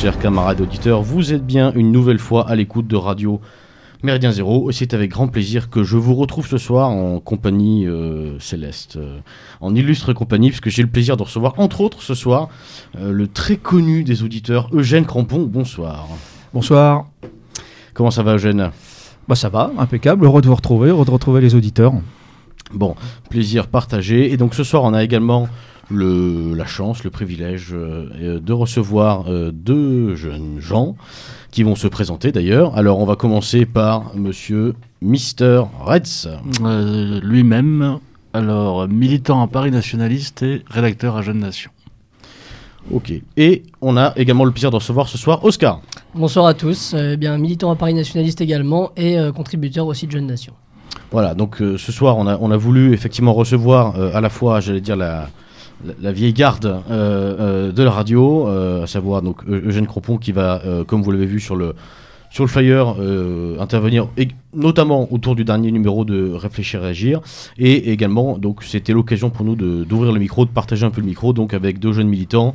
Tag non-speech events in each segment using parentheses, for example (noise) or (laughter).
chers camarades auditeurs. Vous êtes bien une nouvelle fois à l'écoute de Radio Méridien Zéro. Et c'est avec grand plaisir que je vous retrouve ce soir en compagnie euh, céleste, euh, en illustre compagnie, puisque j'ai le plaisir de recevoir, entre autres, ce soir, euh, le très connu des auditeurs, Eugène Crampon. Bonsoir. Bonsoir. Comment ça va, Eugène? Bah ça va, impeccable. Heureux de vous retrouver, heureux de retrouver les auditeurs. Bon, plaisir partagé. Et donc ce soir, on a également le, la chance, le privilège euh, de recevoir euh, deux jeunes gens qui vont se présenter d'ailleurs. Alors on va commencer par monsieur Mister Reds. Euh, Lui-même, alors militant à Paris nationaliste et rédacteur à Jeune Nation. Ok. Et on a également le plaisir de recevoir ce soir Oscar. Bonsoir à tous, euh, bien militant à Paris nationaliste également et euh, contributeur aussi de Jeune Nation. Voilà, donc euh, ce soir on a, on a voulu effectivement recevoir euh, à la fois, j'allais dire, la, la, vieille garde euh, de la radio, à savoir donc Eu- Eugène Cropon qui va, comme vous l'avez vu sur le, sur le flyer, intervenir et, notamment autour du dernier numéro de Réfléchir et Agir. Et également, donc c'était l'occasion pour nous d'ouvrir le micro, de partager un peu le micro, donc avec deux jeunes militants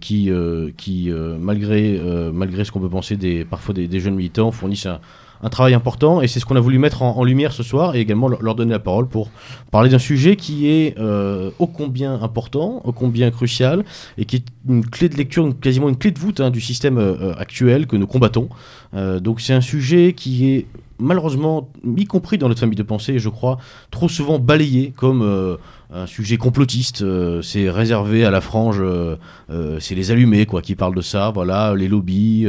qui, qui malgré, malgré ce qu'on peut penser des, parfois des jeunes militants, fournissent un, un travail important et c'est ce qu'on a voulu mettre en, lumière ce soir et également leur, donner la parole pour parler d'un sujet qui est euh, ô combien important, ô combien crucial et qui est une clé de lecture, quasiment une clé de voûte hein, du système euh, actuel que nous combattons. Euh, donc c'est un sujet qui est malheureusement, y compris dans notre famille de pensée, je crois, trop souvent balayé comme euh, un sujet complotiste. euh, c'est réservé à la frange, euh, euh, c'est les allumés quoi, qui parlent de ça. Voilà, les lobbies,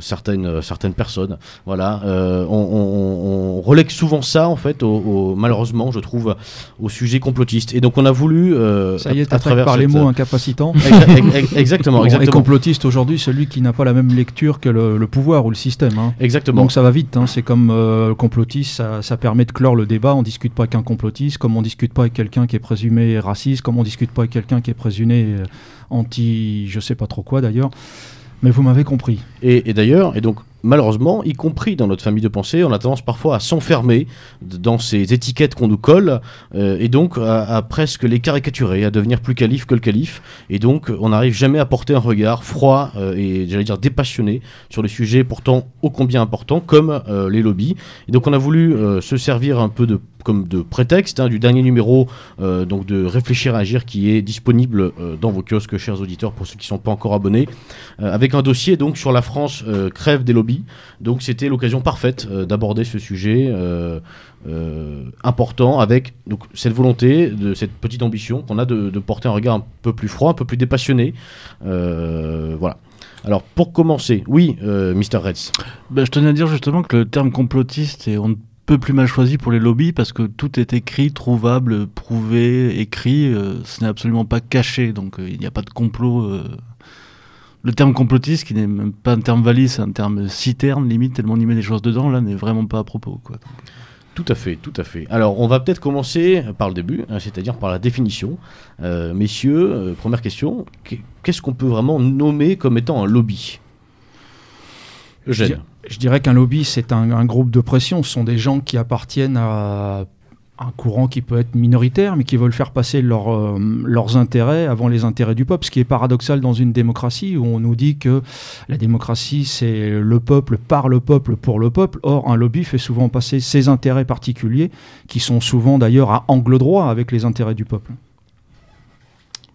certaines certaines personnes. Voilà, on, on- on relègue souvent ça en fait, au, au- malheureusement, je trouve, au sujet complotiste. Et donc on a voulu, Ça y est, à- à travers par les cette- mots incapacitants. Exa- ex- ex- exactement, (laughs) Bon, Et exactement, complotiste aujourd'hui, celui qui n'a pas la même lecture que le, le pouvoir ou le système. hein. exactement. Donc ça va vite, hein. c'est comme complotiste, ça, ça permet de clore le débat, on discute pas avec un complotiste, comme on discute pas avec quelqu'un qui est présumé raciste, comme on discute pas avec quelqu'un qui est présumé euh, anti je sais pas trop quoi d'ailleurs. Mais vous m'avez compris. Et, et d'ailleurs, et donc malheureusement, y compris dans notre famille de pensée, on a tendance parfois à s'enfermer dans ces étiquettes qu'on nous colle, euh, et donc à, presque les caricaturer, à devenir plus calife que le calife. Et donc, on n'arrive jamais à porter un regard froid euh, et j'allais dire dépassionné sur les sujets pourtant ô combien importants comme euh, les lobbies. Et donc, on a voulu se servir un peu de comme de prétexte hein, du dernier numéro donc de réfléchir à agir qui est disponible dans vos kiosques chers auditeurs pour ceux qui ne sont pas encore abonnés avec un dossier donc sur la France crève des lobbies. Donc c'était l'occasion parfaite euh, d'aborder ce sujet euh, euh, important avec donc cette volonté, de cette petite ambition qu'on a de, porter un regard un peu plus froid, un peu plus dépassionné. Voilà. Alors pour commencer, oui, Mr. Reds. Ben, je tenais à dire justement que le terme complotiste est on ne peut plus mal choisi pour les lobbies parce que tout est écrit, trouvable, prouvé, écrit. ce n'est absolument pas caché, donc il n'y a pas de complot. Le terme complotiste, qui n'est même pas un terme valide, c'est un terme citerne, limite, tellement on y met des choses dedans, là, n'est vraiment pas à propos. Quoi. Tout à fait, tout à fait. Alors, on va peut-être commencer par le début, hein, c'est-à-dire par la définition. Euh, messieurs, euh, première question, qu'est- qu'est-ce qu'on peut vraiment nommer comme étant un lobby? Eugène. Je dirais qu'un lobby, c'est un, un groupe de pression. Ce sont des gens qui appartiennent à un courant qui peut être minoritaire, mais qui veulent faire passer leur, euh, leurs intérêts avant les intérêts du peuple. Ce qui est paradoxal dans une démocratie où on nous dit que la démocratie, c'est le peuple par le peuple pour le peuple. Or, un lobby fait souvent passer ses intérêts particuliers, qui sont souvent d'ailleurs à angle droit avec les intérêts du peuple.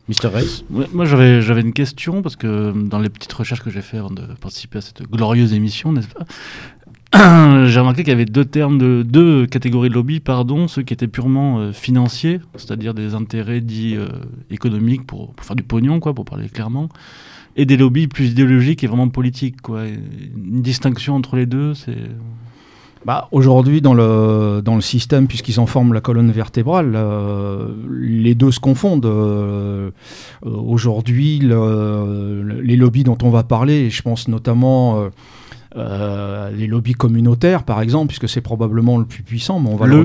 Mr. Reyes Ouais, moi, j'avais, j'avais une question, parce que dans les petites recherches que j'ai fait avant de participer à cette glorieuse émission, n'est-ce pas? (coughs) J'ai remarqué qu'il y avait deux termes de deux catégories de lobby, pardon, ceux qui étaient purement euh, financiers, c'est-à-dire des intérêts dits euh, économiques pour, faire du pognon, quoi, pour parler clairement, et des lobbies plus idéologiques et vraiment politiques, quoi. Une distinction entre les deux, c'est Bah, Aujourd'hui, dans le, dans le système, puisqu'ils en forment la colonne vertébrale, euh, les deux se confondent. Aujourd'hui, le- les lobbies dont on va parler, et je pense notamment euh, les lobbies communautaires, par exemple, puisque c'est probablement le plus puissant, mais on va Le.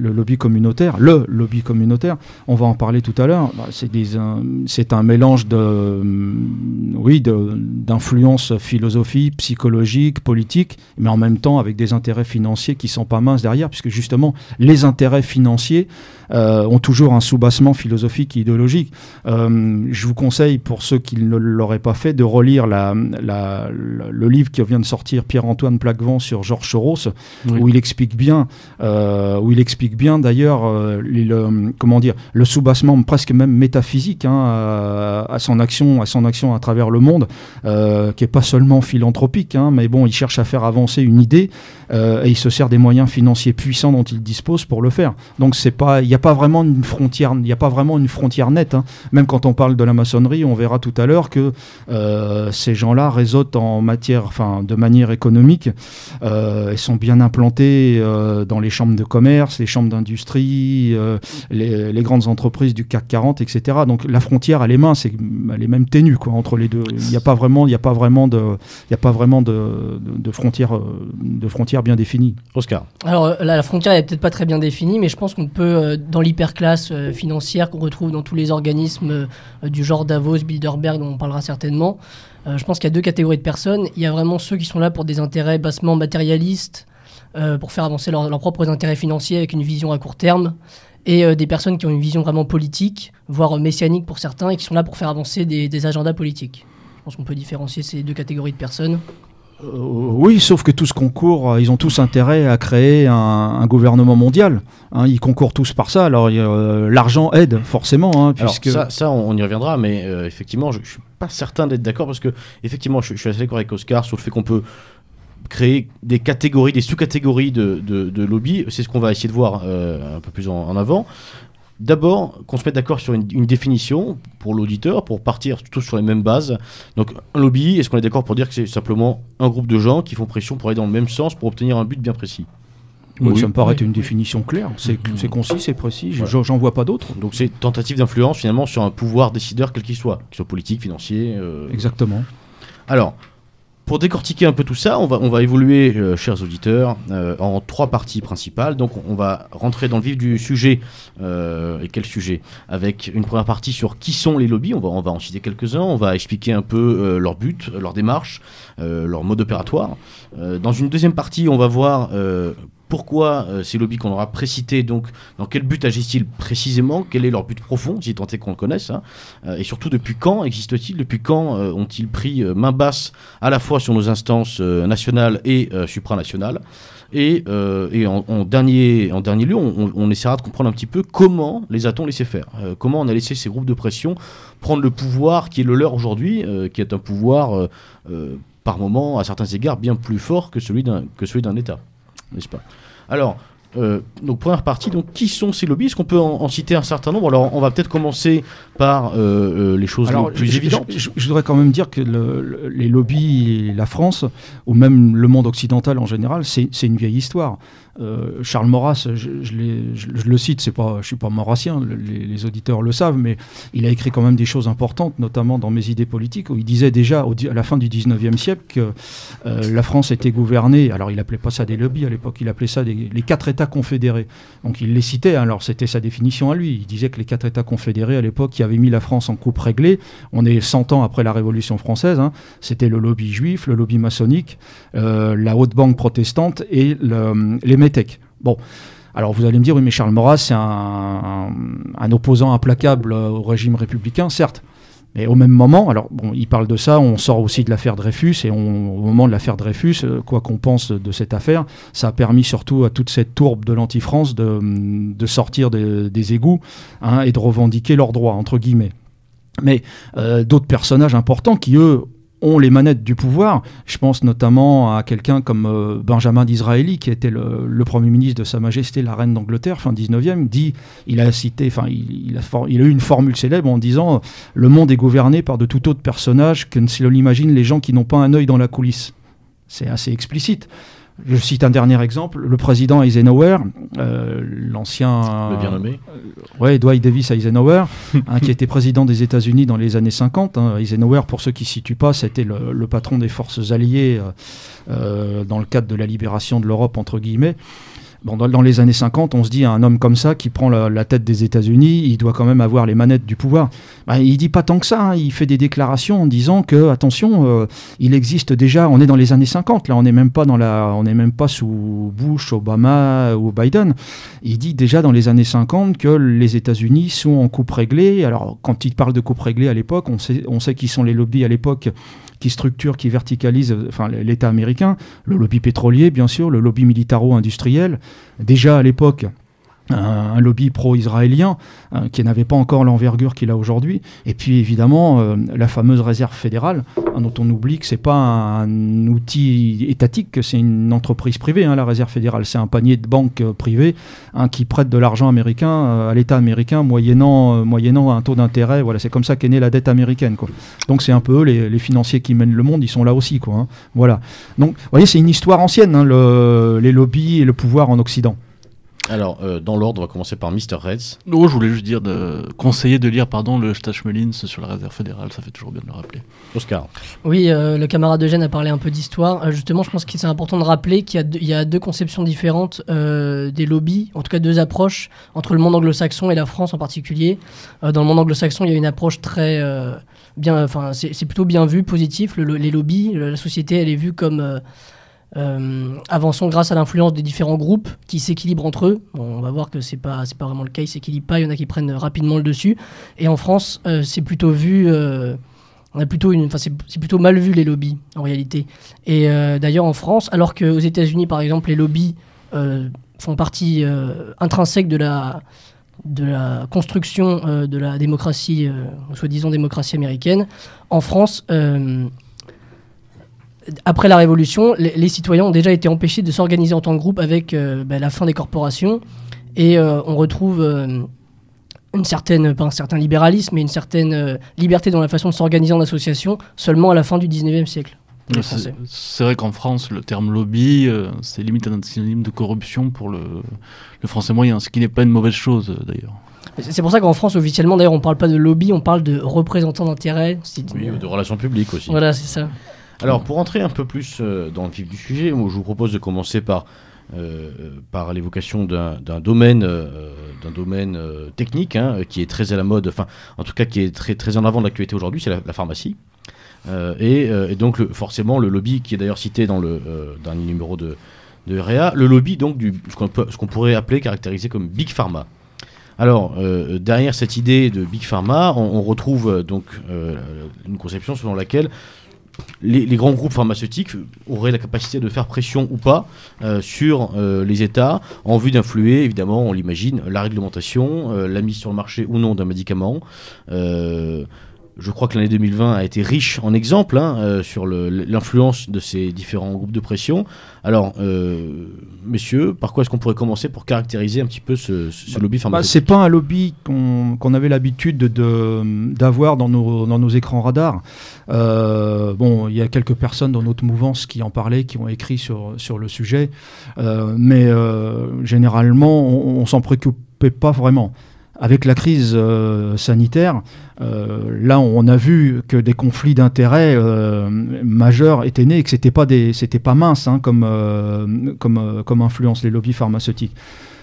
le, lobby communautaire, le lobby communautaire, on va en parler tout à l'heure. Bah, c'est des, un- c'est un mélange de, hum, oui, d'influences philosophiques, psychologiques, politiques, mais en même temps avec des intérêts financiers qui sont pas minces derrière, puisque justement les intérêts financiers euh, ont toujours un soubassement philosophique et idéologique. Euh, je vous conseille, pour ceux qui ne l'auraient pas fait, de relire la, la- la- le livre qui vient de sortir, Pierre-Antoine Plaquevent sur Georges Soros, Oui. où il explique bien, euh, où il explique bien d'ailleurs, euh, le, comment dire, le soubassement presque même métaphysique hein, à, à son action, à son action à travers le monde, euh, qui est pas seulement philanthropique, hein, mais bon, il cherche à faire avancer une idée et il se sert des moyens financiers puissants dont il dispose pour le faire. Donc c'est pas, il n'y a pas vraiment une frontière, il n'y a pas vraiment une frontière nette. hein. Même quand on parle de la maçonnerie, on verra tout à l'heure que ces gens-là réseautent en matière, enfin, de manière économique. Euh, ils sont bien implantés euh, dans les chambres de commerce, les chambres d'industrie, euh, les, les grandes entreprises du CAC 40, etc. Donc la frontière, elle est mince, et- elle est même ténue quoi, entre les deux. Il n'y a pas vraiment, il n'y a pas vraiment de, il y a pas vraiment de, de, de frontières bien définies. Oscar. Alors là, la frontière est peut-être pas très bien définie, mais je pense qu'on peut, dans l'hyperclasse financière qu'on retrouve dans tous les organismes du genre Davos, Bilderberg, dont on parlera certainement, je pense qu'il y a deux catégories de personnes. Il y a vraiment ceux qui sont là pour des intérêts bassement matérialistes, euh, pour faire avancer leur- leurs propres intérêts financiers avec une vision à court terme, et euh, des personnes qui ont une vision vraiment politique, voire euh, messianique pour certains, et qui sont là pour faire avancer des agendas politiques. Je pense qu'on peut différencier ces deux catégories de personnes. Euh, oui, sauf que tous concourent, euh, ils ont tous intérêt à créer un, un gouvernement mondial. hein, ils concourent tous par ça. Alors euh, l'argent aide forcément, hein, Alors ça, ça, on y reviendra, mais euh, effectivement, je, je suis pas certain d'être d'accord parce que effectivement, je, je suis assez d'accord avec Oscar sur le fait qu'on peut créer des catégories, des sous-catégories de, de, de lobby. C'est ce qu'on va essayer de voir un peu plus en, en avant. D'abord, qu'on se mette d'accord sur une, une définition pour l'auditeur, pour partir tous sur les mêmes bases. Donc, un lobby, est-ce qu'on est d'accord pour dire que c'est simplement un groupe de gens qui font pression pour aller dans le même sens pour obtenir un but bien précis? Oui. ça me paraît Oui. une définition claire. C'est concis, c'est précis. J'en vois pas d'autres. Donc, c'est tentative d'influence finalement sur un pouvoir décideur quel qu'il soit, qu'il soit politique, financier. euh, Exactement. Alors, pour décortiquer un peu tout ça, on va, on va évoluer, euh, chers auditeurs, euh, en trois parties principales. Donc, on va rentrer dans le vif du sujet. euh, et quel sujet? Avec une première partie sur qui sont les lobbies. On va, on va en citer quelques-uns. On va expliquer un peu leur but, leur démarche, leur mode opératoire. Dans une deuxième partie, on va voir pourquoi euh, ces lobbies qu'on aura précités, donc dans quel but agissent-ils précisément, quel est leur but profond, si tant est qu'on le connaisse, hein, euh, et surtout depuis quand existent-ils, depuis quand euh, ont-ils pris main basse à la fois sur nos instances nationales et supranationales? Et, en, dernier, lieu, on, on- essaiera de comprendre un petit peu comment les a-t-on laissé faire, comment on a laissé ces groupes de pression prendre le pouvoir qui est le leur aujourd'hui, qui est un pouvoir par moment, à certains égards, bien plus fort que celui d'un État, n'est-ce pas? Alors, euh, donc première partie, donc qui sont ces lobbies Est-ce qu'on peut en, en citer un certain nombre? Alors, on va peut-être commencer par euh, euh, les choses Alors, les plus je, évidentes. je- voudrais quand même dire que le- le- les lobbies, la France, ou même le monde occidental en général, c'est une vieille histoire. Euh, Charles Maurras, je, le cite, pas, je suis pas maurassien, le- les, auditeurs le savent, mais il a écrit quand même des choses importantes, notamment dans Mes idées politiques, où il disait déjà à la fin du 19e siècle que euh, la France était gouvernée, alors il appelait pas ça des lobbies à l'époque, il appelait ça les quatre États confédérés. Donc il les citait, hein, alors c'était sa définition à lui. Il disait que les quatre États confédérés à l'époque qui avaient mis la France en coupe réglée, on est 100 ans après la Révolution française, hein, c'était le lobby juif, le lobby maçonnique, euh, la haute banque protestante et le- les Bon. Alors vous allez me dire, oui, mais Charles Maurras, c'est un, opposant implacable au régime républicain, certes. Mais au même moment, alors bon, il parle de ça, on sort aussi de l'affaire Dreyfus, et au moment de l'affaire Dreyfus, euh, quoi qu'on pense de cette affaire, ça a permis surtout à toute cette tourbe de l'anti-France de, sortir des- des égouts hein, et de revendiquer leurs droits, entre guillemets. Mais euh, d'autres personnages importants qui, eux, ont les manettes du pouvoir. Je pense notamment à quelqu'un comme euh, Benjamin Disraeli, qui était le, Premier ministre de Sa Majesté la Reine d'Angleterre, fin 19e, dit, il a cité, enfin, il, eu une formule célèbre en disant Le monde est gouverné par de tout autre personnage que si l'on imagine les gens qui n'ont pas un œil dans la coulisse. C'est assez explicite. Je cite un dernier exemple, le président Eisenhower, euh, l'ancien... Le bien nommé Ouais, Dwight Davis Eisenhower, hein, qui était président des États-Unis dans les années 50. hein. Eisenhower, pour ceux qui ne situent pas, c'était le, le patron des forces alliées euh, euh, dans le cadre de la libération de l'Europe, entre guillemets. Dans, les années 50, on se dit un homme comme ça qui prend la, tête des États-Unis, il doit quand même avoir les manettes du pouvoir. Bah, il dit pas tant que ça, hein. il fait des déclarations en disant que attention, euh, il existe déjà, on est dans les années 50, là on n'est même pas dans la, on n'est même pas sous Bush, Obama ou Biden. Il dit déjà dans les années 50 que les États-Unis sont en coupe réglée. Alors quand il parle de coupe réglée à l'époque, on sait, on sait qui sont les lobbies à l'époque qui structure, qui verticalise enfin, l'État américain, le lobby pétrolier, bien sûr, le lobby militaro-industriel. Déjà à l'époque, un, lobby pro-israélien euh, qui n'avait pas encore l'envergure qu'il a aujourd'hui. Et puis évidemment, euh, la fameuse réserve fédérale, hein, dont on oublie que c'est pas un, outil étatique, que c'est une entreprise privée, hein, la réserve fédérale. C'est un panier de banques euh, privées hein, qui prêtent de l'argent américain euh, à l'État américain moyennant, moyennant un taux d'intérêt. Voilà, c'est comme ça qu'est née la dette américaine. Quoi. Donc c'est un peu eux, les, financiers qui mènent le monde, ils sont là aussi. Quoi, hein. Voilà. Donc, vous voyez, c'est une histoire ancienne, hein, le- les lobbies et le pouvoir en Occident. Alors, euh, dans l'ordre, on va commencer par Mr. Reds. Oh, je voulais juste dire de conseiller de lire pardon le Stachmelins sur la réserve fédérale, ça fait toujours bien de le rappeler. Oscar. Oui, euh, le camarade Eugène a parlé un peu d'histoire. Euh, justement, je pense que c'est important de rappeler qu'il y, a deux- il y a deux conceptions différentes euh, des lobbies, en tout cas deux approches entre le monde anglo-saxon et la France en particulier. Euh, dans le monde anglo-saxon, il y a une approche très euh, bien, enfin c'est plutôt bien vu, positif. Le- le- les lobbies, la société, elle est vue comme euh, avançant grâce à l'influence des différents groupes qui s'équilibrent entre eux. On va voir que c'est pas pas vraiment le cas, ils s'équilibrent pas. Il y en a qui prennent rapidement le dessus. Et en France, euh, c'est plutôt vu. euh, plutôt c'est plutôt mal vu les lobbies en réalité. Et d'ailleurs en France, alors qu'aux États-Unis par exemple les lobbies font partie intrinsèque de la de la construction de la démocratie, soi-disant démocratie américaine, en France, après la Révolution, les, les citoyens ont déjà été empêchés de s'organiser en tant que groupe avec euh, bah, la fin des corporations. Et euh, on retrouve euh, une certaine, pas un certain libéralisme, mais une certaine euh, liberté dans la façon de s'organiser en association seulement à la fin du 19e siècle. C'est vrai qu'en France, le terme lobby, euh, c'est limite un synonyme de corruption pour le, le français moyen, ce qui n'est pas une mauvaise chose euh, d'ailleurs. C'est pour ça qu'en France, officiellement, d'ailleurs, on parle pas de lobby, on parle de représentants d'intérêt. C'est- Oui, de relations publiques aussi. Voilà, c'est ça. Alors, pour entrer un peu plus euh, dans le vif du sujet, moi, je vous propose de commencer par, euh, par l'évocation d'un domaine, euh, d'un domaine euh, technique hein, qui est très à la mode, enfin, en tout cas, qui est très, très en avant de l'actualité aujourd'hui, c'est la, pharmacie. Euh, et, euh, donc, forcément, le lobby qui est d'ailleurs cité dans le euh, dernier numéro de, de REA, le lobby donc du ce qu'on pourrait appeler, caractériser comme Big Pharma. Alors, euh, derrière cette idée de Big Pharma, on, retrouve euh, donc euh, une conception selon laquelle les, grands groupes pharmaceutiques auraient la capacité de faire pression ou pas euh, sur euh, les États en vue d'influer, évidemment, on l'imagine, la réglementation, euh, la mise sur le marché ou non d'un médicament. Je crois que l'année 2020 a été riche en exemples hein, euh, sur l'influence de ces différents groupes de pression. Alors, euh, messieurs, par quoi est-ce qu'on pourrait commencer pour caractériser un petit peu ce, ce lobby Bah, pharmaceutique? c'est pas un lobby qu'on avait l'habitude de- de- d'avoir dans nos, dans nos écrans radars. Euh, bon, il y a quelques personnes dans notre mouvance qui en parlaient, qui ont écrit sur, sur le sujet, mais généralement, on, on s'en préoccupait pas vraiment. Avec la crise euh, sanitaire, euh, là, on a vu que des conflits d'intérêts euh, majeurs étaient nés et que c'était pas des, c'était pas mince hein, comme, comme, comme influence les lobbies pharmaceutiques.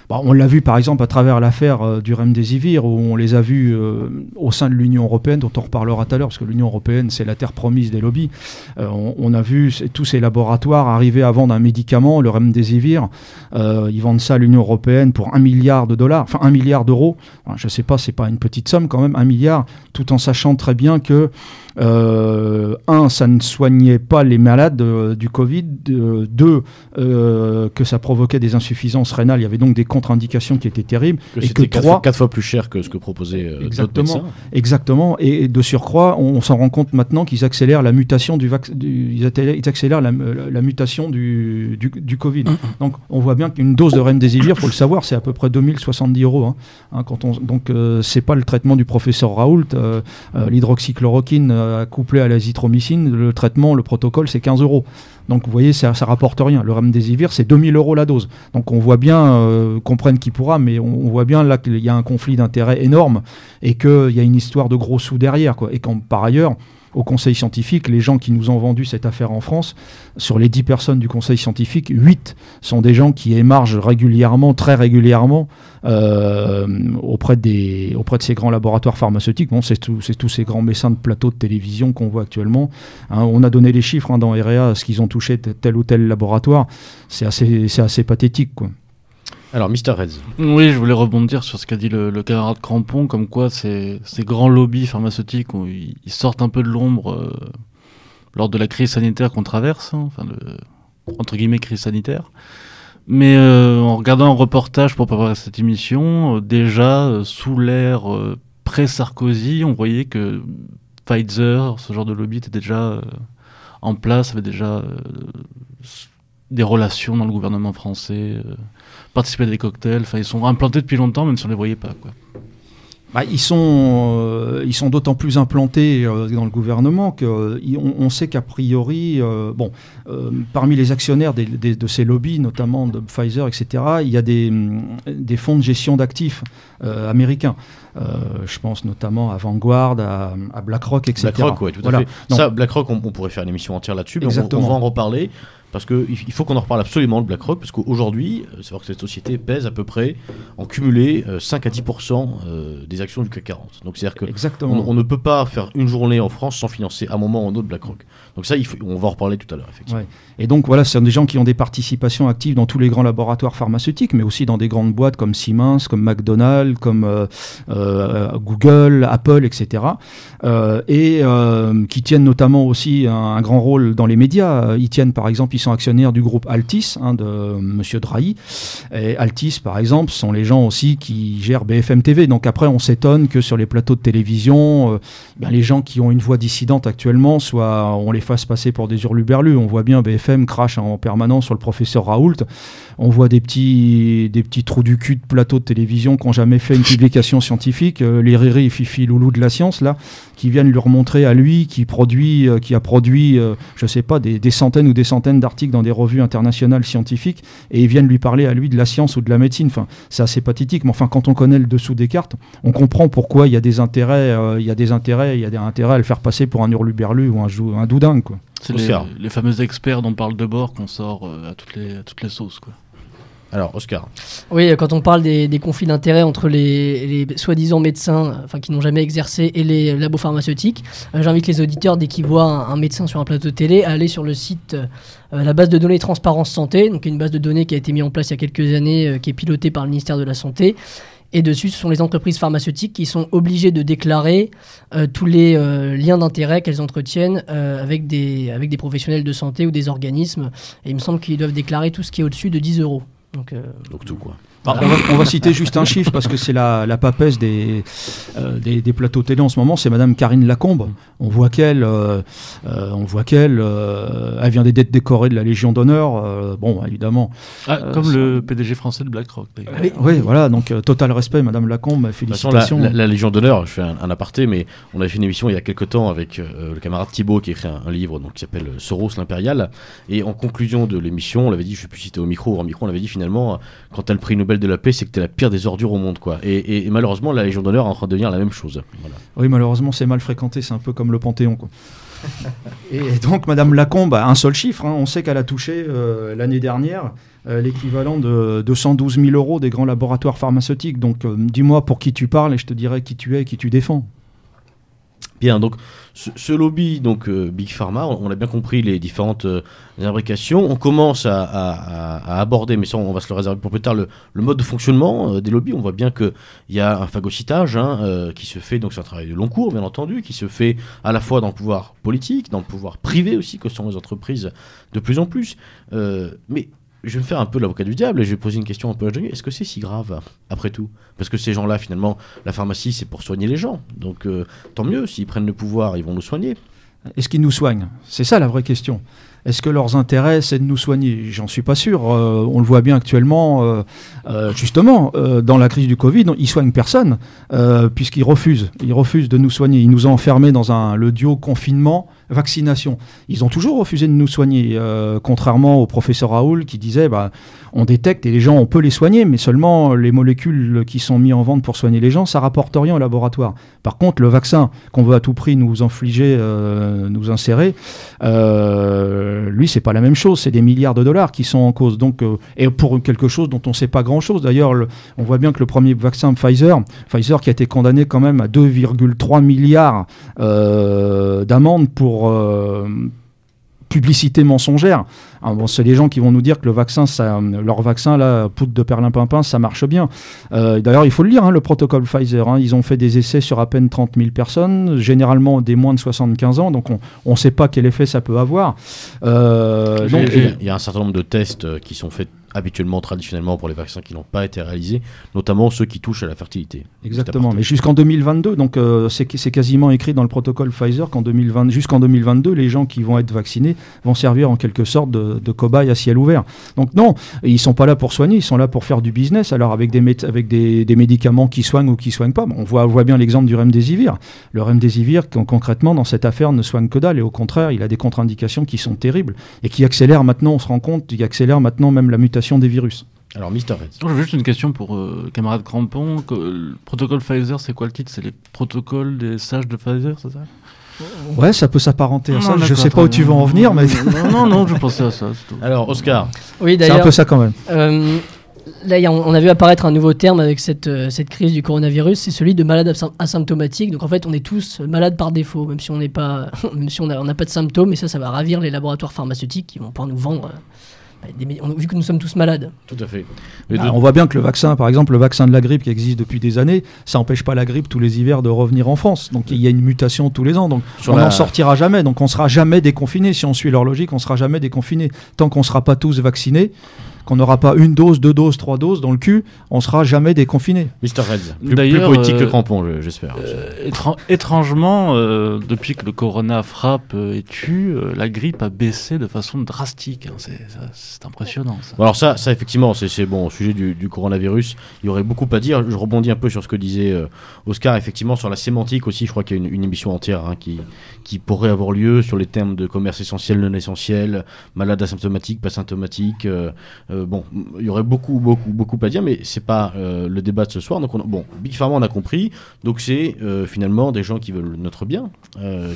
Bon, on l'a vu par exemple à travers l'affaire euh, du Remdesivir, où on les a vus euh, au sein de l'Union européenne, dont on reparlera tout à l'heure, parce que l'Union européenne, c'est la terre promise des lobbies. Euh, on, a vu tous ces laboratoires arriver à vendre un médicament, le Remdesivir. Ils vendent ça à l'Union européenne pour un milliard de dollars, enfin un milliard d'euros. Je sais pas, c'est pas une petite somme quand même, un milliard, tout en sachant très bien que un, ça ne soignait pas les malades euh, du Covid. euh, deux, euh, que ça provoquait des insuffisances rénales. Il y avait donc des contre-indications qui étaient terribles. Que et que quatre, trois, fois, quatre fois plus cher que ce que proposait euh, Exactement. Exactement. Et de surcroît, on, s'en rend compte maintenant qu'ils accélèrent la mutation du, vac- du- ils accélèrent, ils accélèrent la, la mutation du, du, du Covid. Donc, on voit bien qu'une dose de remdesivir, faut le savoir, c'est à peu près 2070 euros. hein. Hein, quand on, donc, euh, c'est pas le traitement du professeur Raoult. euh, euh, L'hydroxychloroquine couplé à l'azithromycine, le traitement, le protocole, c'est 15 euros. Donc, vous voyez, ça, ça rapporte rien. Le remdesivir, c'est 2000 euros la dose. Donc, on voit bien, euh, qu'on prenne qui pourra, mais on, voit bien là qu'il y a un conflit d'intérêts énorme et qu'il y a une histoire de gros sous derrière. Et quand, par ailleurs, au conseil scientifique, les gens qui nous ont vendu cette affaire en France, sur les 10 personnes du conseil scientifique, 8 sont des gens qui émargent régulièrement, très régulièrement, euh, auprès, des, auprès de ces grands laboratoires pharmaceutiques. C'est tous ces grands messins de plateaux de télévision qu'on voit actuellement. Hein, on a donné les chiffres hein, dans REA, ce qu'ils ont touché tel ou tel laboratoire. C'est assez, assez pathétique. Quoi. Alors, Mr. Reds. Oui, je voulais rebondir sur ce qu'a dit le, le camarade Crampon, comme quoi ces, grands lobbies pharmaceutiques, ils, sortent un peu de l'ombre euh, lors de la crise sanitaire qu'on traverse, hein, enfin, entre guillemets, crise sanitaire. Mais euh, en regardant un reportage pour préparer cette émission, euh, déjà, sous l'ère pré-Sarkozy, on voyait que Pfizer, ce genre de lobby, était déjà en place, avait déjà des relations dans le gouvernement français. Euh, participer à des cocktails. Enfin, ils sont implantés depuis longtemps, même si on les voyait pas. Quoi. Bah, ils sont, euh, ils sont d'autant plus implantés euh, dans le gouvernement qu'on on sait qu'a priori, euh, bon, euh, parmi les actionnaires des- des- de ces lobbies, notamment de Pfizer, etc., il y a des, hum, des fonds de gestion d'actifs euh, américains. Euh, je pense notamment à Vanguard, à, à BlackRock, etc. BlackRock, oui, tout à Voilà. fait. Donc- Ça, BlackRock, on, on pourrait faire une émission entière là-dessus, mais on- on, va en reparler. Parce qu'il il faut qu'on en reparle absolument de BlackRock, parce qu'aujourd'hui, euh, c'est vrai que cette société pèse à peu près, en cumulé, euh, 5 à 10% euh, des actions du CAC 40. Donc c'est-à-dire Exactement. on, ne peut pas faire une journée en France sans financer à un moment ou à un autre BlackRock. Donc ça, il faut- on va en reparler tout à l'heure, effectivement. Ouais. Et donc voilà, ce sont des gens qui ont des participations actives dans tous les grands laboratoires pharmaceutiques, mais aussi dans des grandes boîtes comme Siemens, comme McDonald's, comme euh, euh, Google, Apple, etc. Euh, et euh, qui tiennent notamment aussi un, grand rôle dans les médias. Ils tiennent par exemple, ils sont actionnaires du groupe Altis hein, de euh, Monsieur Drahi. Et Altis, par exemple, sont les gens aussi qui gèrent BFM TV. Donc après, on s'étonne que sur les plateaux de télévision, euh, ben, les gens qui ont une voix dissidente actuellement, soit on les fasse passer pour des hurluberlus. On voit bien BFM crache en permanence sur le professeur Raoult. On voit des petits, des petits trous du cul de plateaux de télévision qui n'ont jamais fait une publication scientifique. Euh, les Riri Fifi Loulou de la science, là, qui viennent lui remontrer à lui, qui, produit, euh, qui a produit, euh, je sais pas, des, des centaines ou des centaines d'articles dans des revues internationales scientifiques, et ils viennent lui parler à lui de la science ou de la médecine. Enfin, c'est assez pathétique, mais enfin, quand on connaît le dessous des cartes, on comprend pourquoi il y a des intérêts, euh, il y a des intérêts, il y a des intérêts à le faire passer pour un hurluberlu ou un, jou- un doudingue, quoi. C'est les, les fameux experts dont parle de bord qu'on sort euh, à, toutes les, à toutes les sauces. Quoi. Alors, Oscar. Oui, quand on parle des, conflits d'intérêts entre les, soi-disant médecins, enfin qui n'ont jamais exercé, et les labos pharmaceutiques, euh, j'invite les auditeurs dès qu'ils voient un, médecin sur un plateau de télé à aller sur le site, euh, la base de données Transparence Santé, donc une base de données qui a été mise en place il y a quelques années, euh, qui est pilotée par le ministère de la Santé. Et dessus, ce sont les entreprises pharmaceutiques qui sont obligées de déclarer tous les liens d'intérêt qu'elles entretiennent avec, des, avec des professionnels de santé ou des organismes. Et il me semble qu'ils doivent déclarer tout ce qui est au-dessus de 10 euros. Donc, euh, Donc tout, quoi. On va, on va citer juste un chiffre parce que c'est la, la papesse des, euh, des, des plateaux télé en ce moment, c'est Madame Karine Lacombe. On voit qu'elle, euh, euh, on voit qu'elle, euh, elle vient d'être décorée de la Légion d'honneur. euh, bon, évidemment. Ah, comme le PDG français de BlackRock. d'ailleurs. Oui. Oui, voilà. Donc euh, total respect, Madame Lacombe. Félicitations. la, la- la Légion d'honneur, je fais un, un aparté, mais on avait fait une émission il y a quelques temps avec euh, le camarade Thibault qui a écrit un, un livre donc, qui s'appelle Soros l'impérial. Et en conclusion de l'émission, on l'avait dit, je ne sais plus si c'était au micro ou en micro, on l'avait dit finalement, quand tu as le prix De la paix, c'est que tu es la pire des ordures au monde. quoi. Et, et- et malheureusement, la Légion d'honneur est en train de devenir la même chose. Voilà. Oui, malheureusement, c'est mal fréquenté. C'est un peu comme le Panthéon. Quoi. Et donc, Madame Lacombe a un seul chiffre. hein. On sait qu'elle a touché euh, l'année dernière euh, l'équivalent de 212 000 euros des grands laboratoires pharmaceutiques. Donc, euh, dis-moi pour qui tu parles et je te dirai qui tu es et qui tu défends. Bien, donc ce, lobby, donc euh, Big Pharma, on, on a bien compris les différentes euh. On commence à, aborder, mais ça on va se le réserver pour plus tard, le, mode de fonctionnement euh, des lobbies. On voit bien qu'il y a un phagocytage hein, euh, qui se fait, donc c'est un travail de long cours bien entendu, qui se fait à la fois dans le pouvoir politique, dans le pouvoir privé aussi, que sont les entreprises de plus en plus. Mais je vais me faire un peu l'avocat du diable et je vais poser une question un peu Johnny. Est-ce que c'est si grave, après tout? Parce que ces gens-là, finalement, la pharmacie, c'est pour soigner les gens. Donc, euh, tant mieux, s'ils prennent le pouvoir, ils vont nous soigner. Est-ce qu'ils nous soignent? C'est ça la vraie question. Est-ce que leurs intérêts, c'est de nous soigner? J'en suis pas sûr. Euh, on le voit bien actuellement, euh, justement, dans la crise du Covid, ils soignent personne, puisqu'ils refusent. Ils refusent de nous soigner. Ils nous ont enfermés dans un, le duo confinement vaccination. Ils ont toujours refusé de nous soigner, euh, contrairement au professeur Raoul qui disait bah, on détecte et les gens, on peut les soigner, mais seulement les molécules qui sont mises en vente pour soigner les gens, ça rapporte rien au laboratoire. Par contre, le vaccin qu'on veut à tout prix nous infliger, euh, nous insérer, euh, lui, c'est pas la même chose. C'est des milliards de dollars qui sont en cause. Donc, euh, et pour quelque chose dont on ne sait pas grand-chose. D'ailleurs, on voit bien que le premier vaccin Pfizer, Pfizer qui a été condamné quand même à 2,3 milliards d'amendes pour euh, publicité mensongère. Ah, bon, c'est les gens qui vont nous dire que le vaccin, ça, leur vaccin, là, poudre de perlimpinpin, ça marche bien. Euh, d'ailleurs, il faut le lire, hein, le protocole Pfizer. Hein. ils ont fait des essais sur à peine 30 000 personnes, généralement des moins de 75 ans, donc on ne sait pas quel effet ça peut avoir. Euh, il y a un certain nombre de tests qui sont faits habituellement, traditionnellement, pour les vaccins qui n'ont pas été réalisés, notamment ceux qui touchent à la fertilité. Exactement, mais jusqu'en 2022, donc euh, c'est quasiment écrit dans le protocole Pfizer qu'en 2020, jusqu'en 2022, les gens qui vont être vaccinés vont servir en quelque sorte de, de cobayes à ciel ouvert. Donc non, ils sont pas là pour soigner, ils sont là pour faire du business. Alors avec des, avec des, des médicaments qui soignent ou qui soignent pas, on voit, on voit bien l'exemple du remdesivir. Le remdesivir, concrètement, dans cette affaire, ne soigne que dalle, et au contraire, il a des contre-indications qui sont terribles et qui accélèrent maintenant, on se rend compte, qui accélèrent maintenant même la mutation des virus. Alors, Mister Red. J'ai juste une question pour euh, camarade Crampon. Le protocole Pfizer, c'est quoi le titre? C'est les protocoles des sages de Pfizer, c'est ça? Ouais, ça peut s'apparenter à ça. Je sais pas où tu veux en venir, mais. Non, non, non, je pensais à ça. Alors, Oscar. Oui, C'est un peu ça quand même. Euh, là, on a vu apparaître un nouveau terme avec cette, euh, cette crise du coronavirus, c'est celui de malade asymptomatique. Donc en fait, on est tous malades par défaut, même si on n'est pas, (laughs) même si on n'a pas de symptômes. Et ça, ça va ravir les laboratoires pharmaceutiques qui vont pouvoir nous vendre vu que nous sommes tous malades. Tout à fait. Bah, on voit bien que le vaccin, par exemple, le vaccin de la grippe qui existe depuis des années, ça n'empêche pas la grippe tous les hivers de revenir en France. Donc il y a une mutation tous les ans. Donc on n'en sortira jamais. Donc on sera jamais déconfiné. Si on suit leur logique, on sera jamais déconfiné. Tant qu'on ne sera pas tous vaccinés, qu'on n'aura pas une dose, deux doses, trois doses dans le cul, on sera jamais déconfiné. Mr. Reds, plus, plus poétique que euh, Crampon, j'espère. Euh, étrangement, euh, depuis que le corona frappe et tue, la grippe a baissé de façon drastique. Hein. C'est impressionnant. alors ça, ça effectivement, c'est bon. Au sujet du, coronavirus, il y aurait beaucoup à dire. Je rebondis un peu sur ce que disait Oscar, effectivement, sur la sémantique aussi. Je crois qu'il y a une, émission entière hein, qui, qui pourrait avoir lieu sur les termes de commerce essentiel, non essentiel, malade asymptomatique, pas symptomatique. Euh, bon, il y aurait beaucoup, beaucoup, beaucoup à dire, mais c'est pas euh, le débat de ce soir. Donc, bon, Big Pharma, on a compris. Donc, c'est euh, finalement des gens qui veulent notre bien,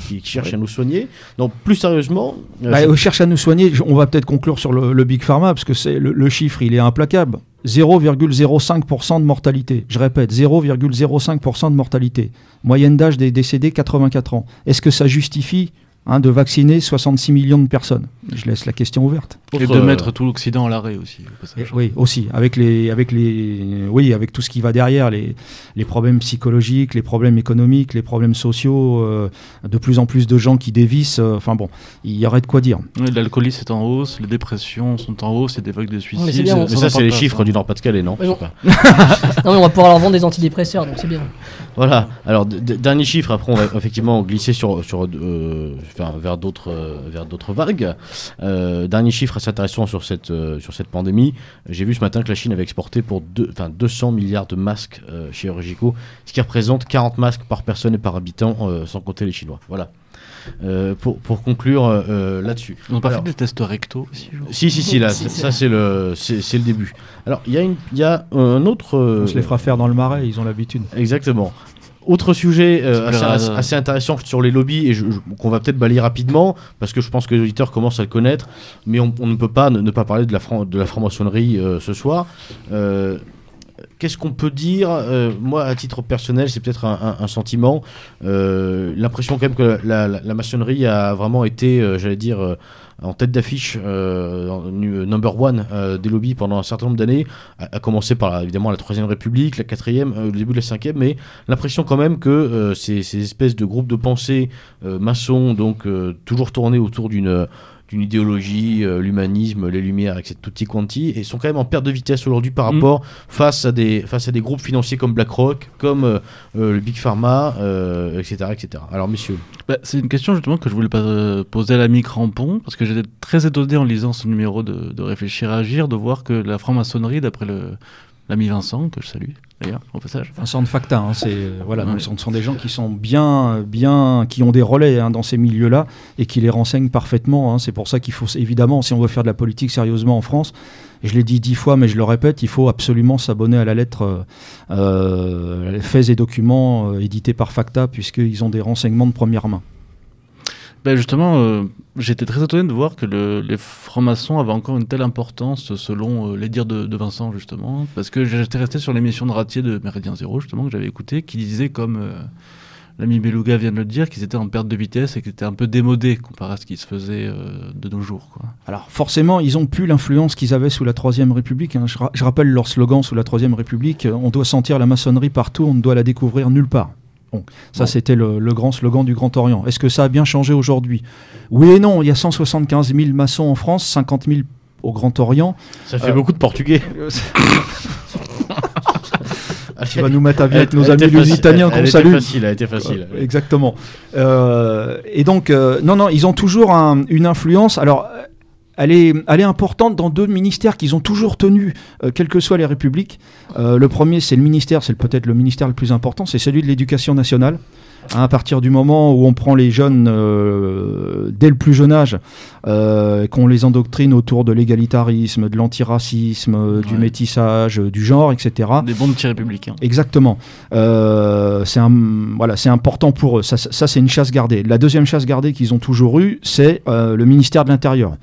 qui, cherchent à nous soigner. Donc, plus sérieusement. Bah, on cherche à nous soigner. On va peut-être conclure sur le, Big Pharma, parce que c'est le, chiffre, il est implacable. 0,05% de mortalité. Je répète, 0,05% de mortalité. Moyenne d'âge des décédés, 84 ans. Est-ce que ça justifie Hein, de vacciner 66 millions de personnes. Je laisse la question ouverte. Et de mettre tout l'Occident à l'arrêt aussi. oui, aussi, avec les, avec les, oui, avec tout ce qui va derrière, les, les problèmes psychologiques, les problèmes économiques, les problèmes sociaux, euh, de plus en plus de gens qui dévissent. Euh, enfin bon, il y aurait de quoi dire. L'alcoolisme est en hausse, les dépressions sont en hausse, il y a des vagues de suicide. mais, ça, c'est les chiffres du Nord-Pas-de-Calais, non, (laughs) non. mais on va pouvoir leur vendre des antidépresseurs, donc c'est bien. Voilà. Alors dernier chiffre. Après, on va effectivement glisser sur, sur euh, vers d'autres euh, vers d'autres vagues. Euh, dernier chiffre assez intéressant sur cette sur cette pandémie. J'ai vu ce matin que la Chine avait exporté pour deux, 200 milliards de masques chirurgicaux, ce qui représente 40 masques par personne et par habitant, sans compter les Chinois. Voilà. Pour, pour, conclure là-dessus. On n'a pas fait des tests recto aussi Si, si, si, là, ça, c'est le, c'est, le début. Alors, il y, a y a un autre. On se les fera faire dans le marais, ils ont l'habitude. Exactement. Autre sujet euh, assez, intéressant sur les lobbies et qu'on va peut-être balayer rapidement parce que je pense que les auditeurs commencent à le connaître, mais on, ne peut pas ne, pas parler de la, de la franc-maçonnerie euh, ce soir. Euh, qu'est-ce qu'on peut dire Moi, à titre personnel, c'est peut-être un, sentiment. L'impression quand même que la, maçonnerie a vraiment été, j'allais dire, en tête d'affiche euh, number one euh, des lobbies pendant un certain nombre d'années, à, commencer par évidemment la troisième République, la quatrième, euh, le début de la cinquième, mais l'impression quand même que ces, espèces de groupes de pensée maçons, donc toujours tournés autour d'une d'une idéologie, euh, l'humanisme, les Lumières, etc. Tutti quanti, et sont quand même en perte de vitesse aujourd'hui par Mm. rapport face à des face à des groupes financiers comme BlackRock, comme euh, euh, le Big Pharma, euh, etc., etc. Alors messieurs, Bah, c'est une question justement que je voulais pas, poser à l'ami Crampon, parce que j'étais très étonné en lisant ce numéro de, de Réfléchir à Agir, de voir que la franc-maçonnerie, d'après l'ami Vincent, que je salue d'ailleurs au passage, Vincent de Facta, hein, c'est (laughs) voilà, Ouais. donc ce sont des gens qui sont bien, bien, qui ont des relais hein, dans ces milieux-là et qui les renseignent parfaitement. hein. C'est pour ça qu'il faut évidemment, si on veut faire de la politique sérieusement en France, je l'ai dit dix fois, mais je le répète, il faut absolument s'abonner à la lettre euh, euh, faits et documents euh, édités par Facta, puisqu'ils ont des renseignements de première main. Ben justement, euh, j'étais très étonné de voir que le- les francs-maçons avaient encore une telle importance selon euh, les dires de, Vincent, justement. Parce que j'étais resté sur l'émission de Ratier de Méridien Zéro, justement, que j'avais écouté, qui disait, comme euh, l'ami Beluga vient de le dire, qu'ils étaient en perte de vitesse et qu'ils étaient un peu démodés comparé à ce qui se faisait de nos jours. Alors forcément, ils ont plus l'influence qu'ils avaient sous la Troisième République. hein. Je, ra- je rappelle leur slogan sous la Troisième République on doit sentir la maçonnerie partout, on ne doit la découvrir nulle part. Bon, ça Bon. c'était le, le grand slogan du Grand Orient. Est-ce que ça a bien changé aujourd'hui? Oui et non. Il y a 175 000 maçons en France, 50 000 au Grand Orient. ça fait Euh, beaucoup de Portugais. (laughs) Tu vas nous mettre à bien avec nos amis lusitaniens qu'on elle était salue. facile, elle était facile. Euh, Exactement. Euh, et donc, euh, non, non, ils ont toujours un- une influence. Alors, elle est, elle est importante dans deux ministères qu'ils ont toujours tenus, euh, quelles que soient les républiques. Euh, le premier, c'est le ministère, c'est peut-être le ministère le plus important, c'est celui de l'éducation nationale. Hein, à partir du moment où on prend les jeunes euh, dès le plus jeune âge, euh, qu'on les endoctrine autour de l'égalitarisme, de l'antiracisme, euh, du Ouais. métissage, du genre, etc. Des bons petits républicains. Exactement. C'est voilà, c'est important pour eux. Ça, c'est une chasse gardée. La deuxième chasse gardée qu'ils ont toujours eue, c'est le ministère de l'Intérieur.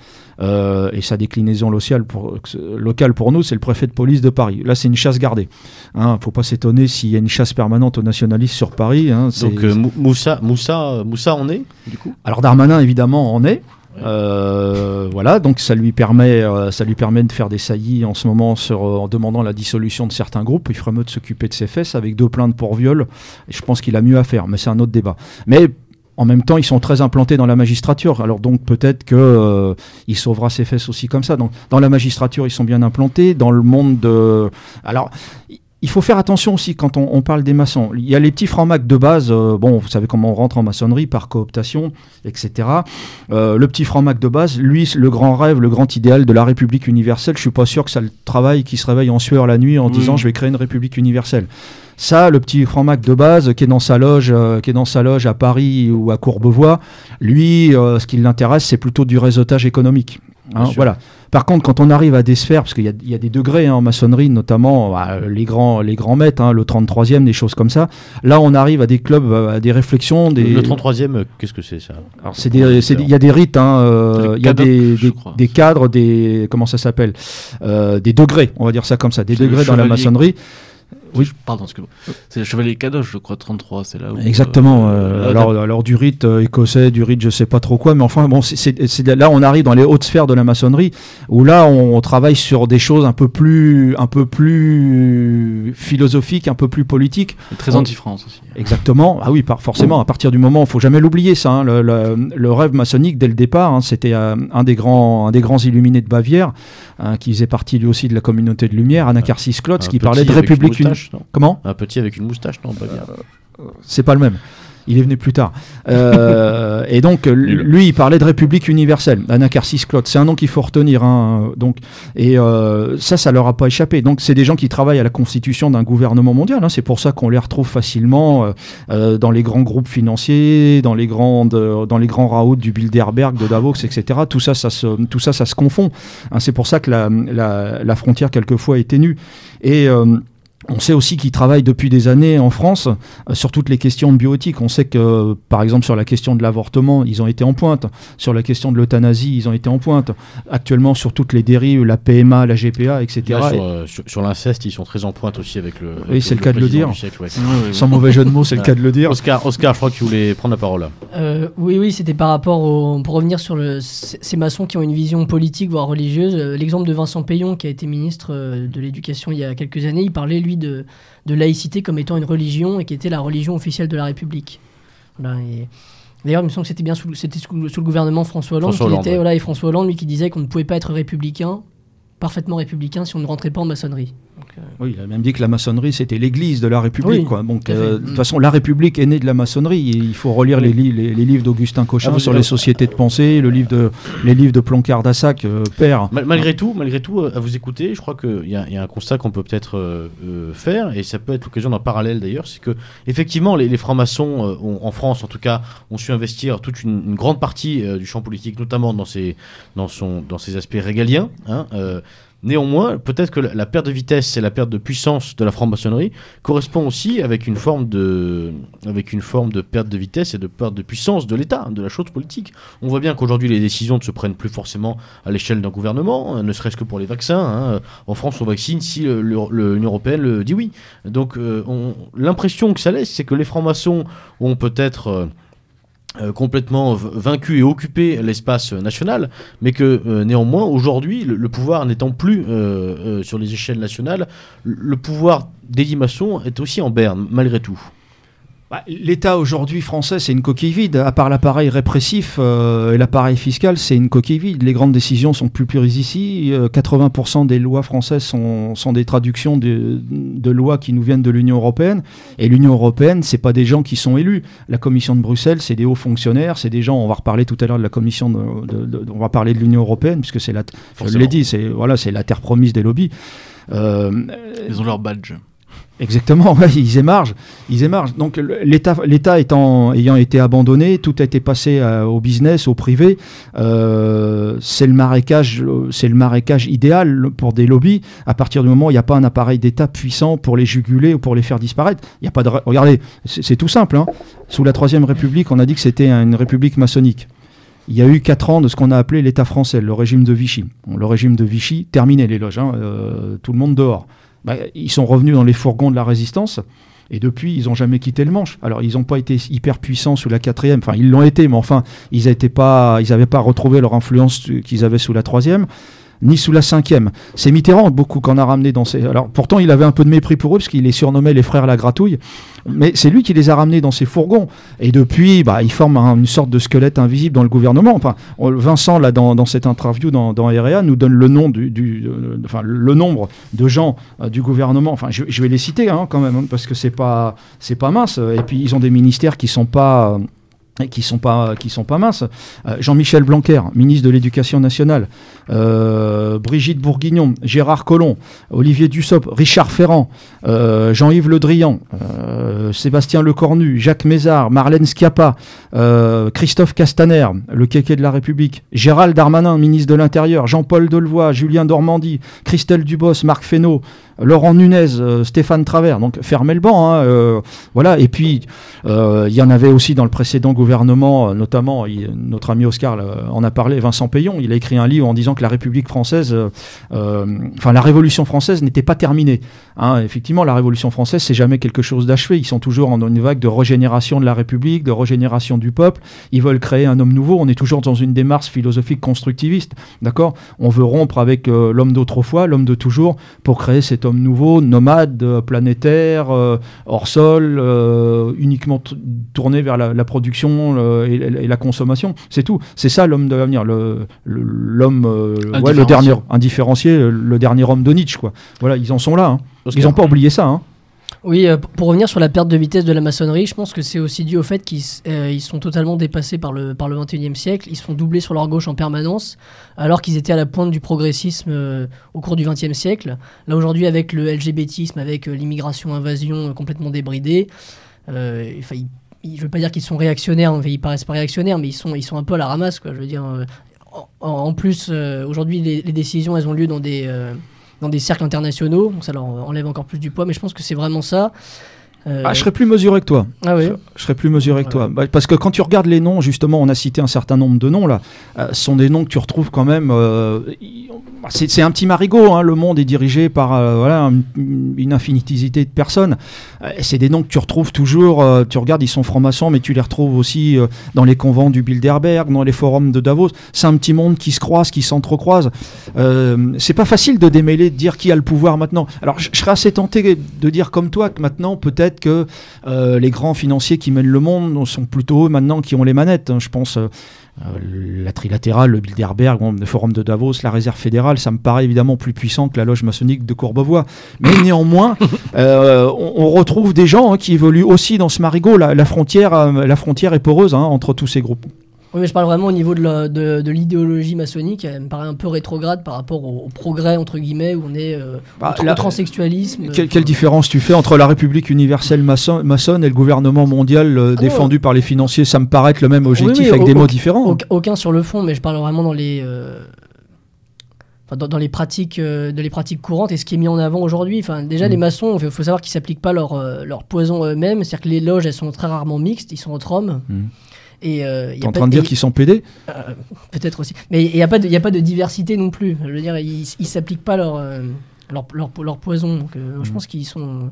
Euh, et sa déclinaison locale pour, locale pour nous, c'est le préfet de police de Paris. Là, c'est une chasse gardée. Hein, faut pas s'étonner s'il y a une chasse permanente aux nationalistes sur Paris. hein, Donc euh, Mou- Moussa, Moussa, Moussa en est du coup? Alors Darmanin évidemment en est. Euh, voilà, donc ça lui permet, euh, ça lui permet de faire des saillies en ce moment sur, euh, en demandant la dissolution de certains groupes. Il ferait mieux de s'occuper de ses fesses avec deux plaintes pour viol. Et je pense qu'il a mieux à faire, mais c'est un autre débat. Mais en même temps, ils sont très implantés dans la magistrature. Alors donc peut-être que euh, il sauvera ses fesses aussi comme ça. Donc dans la magistrature, ils sont bien implantés. Dans le monde de, alors il faut faire attention aussi quand on, on parle des maçons. Il y a les petits francs-macs de base. euh, bon, vous savez comment on rentre en maçonnerie par cooptation, etc. Euh, le petit franc-mac de base, lui, le grand rêve, le grand idéal de la République universelle. Je suis pas sûr que ça le travaille qui se réveille en sueur la nuit en disant je vais créer une République universelle. Ça, le petit franc-mac de base qui est dans sa loge, euh, qui est dans sa loge à Paris ou à Courbevoie, lui, euh, ce qui l'intéresse, c'est plutôt du réseautage économique. Hein, voilà. Par contre, quand on arrive à des sphères, parce qu'il y, a- il y a des degrés hein, en maçonnerie, notamment bah, les grands, les grands maîtres, hein, le 33e, des choses comme ça. Là, on arrive à des clubs, euh, à des réflexions, des. Le 33e, euh, qu'est-ce que c'est ça? C'est il y a des rites, euh, il y a des, je des, crois. des cadres, des comment ça s'appelle, Euh, des degrés, on va dire ça comme ça, des degrés dans la maçonnerie. Oui. Pardon, excuse-moi. C'est le chevalier Kadosh, je crois, 33, c'est là où. Exactement. euh, euh, là, alors, alors du rite euh, écossais, du rite je sais pas trop quoi, mais enfin bon, c'est- là on arrive dans les hautes sphères de la maçonnerie où là on, on travaille sur des choses un peu plus, un peu plus philosophiques, un peu plus politiques. très anti-France aussi. Exactement. Ah oui, par, forcément. À partir du moment, il faut jamais l'oublier ça. hein, le, le- le rêve maçonnique dès le départ, hein, c'était euh, un des grands, un des grands illuminés de Bavière, hein, qui faisait partie lui aussi de la communauté de lumière, Anacharsis Klotz, Un qui parlait de une république. uni- moustache, non Comment Un petit avec une moustache, non pas bien. C'est pas le même. Il est venu plus tard. Euh, (laughs) et donc, euh, lui, il parlait de République universelle, Anacharsis Klotz. C'est un nom qu'il faut retenir. hein, donc, et euh, ça, ça leur a pas échappé. Donc, c'est des gens qui travaillent à la constitution d'un gouvernement mondial. hein. C'est pour ça qu'on les retrouve facilement euh, euh, dans les grands groupes financiers, dans les grandes, euh, dans les grands raouts du Bilderberg, de Davos, etc. Tout ça, ça se, tout ça, ça se confond. hein. c'est pour ça que la, la, la frontière quelquefois est ténue. Et euh, on sait aussi qu'ils travaillent depuis des années en France euh, sur toutes les questions de bioéthique. On sait que, euh, par exemple, sur la question de l'avortement, ils ont été en pointe. Sur la question de l'euthanasie, ils ont été en pointe. Actuellement, sur toutes les dérives, la PMA, la GPA, etc. Là, sur, euh, sur, sur l'inceste, ils sont très en pointe aussi avec le. Oui, c'est le cas de le dire. siècle, ouais. Ouais. Sans mauvais jeu de mots, c'est le cas de le dire. Oscar, Oscar, je crois que tu voulais prendre la parole là. Euh, oui, oui, c'était par rapport au. Pour revenir sur le, ces maçons qui ont une vision politique, voire religieuse. L'exemple de Vincent Payon, qui a été ministre de l'Éducation il y a quelques années, il parlait, lui, de, de laïcité comme étant une religion et qui était la religion officielle de la République. Voilà, et D'ailleurs, il me semble que c'était bien sous, c'était sous, sous le gouvernement François Hollande, François Hollande, était, ouais. voilà, et François Hollande, lui, qui disait qu'on ne pouvait pas être républicain, parfaitement républicain, si on ne rentrait pas en maçonnerie. Donc, euh, Oui, il a même dit que la maçonnerie c'était l'église de la République. Oui, quoi. Donc, euh, de toute façon, la République est née de la maçonnerie. Et il faut relire les, li- les- les livres d'Augustin Cochin Ah, sur les sociétés de pensée, le livre de, les livres de Ploncard d'Assac, euh, père. Mal- Malgré tout, malgré tout, euh, à vous écouter, je crois qu'il y, a- il y a un constat qu'on peut peut-être euh, euh, faire, et ça peut être l'occasion d'un parallèle d'ailleurs, c'est que effectivement, les, les francs-maçons euh, en France, en tout cas, ont su investir toute une, une grande partie euh, du champ politique, notamment dans ses, dans son, dans ses aspects régaliens. hein, euh, Néanmoins, peut-être que la, perte de vitesse et la perte de puissance de la franc-maçonnerie correspond aussi avec une forme de, avec une forme de perte de vitesse et de perte de puissance de l'État, de la chose politique. On voit bien qu'aujourd'hui les décisions ne se prennent plus forcément à l'échelle d'un gouvernement, hein, ne serait-ce que pour les vaccins. hein. En France, on vaccine si l'Union européenne le dit oui. Donc, euh, on- l'impression que ça laisse, c'est que les francs-maçons ont peut-être euh, euh, complètement vaincu et occupé l'espace national, mais que euh, néanmoins, aujourd'hui, le, pouvoir n'étant plus euh, sur les échelles nationales, le, pouvoir des maçons est aussi en berne, malgré tout. Bah, L'État aujourd'hui français, c'est une coquille vide. À part l'appareil répressif euh, et l'appareil fiscal, c'est une coquille vide. Les grandes décisions sont plus prises ici. Euh, 80% des lois françaises sont, sont des traductions de, de lois qui nous viennent de l'Union européenne. Et l'Union européenne, c'est pas des gens qui sont élus. La Commission de Bruxelles, c'est des hauts fonctionnaires, c'est des gens. On va reparler tout à l'heure de la Commission. De, on va parler de l'Union européenne puisque c'est la. Je l'ai dit, c'est voilà, c'est la terre promise des lobbies. Euh, Ils ont leur badge. Exactement, (laughs) ils émargent, ils émargent. Donc l'État, étant ayant été abandonné, tout a été passé euh, au business, au privé. Euh, c'est le marécage, c'est le marécage idéal pour des lobbies. À partir du moment où il n'y a pas un appareil d'État puissant pour les juguler ou pour les faire disparaître, il y a pas de. Regardez, c'est tout simple. hein. Sous la Troisième République, on a dit que c'était une république maçonnique. Il y a eu quatre ans de ce qu'on a appelé l'État français, le régime de Vichy. Le régime de Vichy, terminé les loges, hein, euh, tout le monde dehors. Bah, ils sont revenus dans les fourgons de la résistance. Et depuis, ils n'ont jamais quitté le manche. Alors, ils n'ont pas été hyper puissants sous la quatrième. Enfin, ils l'ont été, mais enfin, ils n'avaient pas, pas retrouvé leur influence qu'ils avaient sous la troisième, ni sous la cinquième. C'est Mitterrand, beaucoup, qu'on a ramené dans ces. Alors, pourtant, il avait un peu de mépris pour eux, parce qu'il les surnommait les frères la gratouille. Mais c'est lui qui les a ramenés dans ces fourgons. Et depuis, bah, il forme un- une sorte de squelette invisible dans le gouvernement. Enfin, Vincent, là, dans, cette interview dans, dans REA, nous donne euh, le nombre de gens euh, du gouvernement. Enfin, je, je vais les citer hein, quand même, hein, parce que c'est pas, c'est pas mince. Et puis, ils ont des ministères qui sont pas. euh, qui sont pas qui sont pas minces. Euh, Jean-Michel Blanquer, ministre de l'Éducation nationale, euh, Brigitte Bourguignon, Gérard Collomb, Olivier Dussopt, Richard Ferrand, euh, Jean-Yves Le Drian, Sébastien Lecornu, Jacques Mézard, Marlène Schiappa, Christophe Castaner, le kéké de la République, Gérald Darmanin, ministre de l'Intérieur, Jean-Paul Delevoye, Julien Dormandy, Christelle Dubos, Marc Fesneau, Laurent Nunez, euh, Stéphane Travers. Donc fermez le banc. hein, euh, voilà. Et puis euh, il y en avait aussi dans le précédent gouvernement, notamment notre ami Oscar en a parlé, Vincent Payon. Il a écrit un livre en disant que la République française, enfin la Révolution française n'était pas terminée. Hein, effectivement, la Révolution française, c'est jamais quelque chose d'achevé. Ils sont toujours en une vague de régénération de la République, de régénération du peuple. Ils veulent créer un homme nouveau. On est toujours dans une démarche philosophique constructiviste. D'accord? On veut rompre avec l'homme d'autrefois, l'homme de toujours, pour créer cet homme nouveau, nomade, euh, planétaire, euh, hors sol, euh, uniquement tourné vers la, la production et, et la consommation. C'est tout. C'est ça l'homme de l'avenir. Le- le- L'homme, euh, ouais, le dernier indifférencié, le, le dernier homme de Nietzsche. Quoi. Voilà, ils en sont là. hein. Ils n'ont pas oublié ça. hein. Oui, euh, pour revenir sur la perte de vitesse de la maçonnerie, je pense que c'est aussi dû au fait qu'ils euh, sont totalement dépassés par le, par le 21e siècle. Ils sont doublés sur leur gauche en permanence, alors qu'ils étaient à la pointe du progressisme euh, au cours du 20e siècle. Là, aujourd'hui, avec le LGBTisme, avec l'immigration-invasion complètement débridée, je veux pas dire qu'ils sont réactionnaires, enfin, ils paraissent pas réactionnaires, mais ils sont, un peu à la ramasse. Je veux dire, en, plus, aujourd'hui, les, les décisions, elles ont lieu dans des, dans des cercles internationaux, donc ça leur enlève encore plus du poids, mais je pense que c'est vraiment ça. Euh, Ah, je serais plus mesuré que toi. ah oui. Je serais plus mesuré que Ouais. toi. Bah, Parce que quand tu regardes les noms, justement, on a cité un certain nombre de noms là. euh, ce sont des noms que tu retrouves quand même. euh, y- c'est un petit marigot. hein, le monde est dirigé par voilà, une, une infinitisité de personnes. C'est des noms que tu retrouves toujours. tu regardes, ils sont francs-maçons, mais tu les retrouves aussi dans les convents du Bilderberg, dans les forums de Davos. C'est un petit monde qui se croise, qui s'entrecroise. C'est pas facile de démêler, de dire qui a le pouvoir maintenant. Alors, je je serais assez tenté de dire comme toi que maintenant, peut-être que euh, les grands financiers qui mènent le monde sont plutôt eux maintenant qui ont les manettes. hein. Je pense euh, euh, la trilatérale, le Bilderberg, le Forum de Davos, la Réserve fédérale, ça me paraît évidemment plus puissant que la loge maçonnique de Courbevoie. Mais (laughs) néanmoins, euh, on, on retrouve des gens hein, qui évoluent aussi dans ce marigot. La, la frontière, la frontière est poreuse hein, entre tous ces groupes. Oui, mais je parle vraiment au niveau de la- de de l'idéologie maçonnique. Elle me paraît un peu rétrograde par rapport au, au progrès, entre guillemets, où on est euh, Bah, au, là- au transsexualisme. Quelle, quelle différence tu fais entre la République universelle maçon, maçonne et le gouvernement mondial euh, Ah défendu par les financiers? Ça me paraît être le même objectif oui, avec au- des au- mots différents. Auc- Aucun sur le fond, mais je parle vraiment dans les, euh, dans, dans les pratiques, euh, de les pratiques courantes et ce qui est mis en avant aujourd'hui. Enfin, déjà, Mm. les maçons, il faut savoir qu'ils s'appliquent pas leur, euh, leur poison eux-mêmes. C'est-à-dire que les loges, elles sont très rarement mixtes, ils sont entre hommes. Mm. Et euh, y a en pas train de dire et- qu'ils sont pédés Peut-être aussi. Mais il n'y a, pas de- y a pas de diversité non plus. Je veux dire, ils ne s'appliquent pas leur, euh, leur, leur, leur poison. Donc, euh, je Mhm. pense qu'ils sont.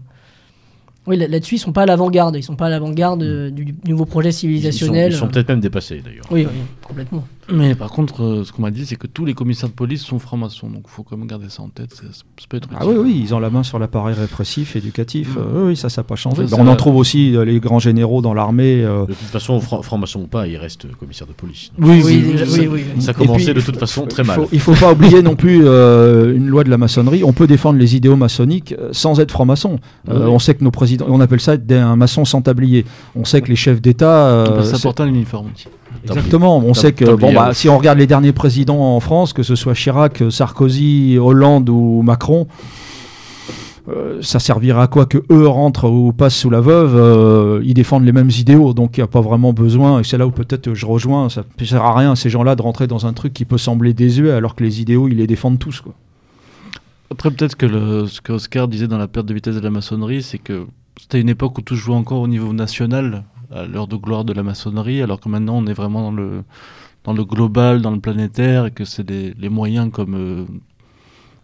Oui, là- là-dessus, ils sont pas à l'avant-garde. Ils sont pas à l'avant-garde euh, du, du nouveau projet Ils sont, civilisationnel. ils sont peut-être même dépassés d'ailleurs. Oui, oui, complètement. Mais par contre, euh, ce qu'on m'a dit, c'est que tous les commissaires de police sont francs-maçons. Donc il faut quand même garder ça en tête. Ça, ça peut être Ah oui, oui, ils ont la main sur l'appareil répressif, éducatif. Mm. Euh, oui, ça, ça n'a pas changé. Ça on en trouve aussi euh, les grands généraux dans l'armée. euh, De toute façon, franc- franc-maçon ou pas, il reste commissaire de police. Oui, Oui, oui, ça- oui, oui. Ça Et commençait puis, de toute façon très mal. faut- Il faut pas oublier non plus euh, une loi de la maçonnerie. On peut défendre les idéaux maçonniques sans être franc-maçon. Euh, Oui. On sait que nos présidents, on appelle ça un maçon sans tablier. On sait que les chefs d'État. euh, On peut c'est- s'apporter un uniforme aussi. Exactement. On sait que bon bah rouge. si on regarde les derniers présidents en France, que ce soit Chirac, Sarkozy, Hollande ou Macron. euh, ça servira à quoi que eux rentrent ou passent sous la veuve euh, Ils défendent les mêmes idéaux, donc il n'y a pas vraiment besoin. Et c'est là où peut-être je rejoins. Ça ne sert à rien à ces gens-là de rentrer dans un truc qui peut sembler désuet, alors que les idéaux, ils les défendent tous. Quoi. Après, peut-être que le, ce que Oscar disait dans la perte de vitesse de la maçonnerie, c'est que c'était une époque où tout se jouait encore au niveau national, à l'heure de gloire de la maçonnerie, alors que maintenant on est vraiment dans le, dans le global, dans le planétaire, et que c'est des- les moyens comme euh,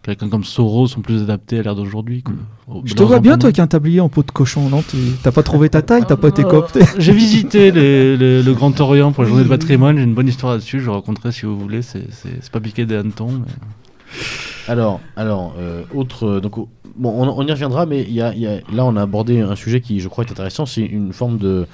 quelqu'un comme Soros sont plus adaptés à l'ère d'aujourd'hui. Je te vois bien, toi, moins. avec un tablier en peau de cochon, non? T'as pas trouvé ta taille, t'as pas été Euh, coopté J'ai visité (laughs) les- les- le Grand Orient pour la journée de patrimoine, j'ai une bonne histoire là-dessus, je vous raconterai si vous voulez, c'est pas piqué des hannetons. mais- Alors, alors euh, autre. euh, donc, bon, on, on y reviendra, mais y a, y a- là, on a abordé un sujet qui, je crois, est intéressant. C'est une forme de,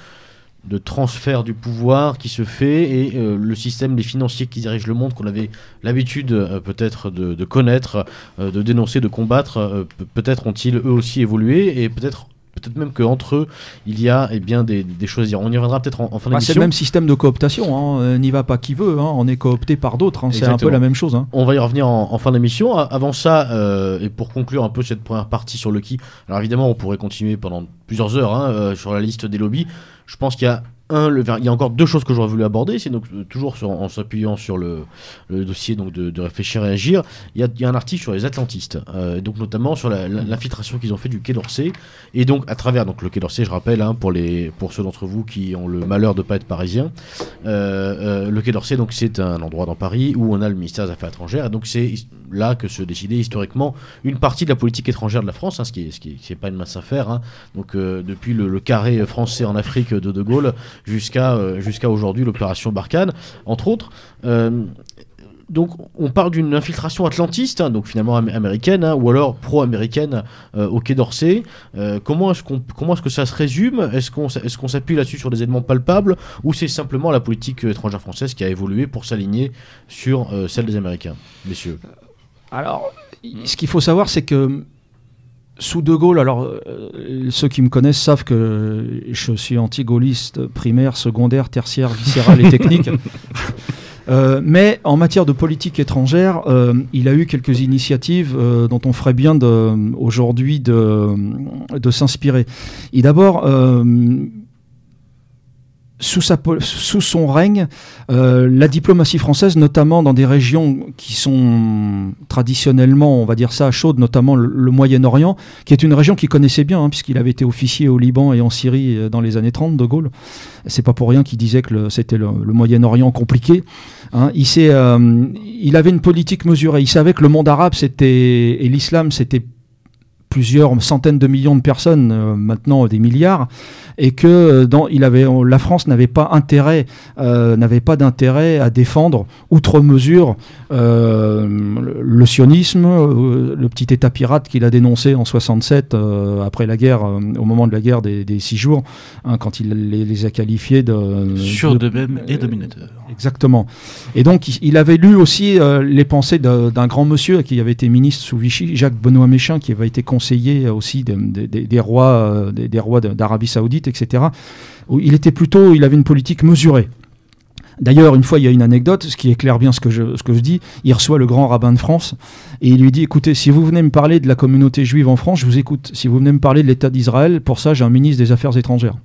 de transfert du pouvoir qui se fait et euh, le système des financiers qui dirigent le monde qu'on avait l'habitude euh, peut-être de, de connaître, euh, de dénoncer, de combattre. pe- peut-être ont-ils eux aussi évolué et peut-être. Peut-être même qu'entre eux, il y a eh bien, des, des choses à dire. On y reviendra peut-être en, en fin Bah, c'est d'émission. le même système de cooptation, hein. N'y va pas qui veut, hein. on est coopté par d'autres, hein. c'est un peu la même chose. hein. On va y revenir en, en fin d'émission. Avant ça, euh, et pour conclure un peu cette première partie sur le qui, alors évidemment, on pourrait continuer pendant plusieurs heures sur la liste des lobbies. Je pense qu'il y a il y a encore deux choses que j'aurais voulu aborder. C'est donc euh, toujours en s'appuyant sur le, dossier donc de, réfléchir et agir. Il y a, un article sur les Atlantistes, euh, donc notamment sur l'infiltration qu'ils ont fait du Quai d'Orsay, et donc à travers donc le Quai d'Orsay, je rappelle hein, pour les pour ceux d'entre vous qui ont le malheur de pas être parisiens, euh, le Quai d'Orsay, donc c'est un endroit dans Paris où on a le ministère des Affaires étrangères, et donc c'est là que se décidait historiquement une partie de la politique étrangère de la France, hein, ce qui est, pas une mince affaire. hein. Donc depuis le carré français en Afrique de De Gaulle jusqu'à euh, jusqu'à aujourd'hui l'opération Barkhane, entre autres. Euh, donc on parle d'une infiltration atlantiste, hein, donc finalement am- américaine, hein, ou alors pro-américaine euh, au Quai d'Orsay. Euh, comment est-ce qu'on comment est-ce que ça se résume? Est-ce qu'on est-ce qu'on s'appuie là-dessus sur des éléments palpables ou c'est simplement la politique étrangère française qui a évolué pour s'aligner sur euh, celle des Américains, messieurs Alors, ce qu'il faut savoir, c'est que sous De Gaulle, alors euh, ceux qui me connaissent savent que je suis anti-gaulliste primaire, secondaire, tertiaire, viscéral et (laughs) technique. Euh, mais en matière de politique étrangère, euh, il a eu quelques initiatives euh, dont on ferait bien aujourd'hui de, de s'inspirer. Et d'abord, euh, sous, sa, sous son règne, euh, la diplomatie française, notamment dans des régions qui sont traditionnellement, on va dire ça, chaudes, notamment le, Moyen-Orient, qui est une région qu'il connaissait bien, hein, puisqu'il avait été officier au Liban et en Syrie euh, dans les années 30, De Gaulle. C'est pas pour rien qu'il disait que c'était le, le Moyen-Orient compliqué. hein. il, euh, il avait une politique mesurée. Il savait que le monde arabe c'était, et l'islam, c'était plusieurs centaines de millions de personnes, euh, maintenant des milliards, et que euh, dans, il avait, la France n'avait pas intérêt, euh, n'avait pas d'intérêt à défendre outre mesure le, sionisme, le petit État pirate qu'il a dénoncé en 67 après la guerre, au moment de la guerre des, six jours, hein, quand il les, a qualifiés de sur de, même et dominateur. Exactement. Et donc il, avait lu aussi les pensées d'un grand monsieur qui avait été ministre sous Vichy, Jacques Benoît Méchin, qui avait été conseiller aussi des rois, des rois d'Arabie Saoudite etc. Il était plutôt, il avait une politique mesurée. D'ailleurs, une fois, il y a une anecdote, ce qui éclaire bien ce que, je, dis. Il reçoit le grand rabbin de France et il lui dit Écoutez, si vous venez me parler de la communauté juive en France, je vous écoute. Si vous venez me parler de l'État d'Israël, pour ça, j'ai un ministre des Affaires étrangères.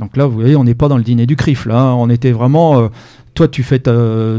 Donc là, vous voyez, on n'est pas dans le dîner du CRIF, là. Hein. On était vraiment. Euh, toi, tu, fais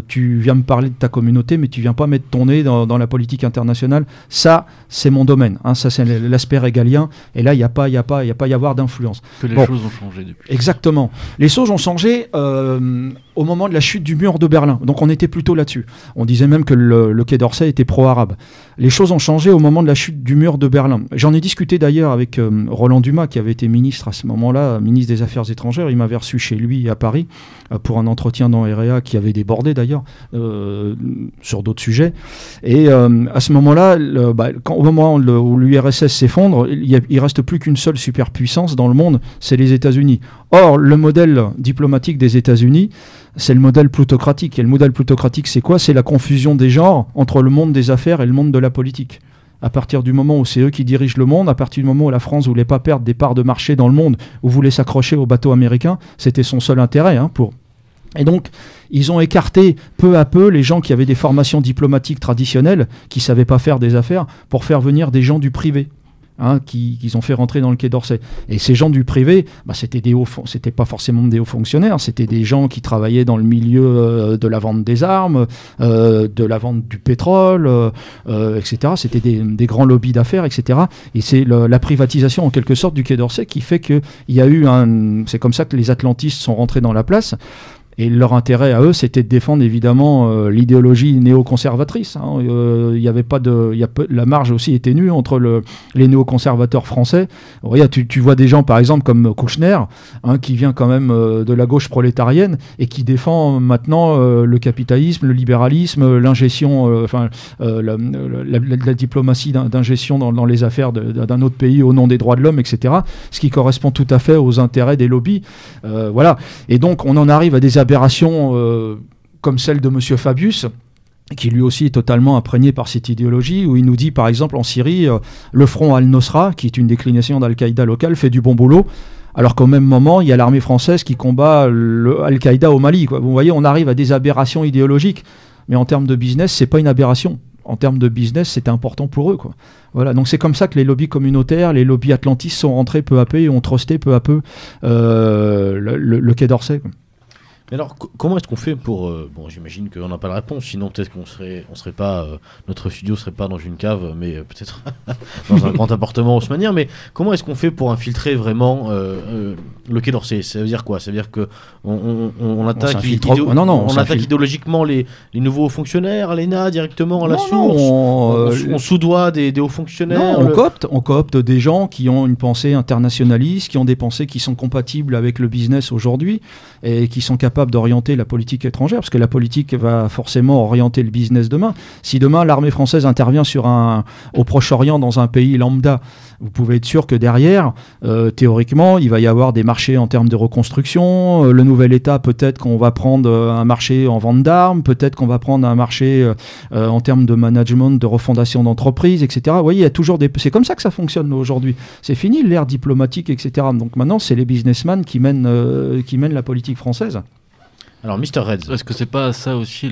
tu viens me parler de ta communauté, mais tu viens pas mettre ton nez dans, la politique internationale. Ça, c'est mon domaine. Hein. ça, c'est l'aspect régalien. Et là, il n'y a pas, il a pas, il a pas y avoir d'influence. Que les choses ont changé depuis. Exactement. Les choses ont changé euh, au moment de la chute du mur de Berlin. Donc, on était plutôt là-dessus. On disait même que le, Quai d'Orsay était pro-arabe. Les choses ont changé au moment de la chute du mur de Berlin. J'en ai discuté d'ailleurs avec euh, Roland Dumas, qui avait été ministre à ce moment-là, ministre des Affaires étrangères. Il m'avait reçu chez lui à Paris euh, pour un entretien dans Qui avait débordé d'ailleurs euh, sur d'autres sujets. Et euh, à ce moment-là, bah, au moment où l'URSS s'effondre, il, ne reste plus qu'une seule superpuissance dans le monde, c'est les États-Unis. Or, le modèle diplomatique des États-Unis, c'est le modèle plutocratique. Et le modèle plutocratique, c'est quoi? C'est la confusion des genres entre le monde des affaires et le monde de la politique à partir du moment où c'est eux qui dirigent le monde, à partir du moment où la France voulait pas perdre des parts de marché dans le monde, ou voulait s'accrocher aux bateaux américains, c'était son seul intérêt hein, pour, et donc, ils ont écarté peu à peu les gens qui avaient des formations diplomatiques traditionnelles, qui ne savaient pas faire des affaires, pour faire venir des gens du privé. Hein, qu'ils ont fait rentrer dans le Quai d'Orsay. Et ces gens du privé, bah, c'était des hauts, c'était pas forcément des hauts fonctionnaires, c'était des gens qui travaillaient dans le milieu euh, de la vente des armes, euh, de la vente du pétrole, euh, etc. C'était des, grands lobbies d'affaires, etc. Et c'est la privatisation en quelque sorte du Quai d'Orsay qui fait qu'il y a eu un, c'est comme ça que les Atlantistes sont rentrés dans la place. Et leur intérêt à eux, c'était de défendre évidemment euh, l'idéologie néoconservatrice. Hein. Euh, il y avait pas de, la marge aussi était nue entre le, les néoconservateurs français. tu, tu, vois des gens par exemple comme Kouchner, hein, qui vient quand même euh, de la gauche prolétarienne et qui défend maintenant le capitalisme, le libéralisme, l'ingestion, enfin la, la, diplomatie d'ingestion dans, dans, les affaires d'un autre pays au nom des droits de l'homme, etc. Ce qui correspond tout à fait aux intérêts des lobbies. voilà. Et donc on en arrive à des euh, comme celle de M. Fabius, qui lui aussi est totalement imprégné par cette idéologie, où il nous dit par exemple en Syrie, euh, le front Al-Nosra, qui est une déclination d'Al-Qaïda locale, fait du bon boulot, alors qu'au même moment, il y a l'armée française qui combat Al-Qaïda au Mali. Vous voyez, on arrive à des aberrations idéologiques, mais en termes de business, c'est pas une aberration. En termes de business, c'était important pour eux. Voilà, donc c'est comme ça que les lobbies communautaires, les lobbies atlantistes sont rentrés peu à peu et ont trusté peu à peu euh, le, Quai d'Orsay. Mais alors, comment est-ce qu'on fait pour. Euh, bon, j'imagine qu'on n'a pas la réponse, sinon peut-être qu'on serait, on serait pas. Euh, notre studio serait pas dans une cave, mais euh, peut-être (laughs) dans un grand appartement haussmanien. Mais comment est-ce qu'on fait pour infiltrer vraiment le Quai d'Orsay? Ça veut dire quoi? Ça veut dire qu'on on, on, attaque, non, non, on, attaque idéologiquement les, les, nouveaux fonctionnaires, l'ENA directement à la source? On, sous-doit des, des, hauts fonctionnaires on, coopte, on coopte des gens qui ont une pensée internationaliste, qui ont des pensées qui sont compatibles avec le business aujourd'hui et qui sont capables d'orienter la politique étrangère, parce que la politique va forcément orienter le business demain. Si demain l'armée française intervient sur un, au Proche-Orient dans un pays lambda, vous pouvez être sûr que derrière, euh, théoriquement, il va y avoir des marchés en termes de reconstruction. Euh, le nouvel État, peut-être qu'on va prendre euh, un marché en vente d'armes, peut-être qu'on va prendre un marché en termes de management, de refondation d'entreprise, etc. Vous voyez, il y a toujours des. C'est comme ça que ça fonctionne aujourd'hui. C'est fini l'ère diplomatique, etc. Donc maintenant, c'est les businessmen qui mènent, qui mènent la politique française. Alors, Mr. Reds. Est-ce que c'est pas ça aussi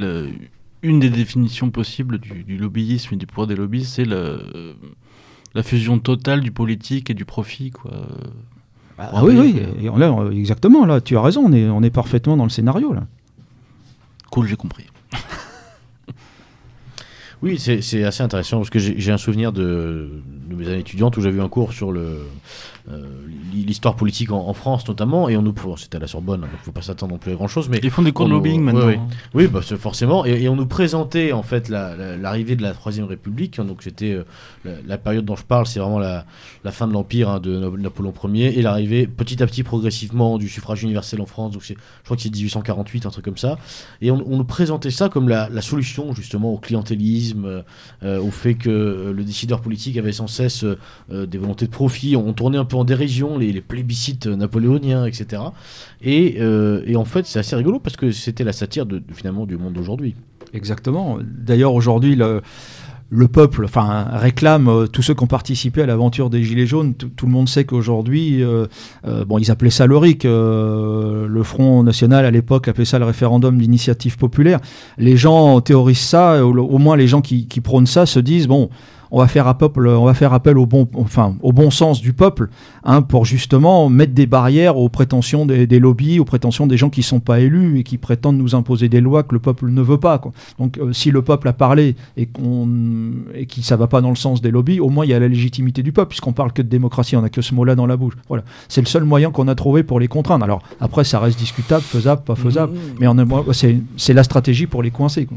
une des définitions possibles du, lobbyisme et du pouvoir des lobbies C'est la fusion totale du politique et du profit, quoi. Ah, ah oui, oui, là, exactement, là, tu as raison, on est, on est parfaitement dans le scénario, là. Cool, j'ai compris. (laughs) oui, c'est assez intéressant parce que j'ai un souvenir de, de, mes années étudiantes où j'avais eu un cours sur le, l'histoire politique en, France notamment, et on nous, c'était à la Sorbonne, donc il ne faut pas s'attendre non plus à grand chose. Mais ils font des cours de lobbying maintenant. Oui, bah, forcément, et, on nous présentait en fait l'arrivée de la Troisième République, donc c'était la, période dont je parle, c'est vraiment la, fin de l'Empire hein, de Napoléon Ier, et l'arrivée petit à petit progressivement du suffrage universel en France, donc je crois que c'est 1848, un truc comme ça, et on, nous présentait ça comme la, solution justement au clientélisme, euh, au fait que euh, le décideur politique avait sans cesse euh, des volontés de profit, on tournait un peu en dérision les, plébiscites napoléoniens, etc. Et, en fait c'est assez rigolo parce que c'était la satire de, finalement du monde d'aujourd'hui. Exactement. D'ailleurs aujourd'hui le le peuple enfin, réclame, euh, tous ceux qui ont participé à l'aventure des Gilets jaunes, tout le monde sait qu'aujourd'hui, euh, euh, bon, ils appelaient ça le RIC, le Front National à l'époque appelait ça le référendum d'initiative populaire. Les gens théorisent ça, au, moins les gens qui prônent ça se disent, bon, on va faire appel, on va faire appel au bon, enfin, au bon sens du peuple, hein, pour justement mettre des barrières aux prétentions des, lobbies, aux prétentions des gens qui ne sont pas élus et qui prétendent nous imposer des lois que le peuple ne veut pas. Donc, euh, si le peuple a parlé et qu'on et que ça va pas dans le sens des lobbies, au moins il y a la légitimité du peuple, puisqu'on parle que de démocratie, on n'a que ce mot-là dans la bouche. Voilà, c'est le seul moyen qu'on a trouvé pour les contraindre. Alors après, ça reste discutable, faisable, pas faisable, mmh. mais c'est la stratégie pour les coincer.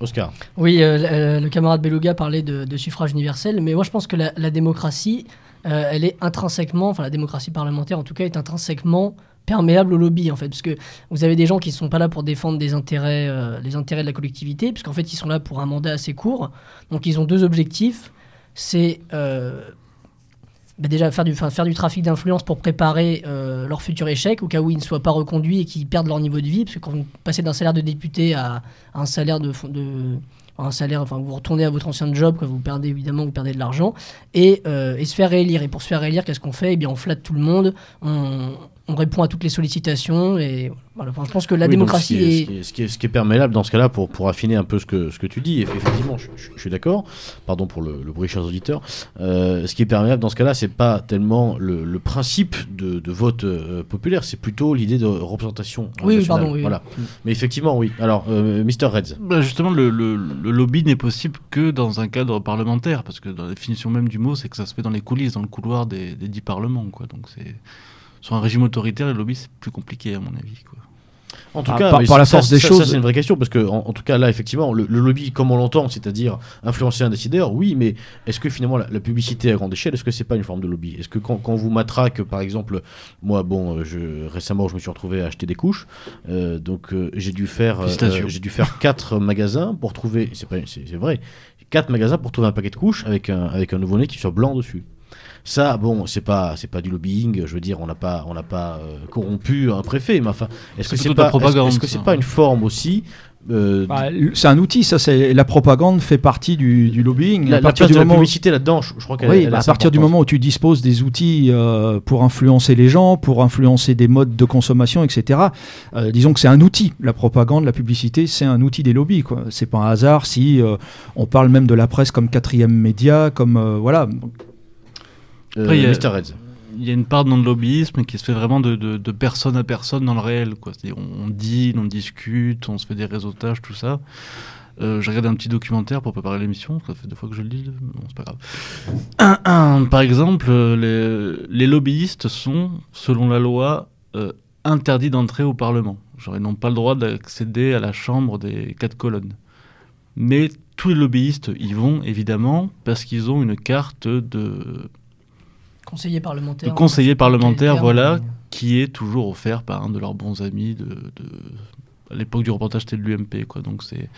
Oscar. Oui, euh, euh, le camarade Beluga parlait de, suffrage universel, mais moi je pense que la, démocratie, euh, elle est intrinsèquement, enfin la démocratie parlementaire en tout cas, est intrinsèquement perméable au lobby en fait, parce que vous avez des gens qui ne sont pas là pour défendre des intérêts, les intérêts de la collectivité, puisqu'en fait ils sont là pour un mandat assez court, donc ils ont deux objectifs, c'est bah, déjà faire du, faire du trafic d'influence pour préparer euh, leur futur échec au cas où ils ne soient pas reconduits et qu'ils perdent leur niveau de vie. Parce que quand vous passez d'un salaire de député à, un salaire de, de un salaire, enfin vous retournez à votre ancien job, quand vous perdez évidemment, vous perdez de l'argent, et, euh, et, se faire réélire. Et pour se faire réélire, qu'est-ce qu'on fait? Eh bien on flatte tout le monde, on, on répond à toutes les sollicitations et voilà, je pense que la démocratie est, Ce qui est, ce qui est, perméable dans ce cas-là pour, pour affiner un peu ce que, ce que tu dis, effectivement, je, suis d'accord, pardon pour le, bruit, chers auditeurs, euh, ce qui est perméable dans ce cas-là, c'est pas tellement le, le principe de, de vote euh, populaire, c'est plutôt l'idée de représentation. Oui, pardon, oui. Voilà. Mais effectivement, oui. Alors, euh, Mr. Reds. Bah, justement, le, le, lobby n'est possible que dans un cadre parlementaire, parce que dans la définition même du mot, c'est que ça se fait dans les coulisses, dans le couloir des, des dix parlements, quoi. Donc c'est sur un régime autoritaire, le lobby, c'est plus compliqué, à mon avis. Quoi. En tout ah, cas, par, la force des choses. Ça, c'est une vraie question, parce que, en, tout cas, là, effectivement, le, lobby, comme on l'entend, c'est-à-dire influencer un décideur, oui, mais est-ce que finalement, la, publicité à grande échelle, est-ce que c'est pas une forme de lobby? Est-ce que quand, quand, vous matraque, par exemple, moi, bon, je, récemment, je me suis retrouvé à acheter des couches, euh, donc euh, j'ai dû faire, euh, j'ai dû faire quatre (laughs) magasins pour trouver, c'est vrai, quatre magasins pour trouver un paquet de couches avec un, avec un nouveau-né qui soit blanc dessus. Ça, bon, c'est pas, c'est pas du lobbying. Je veux dire, on n'a pas, on n'a pas euh, corrompu un préfet. Mais enfin, est-ce que c'est pas, est-ce que c'est pas une forme aussi euh, bah, c'est un outil, ça. C'est la propagande fait partie du, lobbying. La, à partir du moment la publicité là-dedans, je, crois qu'elle. Oui, bah, à partir du moment où tu disposes des outils euh, pour influencer les gens, pour influencer des modes de consommation, etc. disons que c'est un outil. La propagande, la publicité, c'est un outil des lobbies. Quoi. C'est pas un hasard si on parle même de la presse comme quatrième média, comme voilà. Euh, il, y a, il y a une part de non-lobbyisme qui se fait vraiment de, de, personne à personne dans le réel. Quoi. On, dit, on discute, on se fait des réseautages, tout ça. Euh, j'ai regardé un petit documentaire pour préparer l'émission, ça fait deux fois que je le dis, bon, c'est pas grave. (clears throat) par exemple, les, les, lobbyistes sont, selon la loi, euh, interdits d'entrer au Parlement. Genre, ils n'ont pas le droit d'accéder à la chambre des quatre colonnes. Mais tous les lobbyistes y vont, évidemment, parce qu'ils ont une carte de Conseiller parlementaire. Le conseiller parlementaire, voilà, qui est toujours offert par un de leurs bons amis de, de à l'époque du reportage c'était de l'UMP quoi donc c'est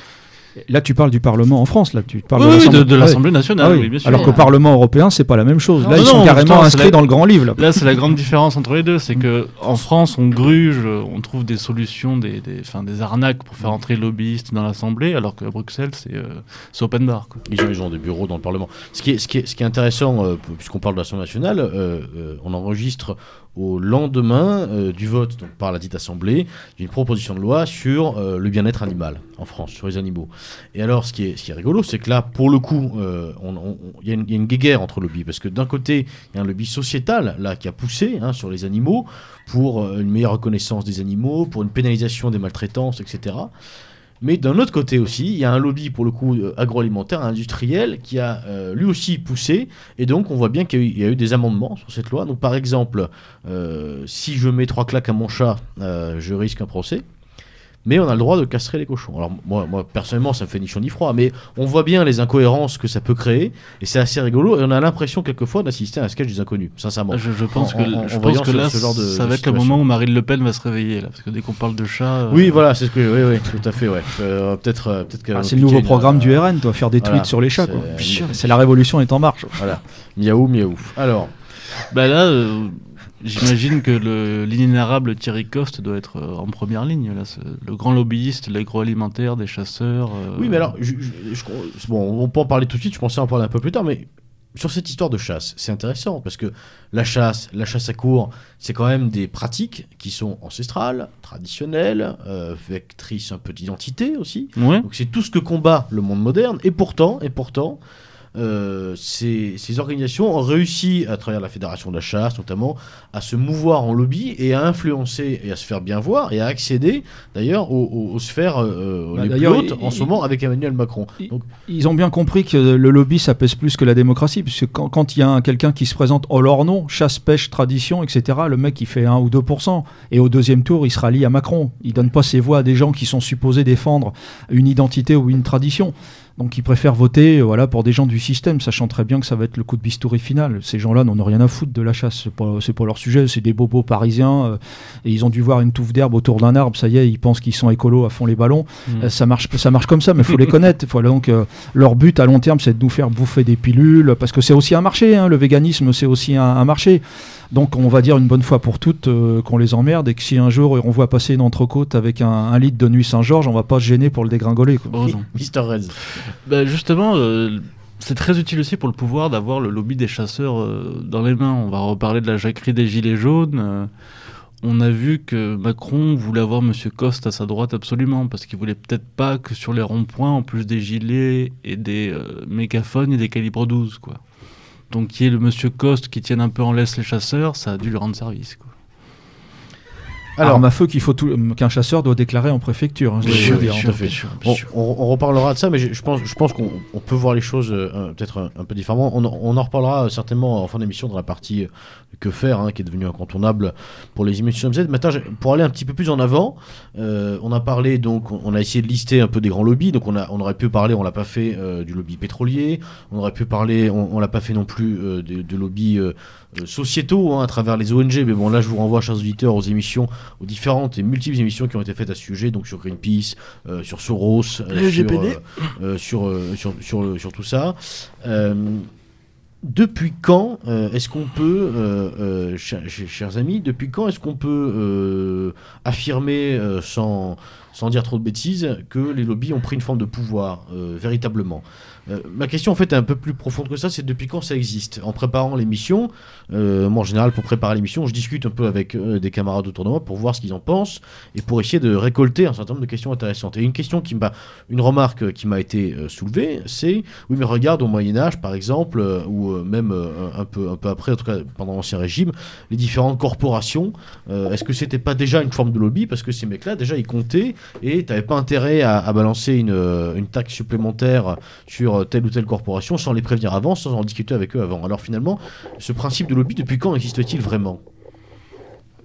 Là, tu parles du Parlement en France, là, tu parles de l'Assemblée nationale, ah oui. bien sûr. Alors qu'au Parlement européen, c'est pas la même chose. là, ils sont carrément inscrits dans le grand livre. Là, c'est la grande (laughs) différence entre les deux, c'est que en France, on gruge, on trouve des solutions, des, des, des arnaques pour faire entrer les lobbyistes dans l'Assemblée, alors qu'à Bruxelles, c'est euh, open bar. Quoi. Ils, ont, des bureaux dans le Parlement. Ce qui est, ce qui est, ce qui est intéressant, euh, puisqu'on parle de l'Assemblée nationale, euh, on enregistre au lendemain euh, du vote par la dite Assemblée d'une proposition de loi sur euh, le bien-être animal en France, sur les animaux. Et alors, ce qui est, ce qui est rigolo, c'est que là, pour le coup, euh, il y, a une guéguerre entre lobbies, parce que d'un côté, il y a un lobby sociétal là, qui a poussé hein, sur les animaux pour une meilleure reconnaissance des animaux, pour une pénalisation des maltraitances, etc. Mais d'un autre côté aussi, il y a un lobby pour le coup euh, agroalimentaire, industriel, qui a euh, lui aussi poussé. Et donc on voit bien qu'il y, a eu des amendements sur cette loi. Donc par exemple, euh, si je mets trois claques à mon chat, je risque un procès mais on a le droit de castrer les cochons. Alors moi, moi personnellement, ça me fait ni chaud ni froid, mais on voit bien les incohérences que ça peut créer, et c'est assez rigolo, et on a l'impression quelquefois d'assister à un sketch des inconnus, sincèrement. Je, je pense que, je pense que là, ça va être le moment où Marine Le Pen va se réveiller, là, parce que dès qu'on parle de chat... Euh, oui, voilà, c'est ce que... Oui, oui, tout à fait, ouais. Euh, peut-être euh, peut ah, C'est le nouveau programme du RN, toi, faire des tweets sur les chats, quoi. C'est la révolution est en marche. Voilà, miaou, miaou. Alors... Bah là... J'imagine que l'inénarrable Thierry Coste doit être euh, en première ligne, là, le grand lobbyiste de l'agroalimentaire, des chasseurs. Euh. Oui, mais alors, bon, on peut en parler tout de suite, je pensais en parler un peu plus tard, mais sur cette histoire de chasse, c'est intéressant parce que la chasse, la chasse à court, c'est quand même des pratiques qui sont ancestrales, traditionnelles, euh, vectrices un peu d'identité aussi. Donc c'est tout ce que combat le monde moderne, et pourtant, et pourtant, euh, ces, organisations ont réussi, à travers la Fédération de la chasse notamment, à se mouvoir en lobby et à influencer et à se faire bien voir et à accéder d'ailleurs aux, sphères euh, bah, les plus hautes en ce moment avec Emmanuel Macron. Ils ont bien compris que le lobby ça pèse plus que la démocratie, puisque quand il y a quelqu'un qui se présente en leur nom, chasse, pêche, tradition, etc., le mec il fait 1 ou 2%, et au deuxième tour il se rallie à Macron. Il donne pas ses voix à des gens qui sont supposés défendre une identité ou une tradition. Donc ils préfèrent voter voilà, pour des gens du système, sachant très bien que ça va être le coup de bistouri final. Ces gens-là n'en ont rien à foutre de la chasse, c'est pas, pas leur sujet, c'est des bobos parisiens, euh, et ils ont dû voir une touffe d'herbe autour d'un arbre, ça y est, ils pensent qu'ils sont écolos à fond les ballons. Mmh. Euh, ça, marche, ça marche comme ça, mais il faut les (laughs) connaître. Voilà, donc, euh, leur but à long terme, c'est de nous faire bouffer des pilules, parce que c'est aussi un marché, hein, le véganisme, c'est aussi un marché. Donc on va dire une bonne fois pour toutes euh, qu'on les emmerde et que si un jour on voit passer une entrecôte avec un, litre de nuit Saint-Georges, on va pas se gêner pour le dégringoler. Oh, Mister Red. Bah, justement, euh, c'est très utile aussi pour le pouvoir d'avoir le lobby des chasseurs euh, dans les mains. On va reparler de la jacquerie des gilets jaunes. on a vu que Macron voulait avoir M. Coste à sa droite absolument, parce qu'il voulait peut-être pas que sur les ronds-points, en plus des gilets et des mégaphones et des calibres 12, quoi. Donc, qui est le monsieur Coste qui tienne un peu en laisse les chasseurs, ça a dû lui rendre service. Quoi. Alors, ma feu qu'il faut qu'un chasseur doit déclarer en préfecture. Hein, on, reparlera de ça, mais je, pense, je pense qu'on peut voir les choses euh, peut-être un, peu différemment. On, en reparlera certainement en fin d'émission dans la partie euh, que faire, hein, qui est devenue incontournable pour les émissions MZ. Maintenant, pour aller un petit peu plus en avant, euh, on a parlé donc, on a essayé de lister un peu des grands lobbies. Donc, on, a, on aurait pu parler, on l'a pas fait du lobby pétrolier. On aurait pu parler, on, l'a pas fait non plus de, de lobby euh, sociétaux hein, à travers les ONG. Mais bon, là, je vous renvoie, chers auditeurs, aux émissions, aux différentes et multiples émissions qui ont été faites à ce sujet, donc sur Greenpeace, euh, sur Soros, euh, sur, sur, sur, sur, tout ça. depuis quand est-ce qu'on peut, chers, amis, depuis quand est-ce qu'on peut affirmer sans, sans dire trop de bêtises que les lobbies ont pris une forme de pouvoir véritablement? Euh, ma question en fait est un peu plus profonde que ça, c'est depuis quand ça existe? En préparant l'émission, euh, moi en général pour préparer l'émission, je discute un peu avec euh, des camarades autour de moi pour voir ce qu'ils en pensent et pour essayer de récolter un certain nombre de questions intéressantes. Et une question qui m'a, une remarque qui m'a été soulevée, c'est oui mais regarde au Moyen Âge par exemple ou même un peu un peu après, en tout cas pendant l'Ancien Régime, les différentes corporations, est-ce que c'était pas déjà une forme de lobby? Parce que ces mecs-là déjà ils comptaient et t'avais pas intérêt à, à balancer une, une taxe supplémentaire sur telle ou telle corporation sans les prévenir avant, sans en discuter avec eux avant. Alors finalement, ce principe de lobby, depuis quand existe-t-il vraiment?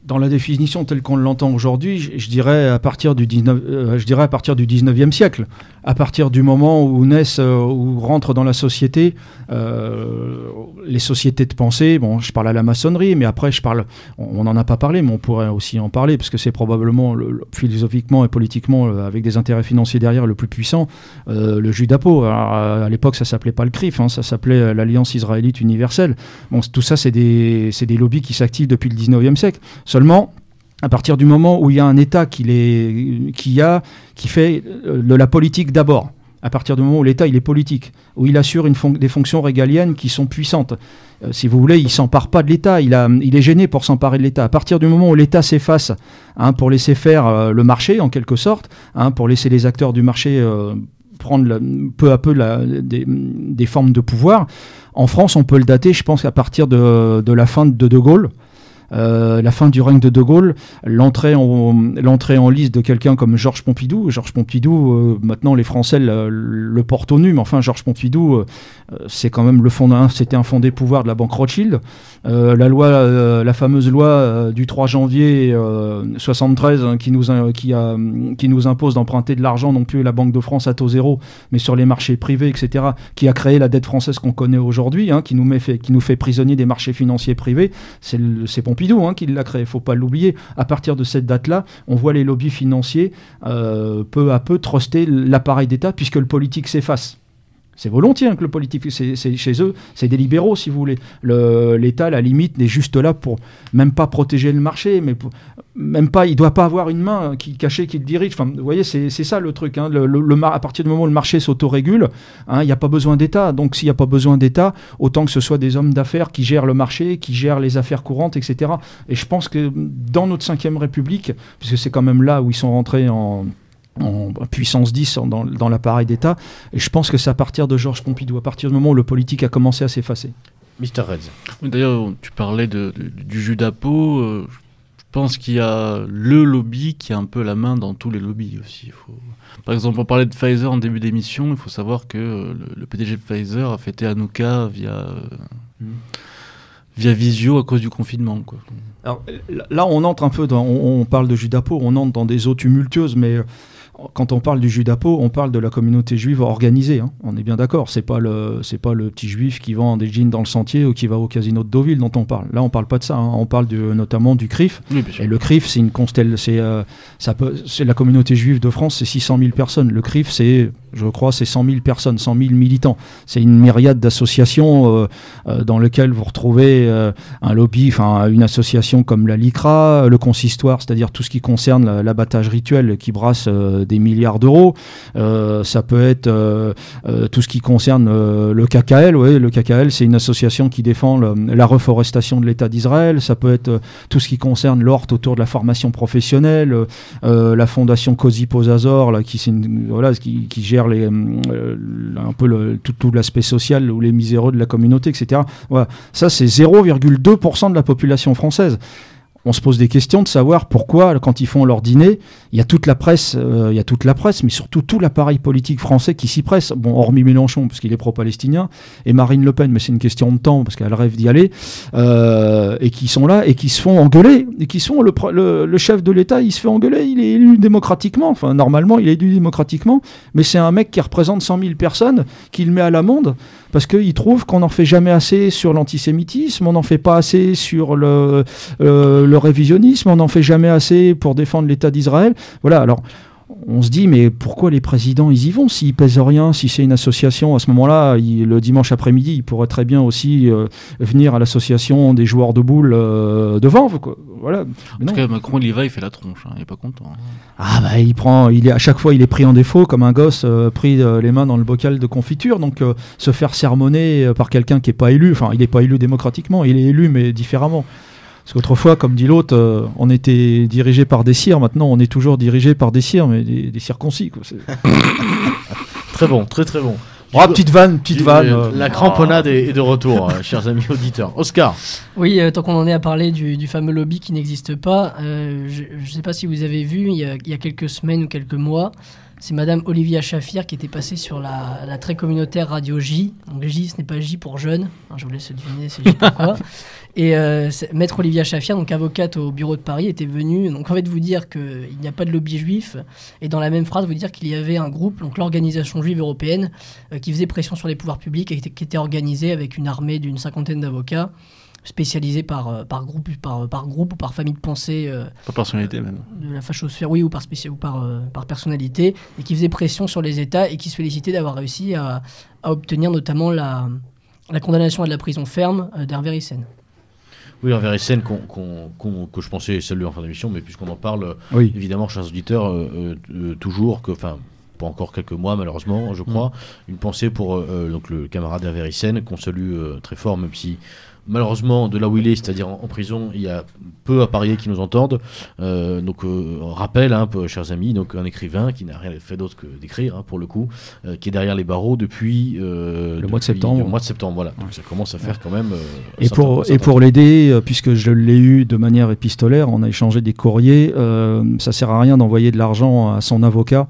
Dans la définition telle qu'on l'entend aujourd'hui, je, dirais à partir du 19, euh, je dirais à partir du 19e siècle, à partir du moment où naissent, euh, où rentrent dans la société euh, les sociétés de pensée. Bon, je parle à la maçonnerie, mais après je parle, on n'en a pas parlé, mais on pourrait aussi en parler parce que c'est probablement philosophiquement et politiquement avec des intérêts financiers derrière le plus puissant, le Judapo. À, l'époque, ça s'appelait pas le CRIF, hein, ça s'appelait l'Alliance israélite universelle. Bon, tout ça, c'est des, des lobbies qui s'activent depuis le 19e siècle. Seulement, à partir du moment où il y a un État qui, fait euh, de la politique d'abord, à partir du moment où l'État est politique, où il assure des fonctions régaliennes qui sont puissantes. Euh, si vous voulez, il s'empare pas de l'État, il, est gêné pour s'emparer de l'État. À partir du moment où l'État s'efface hein, pour laisser faire euh, le marché, en quelque sorte, hein, pour laisser les acteurs du marché prendre peu à peu des, des, formes de pouvoir, en France, on peut le dater, je pense, à partir de, de la fin de De Gaulle, euh, la fin du règne de De Gaulle, l'entrée en, liste de quelqu'un comme Georges Pompidou. Georges Pompidou, euh, maintenant les Français le, portent au nu, mais enfin Georges Pompidou, euh, c'est quand même le fond, c'était un fond des pouvoirs de la banque Rothschild. La loi, la fameuse loi du 3 janvier 73 hein, qui, nous, impose d'emprunter de l'argent non plus la Banque de France à taux zéro, mais sur les marchés privés, etc., qui a créé la dette française qu'on connaît aujourd'hui, hein, qui, nous fait, qui prisonnier des marchés financiers privés. C'est Pompidou Hein, qui l'a créé, il faut pas l'oublier. À partir de cette date-là, on voit les lobbies financiers euh, peu à peu truster l'appareil d'État puisque le politique s'efface. C'est volontiers hein, que le politique, c'est chez eux, c'est des libéraux si vous voulez. L'État, la limite, n'est juste là pour même pas protéger le marché, mais même pas, il doit pas avoir une main qui cachée qui le dirige. Enfin, vous voyez, c'est ça le truc. Hein. À partir du moment où le marché s'autorégule, hein, il n'y a pas besoin d'État. Donc s'il n'y a pas besoin d'État, autant que ce soit des hommes d'affaires qui gèrent le marché, qui gèrent les affaires courantes, etc. Et je pense que dans notre 5 République, puisque c'est quand même là où ils sont rentrés en en puissance 10 dans, dans l'appareil d'État. Et je pense que c'est à partir de Georges Pompidou, à partir du moment où le politique a commencé à s'effacer. Mr. Reds. D'ailleurs, tu parlais de, du jus d'Apo. Euh, je pense qu'il y a le lobby qui a un peu la main dans tous les lobbies aussi. Faut... Par exemple, on parlait de Pfizer en début d'émission. Il faut savoir que euh, le, PDG de Pfizer a fêté Hanouka via, mm. via Visio à cause du confinement. Quoi. Alors, là, on entre un peu dans. On, on parle de jus d'Apo, on entre dans des eaux tumultueuses, mais quand on parle du Judapo, on parle de la communauté juive organisée. Hein. On est bien d'accord. C'est pas le c'est pas le petit juif qui vend des jeans dans le sentier ou qui va au casino de Deauville dont on parle. Là, on parle pas de ça. Hein. On parle notamment du CRIF. et le CRIF, c'est une constelle. C'est euh, ça peut. C'est la communauté juive de France, c'est 600 000 personnes. Le CRIF, c'est je crois, c'est 100 000 personnes, 100 000 militants. C'est une myriade d'associations euh, euh, dans lesquelles vous retrouvez un lobby, enfin une association comme la LICRA, le consistoire, c'est-à-dire tout ce qui concerne l'abattage rituel qui brasse des milliards d'euros. Euh, ça peut être euh, euh, tout ce qui concerne le KKL. Oui, le KKL, c'est une association qui défend la reforestation de l'État d'Israël. Ça peut être tout ce qui concerne l'ORT autour de la formation professionnelle, la fondation Cosi Posazor, là, qui, gère un peu le, tout, tout l'aspect social ou les miséreux de la communauté, etc. Voilà. Ça, c'est 0,2% de la population française on se pose des questions de savoir pourquoi, quand ils font leur dîner, il y a toute la presse, euh, il y a toute la presse, mais surtout tout l'appareil politique français qui s'y presse. Bon, hormis Mélenchon, parce qu'il est pro-palestinien, et Marine Le Pen, mais c'est une question de temps, parce qu'elle rêve d'y aller, euh, et qui sont là, et qui se font engueuler, et qui sont le, le chef de l'État, il se fait engueuler, il est élu démocratiquement, enfin, normalement, il est élu démocratiquement, mais c'est un mec qui représente 100 000 personnes, qui le met à l'amende, parce qu'il trouve qu'on n'en fait jamais assez sur l'antisémitisme, on n'en fait pas assez sur le, euh, le révisionnisme, on n'en fait jamais assez pour défendre l'État d'Israël. Voilà, alors on se dit, mais pourquoi les présidents, ils y vont S'ils pèsent rien, si c'est une association, à ce moment-là, le dimanche après-midi, ils pourraient très bien aussi euh, venir à l'association des joueurs de boules euh, de Vanves. Voilà. en tout cas, Macron, il y va, il fait la tronche, hein, il n'est pas content. Hein. Ah bah, il prend, il est, à chaque fois, il est pris en défaut, comme un gosse euh, pris les mains dans le bocal de confiture. Donc, se faire sermonner par quelqu'un qui n'est pas élu, enfin, il n'est pas élu démocratiquement, il est élu, mais différemment. Parce qu'autrefois, comme dit l'autre, euh, on était dirigé par des cires, maintenant on est toujours dirigé par des cires, mais des, des circoncis. Quoi. (laughs) très bon, très très bon. Oh, petite vanne, petite vanne. Euh, la cramponnade est, de retour, euh, chers amis auditeurs. Oscar. Oui, tant qu'on en est à parler du, fameux lobby qui n'existe pas, je ne sais pas si vous avez vu, il y, a, il y, a, quelques semaines ou quelques mois, c'est Madame Olivia Shafir qui était passée sur la, très communautaire radio J. Donc J, ce n'est pas J pour jeune. je vous laisse deviner c'est J pourquoi. (laughs) Et euh, Maître Olivia Shafir, donc avocate au bureau de Paris, était venue donc en fait vous dire qu'il n'y a pas de lobby juif et dans la même phrase vous dire qu'il y avait un groupe, donc l'organisation juive européenne, euh, qui faisait pression sur les pouvoirs publics et qui était organisée avec une armée d'une cinquantaine d'avocats spécialisés par, euh, par, groupe, par, par groupe ou par famille de pensée. Euh, par personnalité même. De la fachosphère, oui, ou par, ou par, euh, par personnalité, et qui faisait pression sur les États et qui se félicitait d'avoir réussi à, à, obtenir notamment la, la condamnation à de la prison ferme d'Hervé Ryssen. Oui, Hervé Ryssen, que je pensais saluer en fin d'émission, mais puisqu'on en parle, évidemment, chers auditeurs, toujours que, enfin, pas encore quelques mois malheureusement, je crois. Une pensée pour donc le camarade Hervé qu'on salue très fort, même si malheureusement, de là où il est, c'est-à-dire en, prison, il y a peu à parier qui nous entendent. Euh, donc, euh, rappel, hein, chers amis, donc un écrivain qui n'a rien fait d'autre que d'écrire, hein, pour le coup, euh, qui est derrière les barreaux depuis le mois de septembre. Le mois de septembre, voilà. Donc, ça commence à faire quand même. et pour et pour l'aider, puisque je l'ai eu de manière épistolaire, on a échangé des courriers. ça sert à rien d'envoyer de l'argent à son avocat.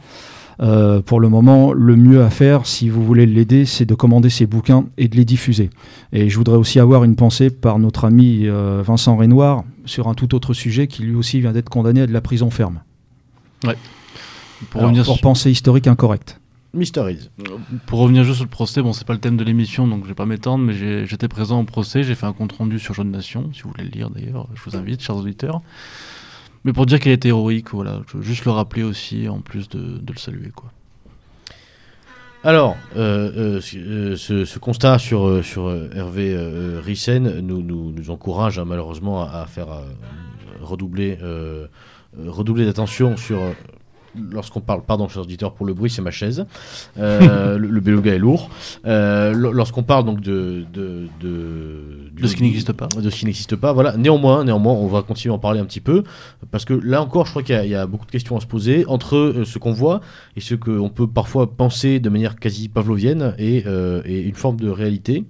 Euh, pour le moment, le mieux à faire, si vous voulez l'aider, c'est de commander ses bouquins et de les diffuser. Et je voudrais aussi avoir une pensée par notre ami euh, Vincent Renoir sur un tout autre sujet qui lui aussi vient d'être condamné à de la prison ferme. Ouais. Pour, revenir pour pensée historique incorrecte. Mysteries. Pour revenir juste sur le procès, bon, c'est pas le thème de l'émission, donc je vais pas m'étendre, mais j'étais présent au procès, j'ai fait un compte rendu sur Jeune Nation, si vous voulez le lire d'ailleurs, je vous invite, chers auditeurs. Mais pour dire qu'elle était héroïque, voilà, je veux juste le rappeler aussi, en plus de, le saluer. Quoi. Alors, euh, euh, ce, constat sur, Hervé Rissen nous, nous, encourage hein, malheureusement à, faire redoubler, redoubler d'attention sur lorsqu'on parle, pardon, chers auditeurs, pour le bruit, c'est ma chaise. Euh, (laughs) le, le beluga est lourd. Euh, lorsqu'on parle donc de de, de, ce qui n'existe pas, de ce qui n'existe pas, voilà. Néanmoins, néanmoins, on va continuer à en parler un petit peu parce que là encore, je crois qu'il y, a beaucoup de questions à se poser entre euh, ce qu'on voit et ce qu'on peut parfois penser de manière quasi pavlovienne et, et une forme de réalité.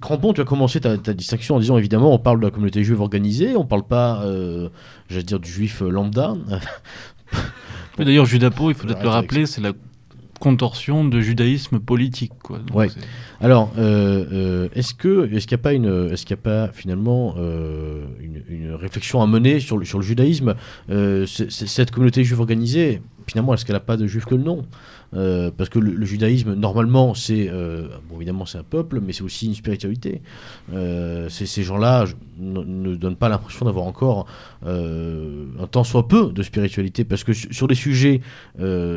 Crampon, tu as commencé ta, distinction en disant évidemment on parle de la communauté juive organisée, on parle pas, euh, j'allais dire, du juif lambda. (laughs) D'ailleurs, Judapo, il faut peut-être le rappeler, c'est la contorsion de judaïsme politique. Quoi. ouais. Alors, euh, euh, est-ce que est-ce qu'il n'y a pas une est-ce qu'il a pas finalement une, réflexion à mener sur le, sur le judaïsme? Cette communauté juive organisée, finalement, est-ce qu'elle n'a pas de juif que le nom? Euh, parce que le, judaïsme, normalement, c'est euh, bon, évidemment c'est un peuple, mais c'est aussi une spiritualité. Euh, ces gens-là ne donnent pas l'impression d'avoir encore un tant soit peu de spiritualité, parce que sur des sujets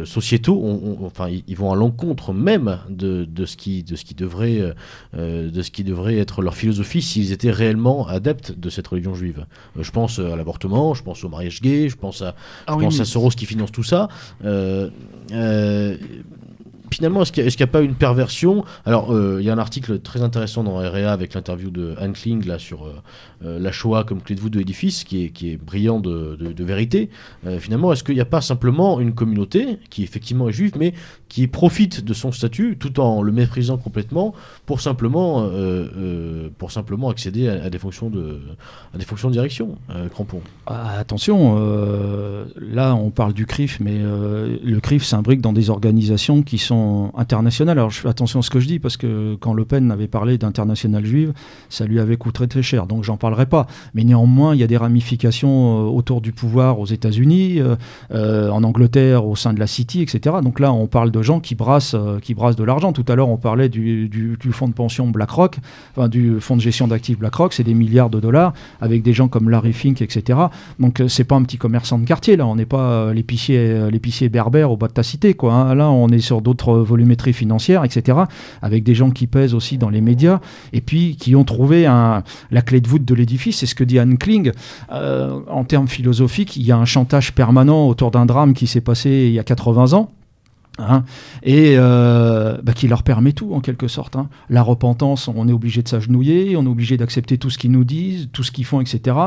sociétaux, on, enfin, ils, vont à l'encontre même de, de, ce qui, de ce qui devrait, de ce qui devrait être leur philosophie s'ils étaient réellement adeptes de cette religion juive. je pense à l'avortement, je pense au mariage gay, je pense à, je ah pense à Soros qui finance tout ça. Euh, finalement, est-ce qu'il n'y a, pas une perversion? Alors, euh, il y a un article très intéressant dans REA avec l'interview de Anne Kling là, sur euh, euh, la Shoah comme clé de voûte de l'édifice, qui est, brillant de, de, vérité. finalement, est-ce qu'il n'y a pas simplement une communauté qui effectivement est juive, mais qui profite de son statut tout en le méprisant complètement pour simplement, pour simplement accéder à, des fonctions de, à des fonctions de direction Crampon? Ah, Attention, là on parle du CRIF, mais le CRIF s'imbrique dans des organisations qui sont internationale. Alors je fais attention à ce que je dis parce que quand Le Pen avait parlé d'international juive, ça lui avait coûté très cher, donc j'en parlerai pas. Mais néanmoins, il y a des ramifications euh, autour du pouvoir aux États-Unis, euh, euh, en Angleterre, au sein de la City, etc. Donc là, on parle de gens qui brassent, qui brassent de l'argent. Tout à l'heure, on parlait du, fonds de pension BlackRock, enfin du fonds de gestion d'actifs BlackRock, c'est des milliards de dollars avec des gens comme Larry Fink, etc. Donc c'est pas un petit commerçant de quartier là, on n'est pas l'épicier, l'épicier berbère au bas de ta cité. Hein. Là, on est sur d'autres volumétrie financière, etc., avec des gens qui pèsent aussi dans les médias, et puis qui ont trouvé la clé de voûte de l'édifice. C'est ce que dit Anne Kling. Euh, en termes philosophiques, il y a un chantage permanent autour d'un drame qui s'est passé il y a 80 ans. Hein, et euh, bah, qui leur permet tout en quelque sorte. Hein. La repentance, on est obligé de s'agenouiller, on est obligé d'accepter tout ce qu'ils nous disent, tout ce qu'ils font, etc.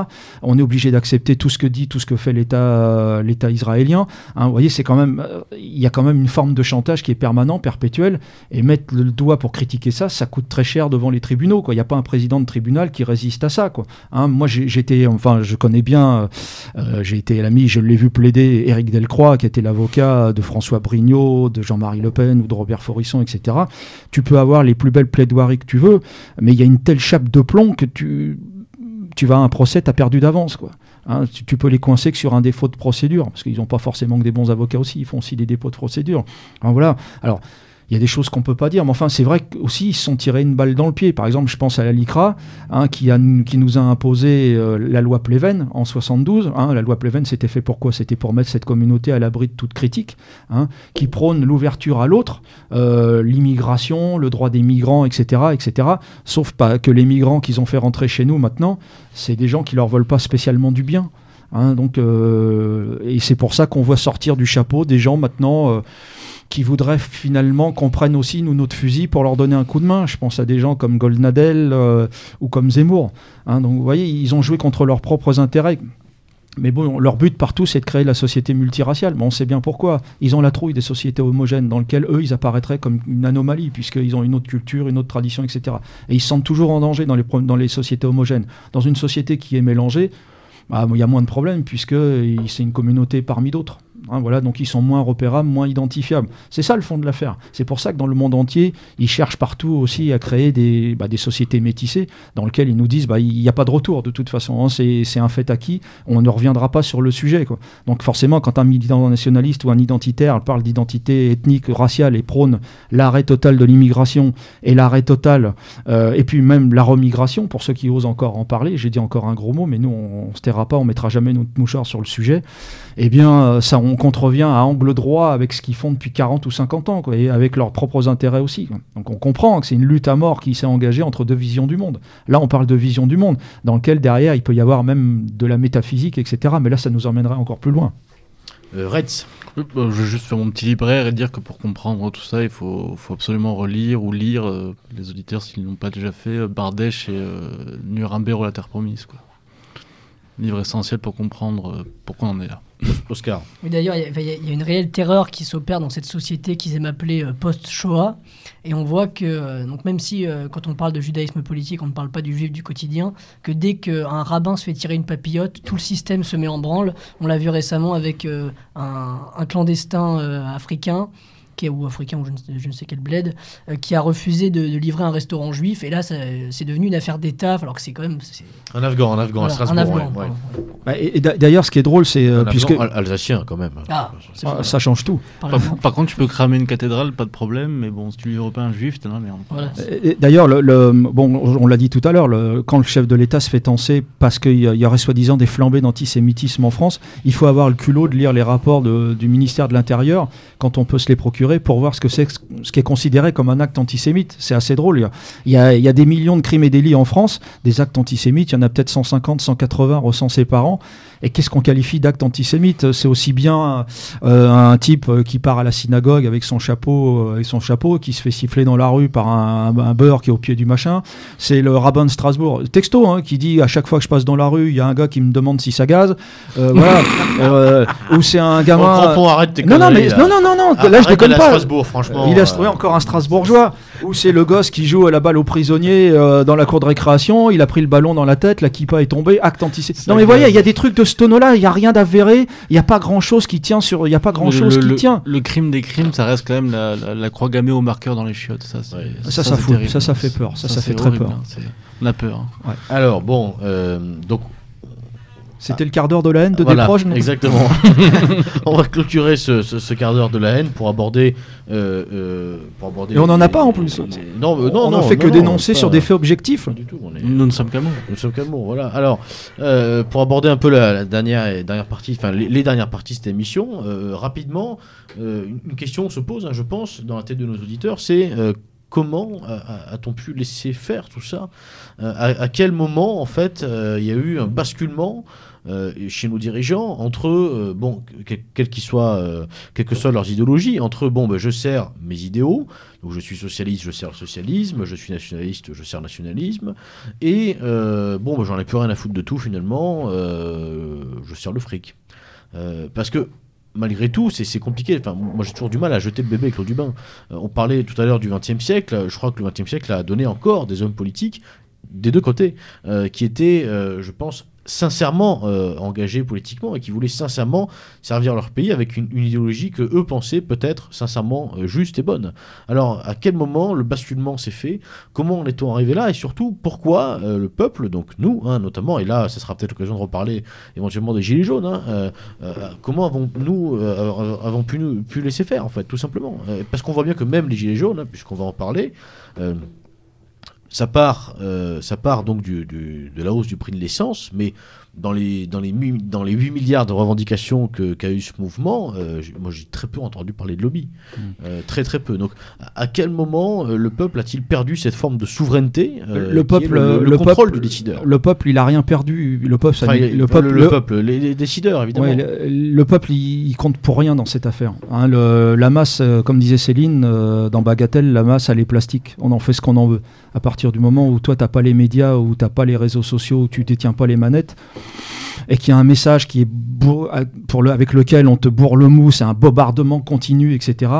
On est obligé d'accepter tout ce que dit, tout ce que fait l'État, euh, l'État israélien. Hein. vous voyez, c'est quand même, euh, il y a quand même une forme de chantage qui est permanent, perpétuel, et mettre le doigt pour critiquer ça, ça coûte très cher devant les tribunaux. Il n'y a pas un président de tribunal qui résiste à ça. Quoi. moi, j'étais, enfin, je connais bien, j'ai été l'ami, je l'ai vu plaider Éric Delcroix, qui était l'avocat de François Brignot de Jean-Marie Le Pen ou de Robert Forisson, etc. Tu peux avoir les plus belles plaidoiries que tu veux, mais il y a une telle chape de plomb que tu, tu vas à un procès, tu as perdu d'avance. quoi. Hein, tu, peux les coincer que sur un défaut de procédure, parce qu'ils n'ont pas forcément que des bons avocats aussi, ils font aussi des dépôts de procédure. voilà. Alors, il y a des choses qu'on peut pas dire. Mais enfin, c'est vrai qu'aussi, ils se sont tirés une balle dans le pied. Par exemple, je pense à la LICRA, hein, qui, nous a imposé euh, la loi Pleven en 72. Hein. La loi Pleven, c'était fait pour quoi? C'était pour mettre cette communauté à l'abri de toute critique, hein, qui prône l'ouverture à l'autre, euh, l'immigration, le droit des migrants, etc., etc. Sauf que les migrants qu'ils ont fait rentrer chez nous maintenant, c'est des gens qui leur veulent pas spécialement du bien. Donc, euh, et c'est pour ça qu'on voit sortir du chapeau des gens maintenant. Euh, qui voudraient finalement qu'on prenne aussi nous notre fusil pour leur donner un coup de main. Je pense à des gens comme Goldnadel euh, ou comme Zemmour. Hein. donc vous voyez, ils ont joué contre leurs propres intérêts. Mais bon, leur but partout, c'est de créer la société multiraciale. On sait bien pourquoi. Ils ont la trouille des sociétés homogènes dans lesquelles eux, ils apparaîtraient comme une anomalie, puisqu'ils ont une autre culture, une autre tradition, etc. Et ils se sentent toujours en danger dans les, sociétés homogènes. Dans une société qui est mélangée, bah, il y a moins de problèmes, puisque c'est une communauté parmi d'autres. Hein, voilà, donc ils sont moins repérables, moins identifiables. C'est ça le fond de l'affaire. C'est pour ça que dans le monde entier, ils cherchent partout aussi à créer des, bah, des sociétés métissées dans lesquelles ils nous disent bah, il n'y a pas de retour de toute façon. Hein, c'est un fait acquis. On ne reviendra pas sur le sujet. Quoi. Donc forcément, quand un militant nationaliste ou un identitaire parle d'identité ethnique, raciale et prône l'arrêt total de l'immigration et l'arrêt total, euh, et puis même la remigration, pour ceux qui osent encore en parler, j'ai dit encore un gros mot, mais nous, on ne se taira pas, on mettra jamais notre mouchard sur le sujet, eh bien, euh, ça, on contrevient à angle droit avec ce qu'ils font depuis 40 ou 50 ans, et avec leurs propres intérêts aussi. Donc on comprend que c'est une lutte à mort qui s'est engagée entre deux visions du monde. Là, on parle de vision du monde, dans lequel derrière, il peut y avoir même de la métaphysique, etc. Mais là, ça nous emmènerait encore plus loin. Euh, Reds bah, je vais juste faire mon petit libraire et dire que pour comprendre tout ça, il faut, faut absolument relire ou lire, euh, les auditeurs s'ils n'ont pas déjà fait, Bardèche et Nuremberg ou la Terre Promise. Quoi. Livre essentiel pour comprendre pourquoi on en est là. Oscar. Oui, d'ailleurs, il y, a une réelle terreur qui s'opère dans cette société qu'ils aiment appeler euh, post-Shoah. Et on voit que, euh, donc même si euh, quand on parle de judaïsme politique, on ne parle pas du juif du quotidien, que dès qu'un rabbin se fait tirer une papillote, tout le système se met en branle. On l'a vu récemment avec un, clandestin africain ou africain ou je ne, sais quel bled, euh, qui a refusé de, livrer un restaurant juif. Et là, c'est devenu une affaire d'État, alors que c'est quand même. Un Afghan, un Afghan à Strasbourg. Bah, et, d'ailleurs, ce qui est drôle, c'est. Euh, puisque... alsacien, quand même. Ah, ah, ça change tout. Par, contre, tu peux cramer une cathédrale, pas de problème, mais bon, si tu livres pas un juif, t'es dans la merde. D'ailleurs, le, bon, on l'a dit tout à l'heure, quand le chef de l'État se fait tenser parce qu'il y aurait soi-disant des flambées d'antisémitisme en France, il faut avoir le culot de lire les rapports du ministère de l'Intérieur quand on peut se les procurer pour voir ce que qui est considéré comme un acte antisémite. C'est assez drôle. Il y, a, il y, a, des millions de crimes et délits en France, des actes antisémites, il y en a peut-être 150, 180 recensés par an. Et qu'est-ce qu'on qualifie d'acte antisémite? C'est aussi bien euh, un type euh, qui part à la synagogue avec son chapeau, euh, avec son chapeau, qui se fait siffler dans la rue par un, beurre qui est au pied du machin. C'est le rabbin de Strasbourg, texto, hein, qui dit à chaque fois que je passe dans la rue, il y a un gars qui me demande si ça gaze. (laughs) voilà. ou c'est un gamin. arrête tes non, non, mais, non, non, non, non, là je déconne pas. Strasbourg, franchement. Il a encore un Strasbourgeois. Ou c'est le gosse qui joue à la balle aux prisonniers dans la cour de récréation, il a pris le ballon dans la tête, la kippa est tombée, acte antisémite. Non mais voyez, il y a des trucs de ce tonneau-là, il n'y a rien d'avéré, il n'y a pas grand-chose qui tient sur... Il y a pas grand-chose qui tient. Le crime des crimes, ça reste quand même la, croix gammée au marqueur dans les chiottes. Ça, ça, ça, ça, ça, ça, fait peur. Ça, ça, fait très peur. Hein, on a peur. Hein. Alors, bon, euh, donc c'était le quart d'heure de la haine de voilà, Desproges Exactement. (laughs) on va clôturer ce, quart d'heure de la haine pour aborder. Euh, euh, pour aborder Et on n'en a pas en plus. Non, non, on ne fait que dénoncer sur des faits objectifs. Du tout, Nous ne sommes qu'amour. Nous sommes qu'amour, voilà. Alors, euh, pour aborder un peu la, dernière, dernière partie, enfin les, dernières parties de cette émission, rapidement, une question se pose, hein, je pense, dans la tête de nos auditeurs, c'est comment a-t-on pu laisser faire tout ça? À, quel moment, en fait, il y a eu un basculement euh, chez nos dirigeants entre euh, bon euh, quelle que soient leurs idéologies entre bon ben, je sers mes idéaux donc je suis socialiste je sers le socialisme je suis nationaliste je sers le nationalisme et bon ben, j'en ai plus rien à foutre de tout finalement je sers le fric parce que malgré tout, c'est compliqué. Enfin, moi, j'ai toujours du mal à jeter le bébé avec l'eau du bain. on parlait tout à l'heure du XXe siècle. Je crois que le XXe siècle a donné encore des hommes politiques des deux côtés, qui étaient, je pense, sincèrement euh, engagés politiquement et qui voulaient sincèrement servir leur pays avec une, idéologie que eux pensaient peut-être sincèrement euh, juste et bonne. Alors à quel moment le basculement s'est fait? Comment en est-on arrivé là? Et surtout pourquoi euh, le peuple, donc nous hein, notamment, et là ce sera peut-être l'occasion de reparler éventuellement des gilets jaunes, hein, comment avons-nous avons pu, pu laisser faire en fait tout simplement. Parce qu'on voit bien que même les gilets jaunes, hein, puisqu'on va en parler, ça part, euh, ça part donc du, de la hausse du prix de l'essence, mais dans les, dans, les, dans les 8 milliards de revendications qu'a eu ce mouvement, euh, moi j'ai très peu entendu parler de lobby. Mm. Euh, très très peu. Donc à quel moment le peuple a-t-il perdu cette forme de souveraineté Le peuple, le, contrôle du décideur? Le peuple, il a rien perdu. Le peuple, le, peuple, le, peuple, les, décideurs évidemment. le, peuple, il, compte pour rien dans cette affaire. Hein. la masse, comme disait Céline dans Bagatelle, la masse elle est plastique. On en fait ce qu'on en veut. À partir du moment où toi t'as pas les médias, où t'as pas les réseaux sociaux, où tu détiens pas les manettes et qu'il y a un message qui est pour le, avec lequel on te bourre le mou, c'est un bombardement continu, etc.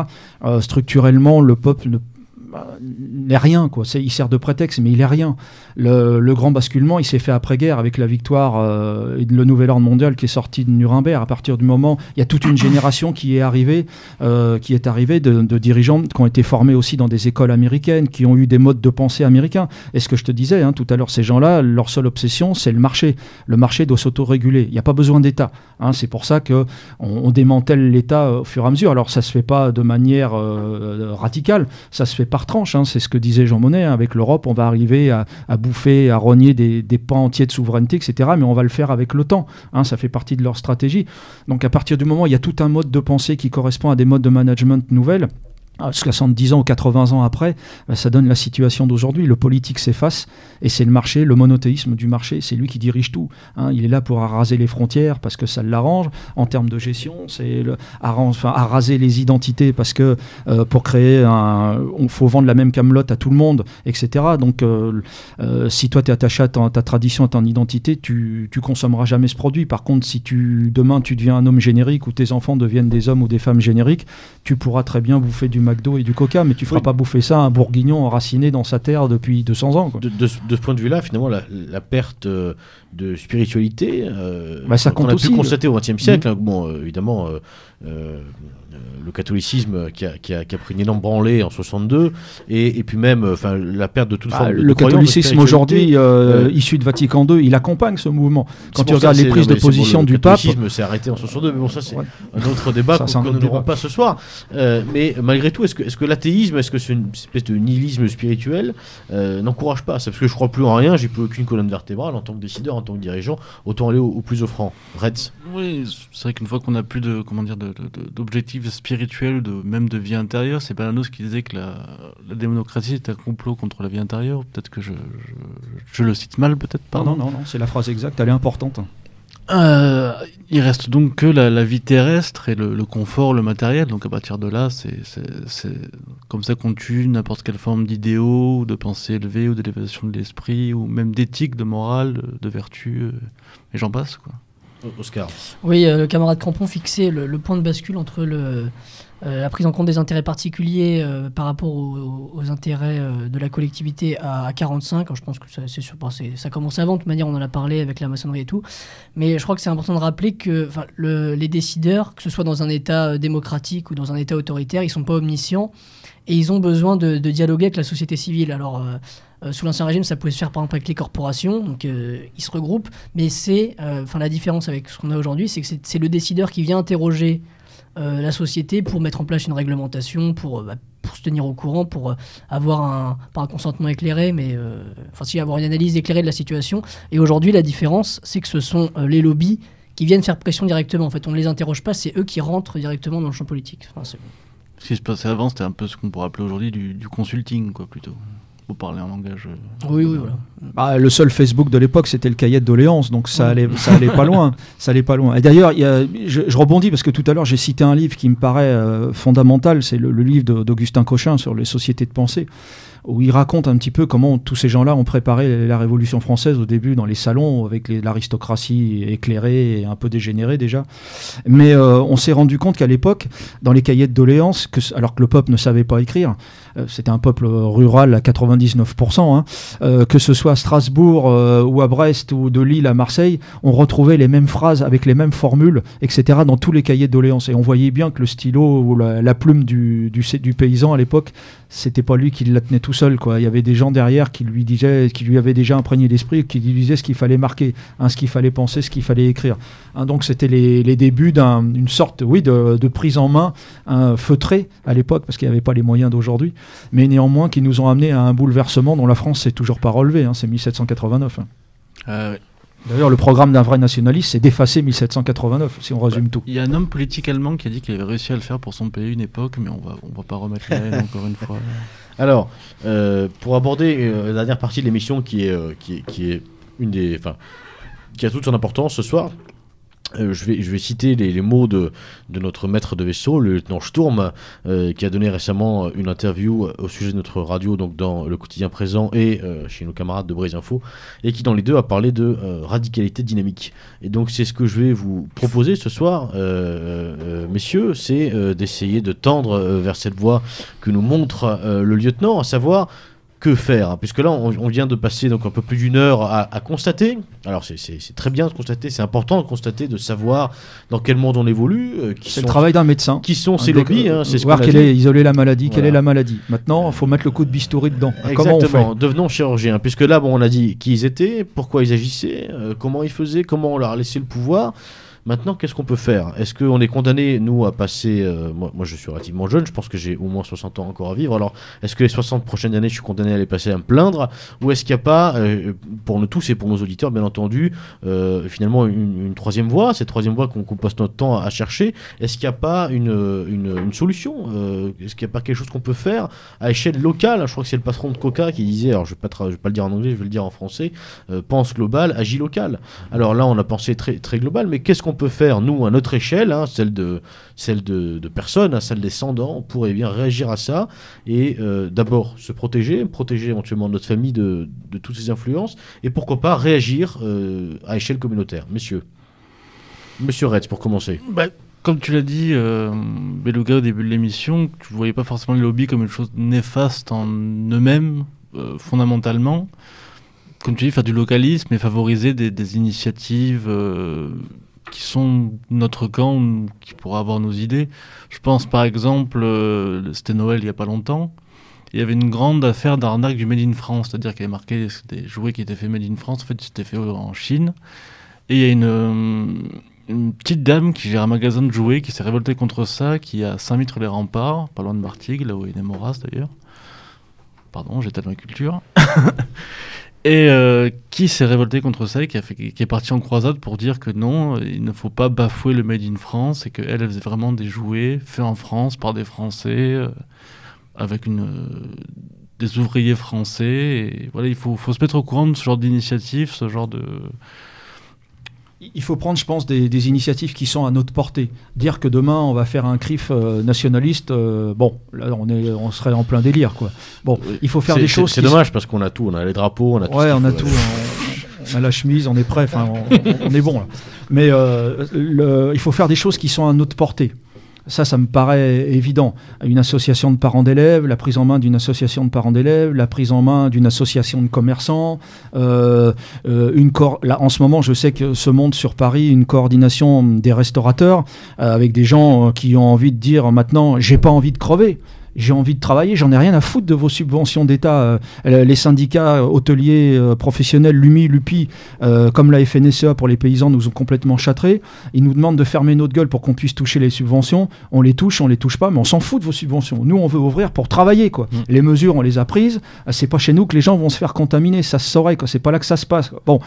Euh, structurellement, le peuple ne bah, n'est rien, quoi. Il sert de prétexte, mais il est rien. Le, grand basculement, il s'est fait après-guerre avec la victoire euh, et le nouvel ordre mondial qui est sorti de Nuremberg. À partir du moment, il y a toute une génération qui est arrivée, euh, qui est arrivée de, dirigeants qui ont été formés aussi dans des écoles américaines, qui ont eu des modes de pensée américains. Et ce que je te disais hein, tout à l'heure, ces gens-là, leur seule obsession, c'est le marché. Le marché doit s'autoréguler. Il n'y a pas besoin d'État. Hein. C'est pour ça que on, démantèle l'État au fur et à mesure. Alors ça se fait pas de manière radicale, ça se fait par tranche. Hein, c'est ce que disait Jean Monnet. Hein. avec l'Europe, on va arriver à, bouffer, à rogner des, pans entiers de souveraineté, etc. Mais on va le faire avec l'OTAN. Hein, ça fait partie de leur stratégie. Donc à partir du moment où il y a tout un mode de pensée qui correspond à des modes de management nouvelles, 70 ans ou 80 ans après, bah, ça donne la situation d'aujourd'hui. Le politique s'efface et c'est le marché, le monothéisme du marché, c'est lui qui dirige tout. Hein. Il est là pour araser les frontières parce que ça l'arrange. En termes de gestion, c'est enfin, araser les identités parce que euh, pour créer un. Il faut vendre la même camelote à tout le monde, etc. Donc euh, euh, si toi tu es attaché à ta, tradition, à ton identité, tu, tu consommeras jamais ce produit. Par contre, si tu demain tu deviens un homme générique ou tes enfants deviennent des hommes ou des femmes génériques, tu pourras très bien bouffer du McDo et du Coca, mais tu feras pas bouffer ça à un bourguignon enraciné dans sa terre depuis 200 ans. De, ce point de vue-là, finalement, la, perte euh, de spiritualité, euh, bah, ça compte on a aussi, pu constater au XXe siècle, mmh. hein, bon, euh, évidemment, le catholicisme qui a, qui, a, qui a, pris une énorme branlée en 62 et, et puis même enfin la perte de toute bah, forme de le catholicisme aujourd'hui euh, issu de Vatican II il accompagne ce mouvement. Quand tu regardes les prises de position du pape le catholicisme s'est arrêté en 62 mais bon ça c'est un autre débat (laughs) qu'on ne n'aurons pas ce soir. Euh, mais malgré tout est-ce que, est-ce que l'athéisme est-ce que c'est une espèce de nihilisme spirituel euh, n'encourage pas ça? Parce que je crois plus en rien j'ai plus aucune colonne vertébrale en tant que décideur en tant que dirigeant. Autant aller au, plus offrant. Reds. Oui c'est vrai qu'une fois qu'on a plus de comment dire d'objectifs spirituels spirituel, de, même de vie intérieure. C'est Balanos qui disait que la, démocratie est un complot contre la vie intérieure. Peut-être que je, je, le cite mal, peut-être pas. Non, non, non, c'est la phrase exacte, elle est importante. Euh, il reste donc que la, vie terrestre et le, confort, le matériel. Donc à partir de là, c'est comme ça qu'on tue n'importe quelle forme d'idéaux, de pensée élevée, ou d'élévation de l'esprit, ou même d'éthique, de morale, de vertu, euh, et j'en passe. quoi. Oscar. Oui, euh, le camarade Crampon fixait le, point de bascule entre euh, la prise en compte des intérêts particuliers euh, par rapport aux, intérêts de la collectivité à, 45. je pense que ça, c'est ça commence avant, de toute manière, on en a parlé avec la maçonnerie et tout. Mais je crois que c'est important de rappeler que les décideurs, que ce soit dans un État démocratique ou dans un État autoritaire, ils ne sont pas omniscients et ils ont besoin de, de dialoguer avec la société civile. Alors sous l'Ancien Régime, ça pouvait se faire par exemple avec les corporations, donc euh, ils se regroupent, mais c'est, euh, enfin la différence avec ce qu'on a aujourd'hui, c'est que c'est le décideur qui vient interroger la société pour mettre en place une réglementation, pour, bah, pour se tenir au courant, pour avoir un, pas un consentement éclairé, mais enfin si avoir une analyse éclairée de la situation. Et aujourd'hui, la différence, c'est que ce sont les lobbies qui viennent faire pression directement. En fait, on ne les interroge pas, c'est eux qui rentrent directement dans le champ politique. ce qui se passait avant, c'était un peu ce qu'on pourrait appeler aujourd'hui du, du consulting, quoi, plutôt parler en langage. Euh, oui, oui, voilà. Bah, le seul Facebook de l'époque, c'était le cahier de doléances, donc ça allait, ça allait pas (laughs) loin. Ça allait pas loin. Et d'ailleurs, je, rebondis parce que tout à l'heure, j'ai cité un livre qui me paraît euh, fondamental, c'est le, le, livre d'Augustin Cochin sur les sociétés de pensée où il raconte un petit peu comment tous ces gens-là ont préparé la Révolution française au début dans les salons avec l'aristocratie éclairée et un peu dégénérée déjà. Mais euh, on s'est rendu compte qu'à l'époque, dans les cahiers de doléances, alors que le peuple ne savait pas écrire, euh, c'était un peuple rural à 99%, hein, euh, que ce soit à Strasbourg ou à Brest ou de Lille à Marseille, on retrouvait les mêmes phrases avec les mêmes formules, etc. dans tous les cahiers de doléances. Et on voyait bien que le stylo ou la, plume du paysan à l'époque c'était pas lui qui la tenait tout seul quoi. Il y avait des gens derrière qui lui disaient qui lui avaient déjà imprégné l'esprit qui lui disaient ce qu'il fallait marquer hein, ce qu'il fallait penser ce qu'il fallait écrire. Hein, donc c'était les, débuts d'une sorte oui de, prise en main un feutré à l'époque parce qu'il n'y avait pas les moyens d'aujourd'hui mais néanmoins qui nous ont amené à un bouleversement dont la France s'est toujours pas relevée hein, c'est 1789 ah D'ailleurs, le programme d'un vrai nationaliste, c'est d'effacer 1789, si on résume tout. Il y a un homme politique allemand qui a dit qu'il avait réussi à le faire pour son pays une époque, mais on va, on va pas remettre la haine encore une fois. (laughs) Alors, euh, pour aborder euh, la dernière partie de l'émission qui est, euh, qui est, qui est une des, enfin, qui a toute son importance ce soir, euh, je, vais, je vais citer les, les mots de, de notre maître de vaisseau, le lieutenant Sturm, euh, qui a donné récemment une interview au sujet de notre radio, donc dans le quotidien présent et euh, chez nos camarades de Brise Info, et qui dans les deux a parlé de euh, radicalité dynamique. Et donc c'est ce que je vais vous proposer ce soir, euh, euh, messieurs, c'est euh, d'essayer de tendre euh, vers cette voie que nous montre euh, le lieutenant, à savoir que faire hein, Puisque là, on, on vient de passer donc un peu plus d'une heure à, à constater. Alors, c'est- c'est c'est très bien de constater, c'est important de constater, de savoir dans quel monde on évolue, euh, qui, C'est le travail d'un médecin. qui sont ces lobbies. hein, c'est ce voir quelle est, isoler la maladie, quelle est la maladie. Maintenant, il faut mettre le coup de bistouri dedans. Comment on fait Devenons chirurgiens, puisque là, bon, on a dit qui ils étaient, pourquoi ils agissaient, euh, comment ils faisaient, comment on leur a laissé le pouvoir. Maintenant, qu'est-ce qu'on peut faire? Est-ce qu'on est condamné, nous, à passer... euh, moi, je suis relativement jeune, je pense que j'ai au moins 60 ans encore à vivre. Alors, est-ce que les 60 prochaines années, je suis condamné à les passer à me plaindre? Ou est-ce qu'il n'y a pas, euh, pour nous tous et pour nos auditeurs, bien entendu, euh, finalement, une, troisième voie Cette troisième voie qu'on qu'on passe notre temps à, chercher, est-ce qu'il n'y a pas une, une, solution? Est-ce qu'il n'y a pas quelque chose qu'on peut faire à échelle locale? Je crois que c'est le patron de Coca qui disait, alors je ne vais, pas vais pas le dire en anglais, je vais le dire en français, pense global, agis local. Alors là, on a pensé très, très global, mais qu'est-ce qu'on peut faire, nous, à notre échelle, hein, celle, de, celle de, personnes, hein, celle des descendants, pour eh bien réagir à ça et euh, d'abord se protéger, protéger éventuellement notre famille de, de toutes ces influences, et pourquoi pas réagir euh, à échelle communautaire. Messieurs. Monsieur Retz, pour commencer. Bah, comme tu l'as dit, euh, Beluga, au début de l'émission, tu voyais pas forcément les lobbies comme une chose néfaste en eux-mêmes, euh, fondamentalement. Comme tu dis, faire du localisme et favoriser des, initiatives qui sont notre camp, qui pourraient avoir nos idées. Je pense par exemple, euh, c'était Noël il y a pas longtemps, il y avait une grande affaire d'arnaque du Made in France, c'est-à-dire qu'il y avait marqué des jouets qui étaient faits Made in France, en fait c'était fait en Chine. Et il y a une, euh, petite dame qui gère un magasin de jouets qui s'est révoltée contre ça, qui a 5 mètres les remparts, pas loin de Martigues, là où est né Maurras d'ailleurs. Pardon, j'ai tellement culture. (laughs) et euh, qui s'est révolté contre ça et qui, a fait, qui est parti en croisade pour dire que non, il ne faut pas bafouer le Made in France et qu'elle, elle faisait vraiment des jouets faits en France par des Français, euh, avec une, euh, des ouvriers français. Voilà, il faut, faut se mettre au courant de ce genre d'initiative, ce genre de. Il faut prendre, je pense, des, des initiatives qui sont à notre portée. Dire que demain on va faire un CRIF euh, nationaliste, euh, bon, là on, est, on serait en plein délire, quoi. Bon, Oui. il faut faire des choses. C'est dommage parce qu'on a tout, on a les drapeaux, on a tout. Ouais, on a tout. On, on a la chemise, on est prêt. Enfin, on, on est bon là. Mais euh, le- il faut faire des choses qui sont à notre portée. Ça, ça me paraît évident. Une association de parents d'élèves, la prise en main d'une association de parents d'élèves, la prise en main d'une association de commerçants. euh, euh, une là, en ce moment, je sais que se monte sur Paris une coordination des restaurateurs euh, avec des gens qui ont envie de dire maintenant, j'ai pas envie de crever. J'ai envie de travailler, j'en ai rien à foutre de vos subventions d'État. Euh, les syndicats hôteliers euh, professionnels, l'UMI, l'UPI, euh, comme la FNSEA pour les paysans, nous ont complètement châtrés. Ils nous demandent de fermer notre gueule pour qu'on puisse toucher les subventions. On les touche, on les touche pas, mais on s'en fout de vos subventions. Nous, on veut ouvrir pour travailler. Quoi. Mm. Les mesures, on les a prises. Euh, C'est pas chez nous que les gens vont se faire contaminer. Ça se saurait. quoi. C'est pas là que ça se passe. quoi. Bon.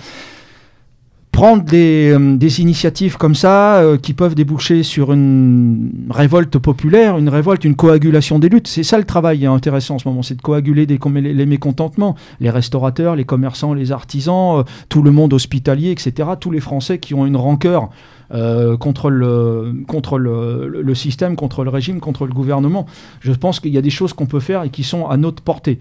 Prendre des, euh, des initiatives comme ça euh, qui peuvent déboucher sur une révolte populaire, une révolte, une coagulation des luttes. C'est ça le travail intéressant en ce moment, c'est de coaguler des, les, mécontentements. Les restaurateurs, les commerçants, les artisans, euh, tout le monde hospitalier, etc. Tous les Français qui ont une rancœur contre, le, contre le système, contre le régime, contre le gouvernement. Je pense qu'il y a des choses qu'on peut faire et qui sont à notre portée.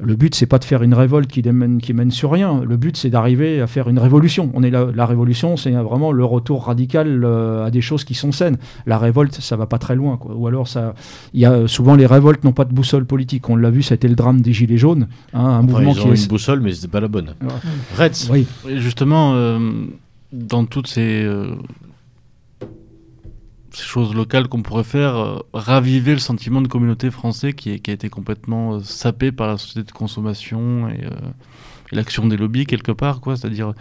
Le but, c'est pas de faire une révolte qui, démène- qui mène sur rien. Le but, c'est d'arriver à faire une révolution. On est là, la révolution, c'est vraiment le retour radical euh, à des choses qui sont saines. La révolte, ça va pas très loin. Quoi. Ou alors, ça, il y a souvent les révoltes n'ont pas de boussole politique. On l'a vu, c'était le drame des gilets jaunes, hein, un Enfin, mouvement ils qui ont est. une boussole, mais c'était pas la bonne. Ouais. Retz. Oui. Justement, euh, dans toutes ces, euh, ces choses locales qu'on pourrait faire, euh, raviver le sentiment de communauté français qui, qui a été complètement euh, sapé par la société de consommation et, euh, et l'action des lobbies quelque part, quoi. C'est-à-dire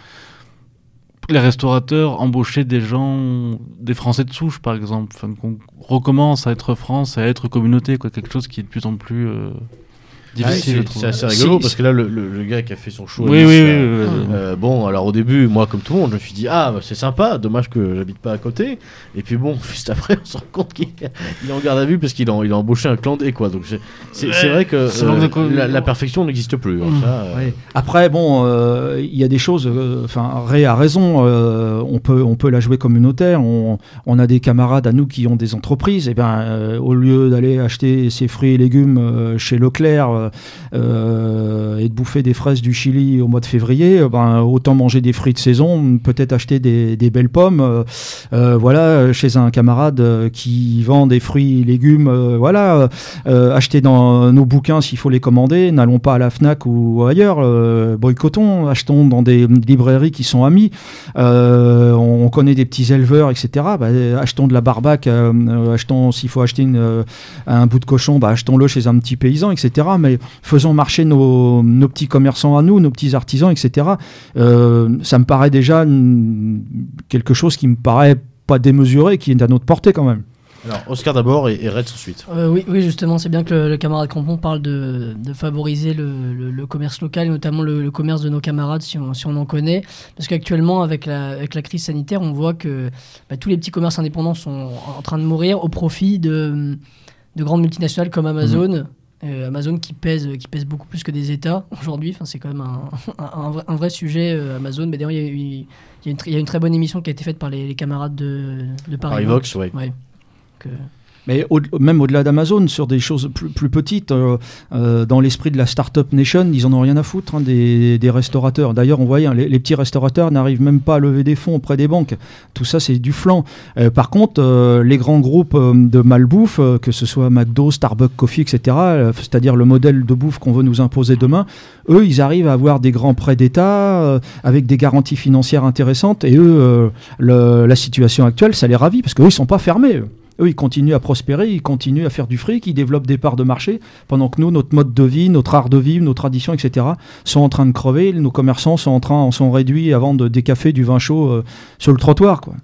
les restaurateurs embaucher des gens, des Français de souche par exemple, enfin, qu'on recommence à être France, à être communauté, quoi, quelque chose qui est de plus en plus difficile, c'est assez rigolo parce que là, le, le- le gars qui a fait son show. Oui, oui, oui, oui, oui. euh, bon, alors au début, moi, comme tout le monde, je me suis dit, ah, bah, c'est sympa, dommage que j'habite pas à côté. Et puis bon, (laughs) juste après, on se rend compte qu'il il est en garde à vue parce qu'il a, il a embauché un clandé, quoi. Donc c'est- vrai que euh, la, la perfection n'existe plus. hein, ça, euh, Ouais. Après, bon, euh, il y a des choses. euh, Enfin, Ray a raison. euh, on peut, on peut la jouer communautaire. On, on a des camarades à nous qui ont des entreprises. Et ben, euh, au lieu d'aller acheter ses fruits et légumes euh, chez Leclerc euh, euh, et de bouffer des fraises du Chili au mois de février, euh, ben, autant manger des fruits de saison. Peut-être acheter des, belles pommes. voilà, chez un camarade qui vend des fruits légumes. voilà, acheter dans nos bouquins s'il faut les commander. N'allons pas à la Fnac ou ailleurs. boycottons. Achetons dans des librairies qui sont amis. Euh, on connaît des petits éleveurs, etc. Bah, achetons de la barbac. achetons s'il faut acheter un bout de cochon, bah, achetons-le chez un petit paysan, etc. faisons marcher nos, nos petits commerçants à nous, nos petits artisans, etc. Euh, ça me paraît déjà quelque chose qui me paraît pas démesuré, qui est à notre portée quand même. Alors, Oscar d'abord et, et Red ensuite. Euh, oui, oui, justement, c'est bien que le, le camarade Crampon parle de, de favoriser le, le- le commerce local, et notamment le, le commerce de nos camarades, si on, si on en connaît. Parce qu'actuellement, avec la, avec la crise sanitaire, on voit que bah, tous les petits commerces indépendants sont en train de mourir au profit de, de grandes multinationales comme Amazon. Euh, Amazon qui pèse, qui pèse beaucoup plus que des États aujourd'hui. Enfin, c'est quand même un, (laughs) un- un vrai, un vrai sujet, euh, Amazon. Mais d'ailleurs, il y, a y une tr- il y a une très bonne émission qui a été faite par les, les camarades de, de Paris. Paris Vox, ouais. Ouais. Que- Mais au- même au-delà d'Amazon, sur des choses plus, plus petites, euh, euh, dans l'esprit de la Startup Nation, ils en ont rien à foutre hein, des, des restaurateurs. D'ailleurs, on voit, hein, les, les petits restaurateurs n'arrivent même pas à lever des fonds auprès des banques. Tout ça, c'est du flanc. Euh, par contre, euh, les grands groupes euh, de malbouffe, euh, que ce soit McDo, Starbucks, Coffee, etc., c'est-à-dire le modèle de bouffe qu'on veut nous imposer demain, eux, ils arrivent à avoir des grands prêts d'État avec des garanties financières intéressantes. Et eux, le- la situation actuelle, ça les ravit parce qu'eux, ils sont pas fermés. Eux. Ils continuent à prospérer, ils continuent à faire du fric, ils développent des parts de marché, pendant que nous, notre mode de vie, notre art de vivre, nos traditions, etc., sont en train de crever. Nos commerçants sont en train, sont réduits à vendre des cafés, du vin chaud euh, sur le trottoir. Quoi.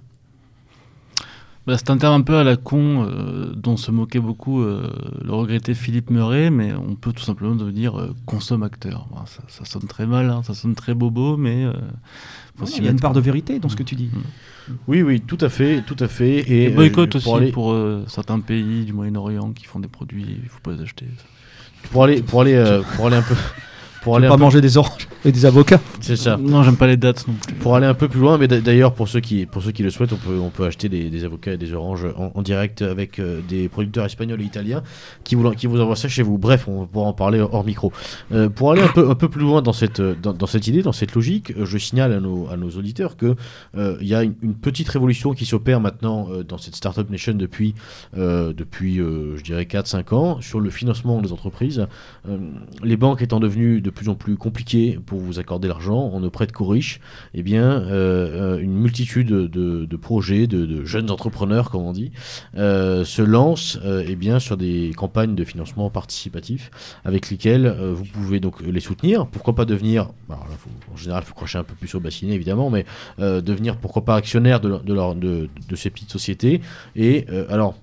Bah, c'est un terme un peu à la con euh, dont se moquait beaucoup euh, le regretté Philippe Meuret, mais on peut tout simplement devenir consomme-acteur. Bon, ça, ça sonne très mal, hein, ça sonne très bobo, mais Il y a une part de vérité dans ce que tu dis. Oui, oui, tout à fait, tout à fait. Et Et euh, boycott pour aussi aller- pour euh, certains pays du Moyen-Orient qui font des produits, il faut pas les acheter. pour aller, pour aller, euh, pour aller un peu, pour aller pas peu, manger des oranges (laughs) et des avocats. c'est ça. Non, j'aime pas les dates non plus. Pour aller un peu plus loin, mais d'a- d'ailleurs pour ceux qui pour ceux qui le souhaitent, on peut on peut acheter des, des avocats et des oranges en, en direct avec euh, des producteurs espagnols et italiens qui vous qui vous envoient ça chez vous. Bref, on pourra en parler hors micro. Euh, pour aller un peu un peu plus loin dans cette euh, dans, dans cette idée, dans cette logique, je signale à nos à nos auditeurs que euh, il y a une, une petite révolution qui s'opère maintenant euh, dans cette startup nation depuis euh, depuis euh, je dirais 4 5 ans sur le financement des entreprises. Euh, les banques étant devenues de plus en plus compliquées pour vous accorder l'argent, on ne prête qu'aux riches. Eh bien, euh, euh, une multitude de, projets, de, jeunes entrepreneurs, comme on dit, euh, se lancent eh bien, sur des campagnes de financement participatif avec lesquelles vous pouvez donc les soutenir. Pourquoi pas devenir, faut- en général, il faut crocher un peu plus au bassinet, évidemment, mais devenir, pourquoi pas, actionnaire de, de, ces petites sociétés. Et alors,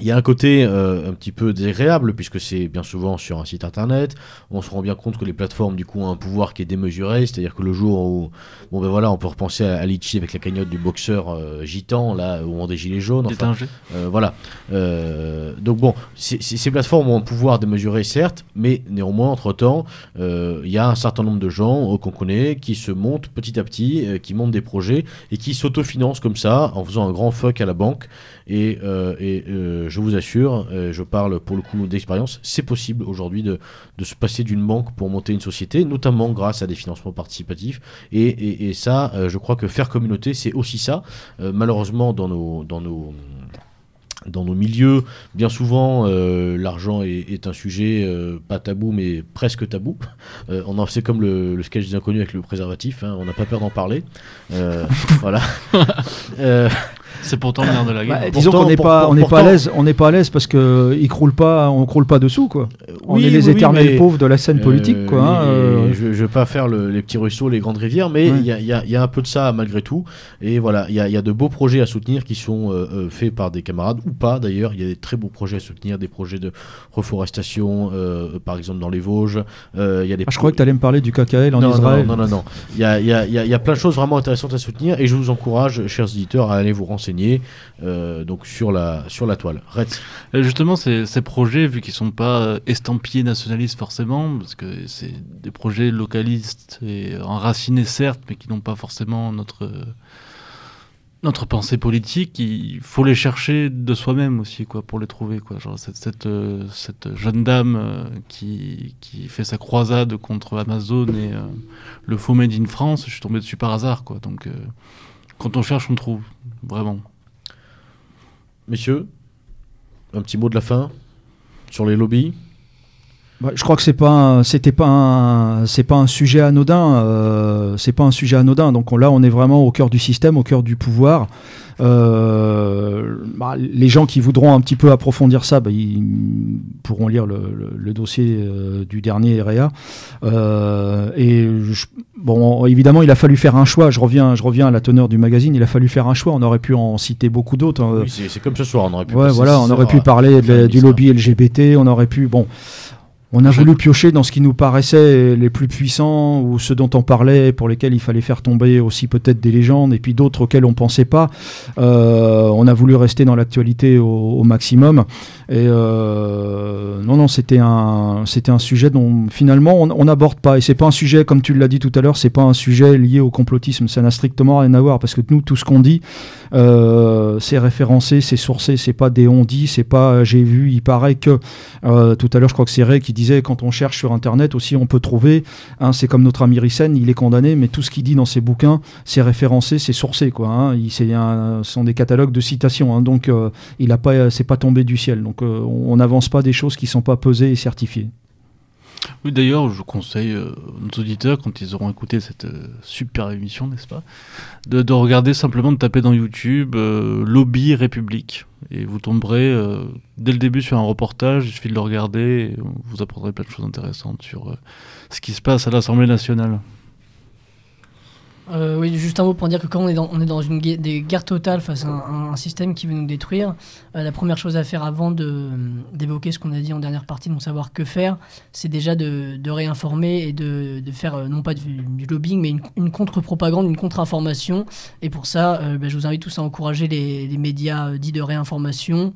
il y a un côté euh, un petit peu désagréable puisque c'est bien souvent sur un site internet. On se rend bien compte que les plateformes du coup ont un pouvoir qui est démesuré, c'est-à-dire que le jour où bon ben voilà, on peut repenser à, à Litchi avec la cagnotte du boxeur euh, gitan là où on des gilets jaunes. enfin, euh, voilà. Euh, donc bon, c'est- ces plateformes ont un pouvoir démesuré, certes, mais néanmoins, entre-temps, euh, il y a un certain nombre de gens euh, qu'on connaît qui se montent petit à petit, euh, qui montent des projets et qui s'autofinancent comme ça en faisant un grand fuck à la banque. Et, euh, euh, je vous assure, euh, je parle pour le coup d'expérience, c'est possible aujourd'hui de, de se passer d'une banque pour monter une société, notamment grâce à des financements participatifs. Et, ça, je crois que faire communauté, c'est aussi ça. Malheureusement, dans nos, dans nos dans nos milieux, bien souvent, l'argent est, un sujet pas tabou, mais presque tabou. On en c'est comme le, sketch des inconnus avec le préservatif. hein, on n'a pas peur d'en parler. (laughs) Voilà. Euh, C'est pourtant le nerf de la guerre. Bah, disons qu'on n'est pas, on n'est pas à l'aise, on n'est pas à l'aise parce que ils croulent pas, on croule pas dessous quoi. on Oui, est les oui, éternels mais- pauvres de la scène politique Euh, quoi. hein, euh, Je ne vais pas faire le- les petits ruisseaux, les grandes rivières, mais il Ouais. y, a, il y y a un peu de ça malgré tout. Et voilà, il y a, il y a de beaux projets à soutenir qui sont euh, euh, faits par des camarades ou pas d'ailleurs. Il y a des très beaux projets à soutenir, des projets de reforestation, euh, par exemple dans les Vosges. Euh, il y a des ah, je crois que tu allais me parler du KKL en non, Israël. Non, non, non. Il y a, il y a- plein de choses vraiment intéressantes à soutenir et je vous encourage, chers éditeurs, à aller vous renseigner euh, donc sur la, sur la toile. Et justement, ces, projets, vu qu'ils sont pas estampillés nationalistes forcément, parce que c'est des projets localistes et enracinés certes, mais qui n'ont pas forcément notre notre pensée politique, il faut les chercher de soi-même aussi, quoi, pour les trouver, quoi. Genre cette cette, euh, jeune dame euh, qui qui fait sa croisade contre Amazon et le faux made in France, je suis tombé dessus par hasard, quoi. Donc quand on cherche, on trouve vraiment. Messieurs, un petit mot de la fin sur les lobbies. Bah, je crois que c'est pas, c'était pas, un- c'est pas un sujet anodin. euh, c'est pas un sujet anodin. Donc on- là, on est vraiment au cœur du système, au cœur du pouvoir. Euh, bah, les gens qui voudront un petit peu approfondir ça, bah, ils pourront lire le, le- le dossier euh, du dernier REA. Et je- bon, évidemment, il a fallu faire un choix. Je reviens, je reviens à la teneur du magazine. Il a fallu faire un choix. On aurait pu en citer beaucoup d'autres. hein. Oui, c'est comme ce soir, on aurait pu. Ouais, voilà, on aurait pu parler de- du lobby LGBT, on aurait pu. Bon, on a voulu piocher dans ce qui nous paraissait les plus puissants ou ceux dont on parlait, pour lesquels il fallait faire tomber aussi peut-être des légendes, et puis d'autres auxquels on pensait pas. Euh, on a voulu rester dans l'actualité au, maximum. Et euh, non, non, c'était un, sujet dont finalement on n'aborde pas. Et c'est pas un sujet, comme tu l'as dit tout à l'heure, c'est pas un sujet lié au complotisme. Ça n'a strictement rien à voir parce que nous, tout ce qu'on dit, c'est référencé, c'est sourcé, c'est pas des on c'est pas euh, j'ai vu, il paraît que. Euh, tout à l'heure, je crois que c'est Ray qui disait quand on cherche sur internet aussi, on peut trouver. hein, c'est comme notre ami Rissen, il est condamné, mais tout ce qu'il dit dans ses bouquins, c'est référencé, c'est sourcé quoi. hein. Ce sont des catalogues de citations, hein, donc euh, il a pas, c'est pas tombé du ciel. Donc euh, on n'avance pas des choses qui sont pas pesées et certifiées. Oui, d'ailleurs, je conseille euh, nos auditeurs, quand ils auront écouté cette euh, super émission, n'est-ce pas, de, de regarder simplement, de taper dans YouTube euh, Lobby République. Et vous tomberez dès le début sur un reportage, il suffit de le regarder, et vous apprendrez plein de choses intéressantes sur ce qui se passe à l'Assemblée nationale. Euh, oui, juste un mot pour dire que quand on est dans, on est dans une guerre, des guerres totales face à un, un système qui veut nous détruire, euh, la première chose à faire avant d'évoquer ce qu'on a dit en dernière partie, non savoir que faire, c'est déjà de, de réinformer et de, de faire euh, non pas du, lobbying, mais une, contre-propagande, une contre-information. Et pour ça, euh, bah, je vous invite tous à encourager les, les médias euh, dits de réinformation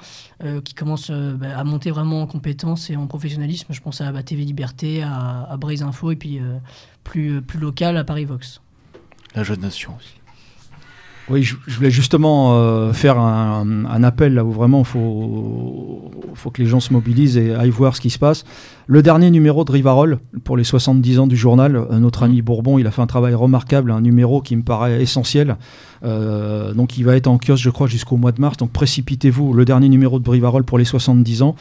qui commencent bah, à monter vraiment en compétences et en professionnalisme. Je pense à bah, TV Liberté, à, à Braise Info et puis plus, plus local à Paris Vox. La jeune nation aussi. Oui, je, voulais justement euh, faire un, appel là où vraiment il faut, faut que les gens se mobilisent et aillent voir ce qui se passe. Le dernier numéro de Rivarol, pour les 70 ans du journal, notre ami Bourbon, il a fait un travail remarquable, un numéro qui me paraît essentiel. Euh, donc il va être en kiosque, je crois, jusqu'au mois de mars. Donc précipitez-vous, le dernier numéro de Brivarol pour les 70 ans.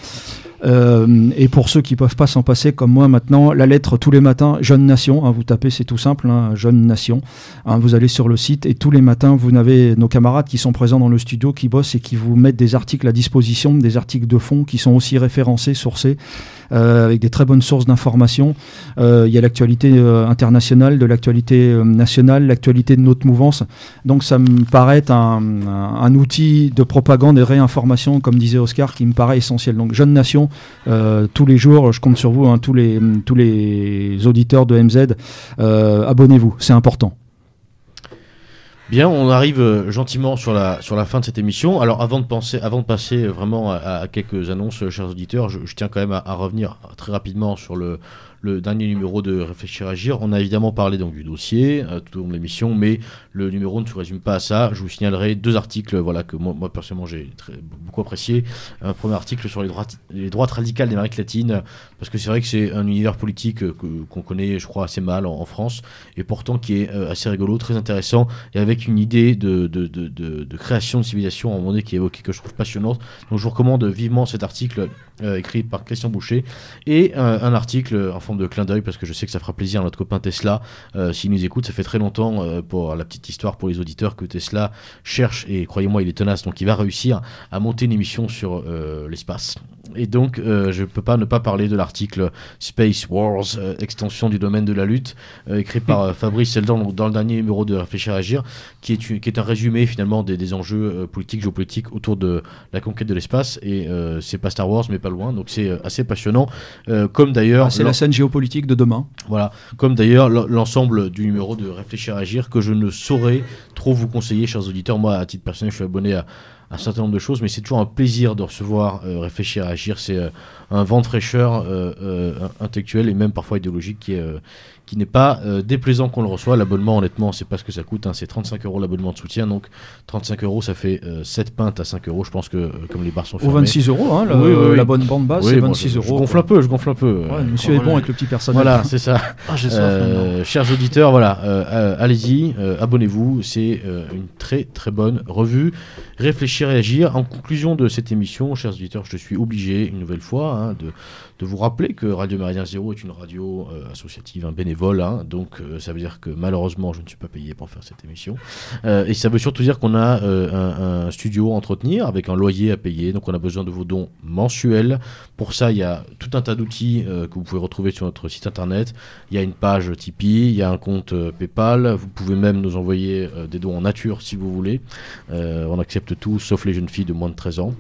Euh, et pour ceux qui peuvent pas s'en passer, comme moi maintenant, la lettre tous les matins, Jeune Nation, hein, vous tapez, c'est tout simple, hein, Jeune Nation. Hein, vous allez sur le site et tous les matins, vous avez nos camarades qui sont présents dans le studio, qui bossent et qui vous mettent des articles à disposition, des articles de fond qui sont aussi référencés, sourcés, avec des très bonnes sources d'informations. Euh, Il y a l'actualité euh, internationale, de l'actualité euh, nationale, l'actualité de notre mouvance. Donc ça me paraît un, un- outil de propagande et réinformation, comme disait Oscar, qui me paraît essentiel. Donc Jeune Nation, euh, tous les jours, je compte sur vous, hein, tous, les, tous les auditeurs de MZ, euh, abonnez-vous, c'est important. Bien, on arrive euh, gentiment sur la, sur la fin de cette émission. Alors, avant de, penser, avant de passer euh, vraiment à, quelques annonces, euh, chers auditeurs, je, tiens quand même à revenir très rapidement sur le, le dernier numéro de Réfléchir Agir. On a évidemment parlé donc, du dossier euh, tout au long de l'émission, mais le numéro ne se résume pas à ça. Je vous signalerai deux articles voilà, que moi, personnellement j'ai beaucoup apprécié. Un premier article sur les droites, les radicales d'Amérique latine, parce que c'est vrai que c'est un univers politique euh, qu'on connaît, je crois, assez mal en, en France, et pourtant qui est euh, assez rigolo, très intéressant, et avec une idée de, de, de, de- création de civilisation moment donné qui est évoquée, que je trouve passionnante. Donc je vous recommande vivement cet article euh, écrit par Christian Boucher, et un, un article en forme de clin d'œil, parce que je sais que ça fera plaisir à notre copain Tesla, euh, s'il nous écoute, ça fait très longtemps, euh, pour la petite histoire pour les auditeurs, que Tesla cherche, et croyez-moi, il est tenace, donc il va réussir à monter une émission sur euh, l'espace. Et donc, euh, je ne peux pas ne pas parler de l'article Space Wars, euh, extension du domaine de la lutte, euh, écrit par Fabrice Seldan donc dans le dernier numéro de Réfléchir à Agir, qui est, une- qui est un résumé finalement des, des enjeux politiques, géopolitiques autour de la conquête de l'espace. Et c'est pas Star Wars, mais pas loin. Donc c'est assez passionnant. Comme d'ailleurs, Ah, c'est la scène géopolitique de demain. voilà, comme d'ailleurs l'ensemble du numéro de Réfléchir à Agir que je ne saurais trop vous conseiller, chers auditeurs. Moi, à titre personnel, je suis abonné à un certain nombre de choses, mais c'est toujours un plaisir de recevoir euh, Réfléchir Agir. C'est euh, un vent de fraîcheur euh, intellectuel et même parfois idéologique qui est, qui n'est pas euh, déplaisant qu'on le reçoit. L'abonnement, honnêtement, c'est pas ce que ça coûte. hein. C'est 35 euros l'abonnement de soutien. Donc 35 euros, ça fait euh, 7 pintes à 5 euros. Je pense que euh, comme les bars sont fermés. 26 euros, hein, le- Oui, oui, oui. la bonne bande basse, Oui, c'est bon, 26 je, euros. Je gonfle quoi. un peu, je gonfle un peu. Ouais, euh, monsieur est voilà. bon avec le petit personnel. voilà, c'est ça. (laughs) Ah, soif. Euh, chers auditeurs, voilà, euh, euh, allez-y, euh, abonnez-vous. C'est euh, une très très bonne revue. Réfléchir et agir. En conclusion de cette émission, chers auditeurs, je suis obligé une nouvelle fois hein, de, de vous rappeler que Radio Méridien Zéro est une radio euh, associative, un bénévole. hein. donc euh, ça veut dire que malheureusement, je ne suis pas payé pour faire cette émission. Euh, et ça veut surtout dire qu'on a un, un studio à entretenir avec un loyer à payer. Donc on a besoin de vos dons mensuels. Pour ça, il y a tout un tas d'outils que vous pouvez retrouver sur notre site internet. Il y a une page Tipeee, il y a un compte PayPal. Vous pouvez même nous envoyer des dons en nature si vous voulez. On accepte tout, sauf les jeunes filles de moins de 13 ans.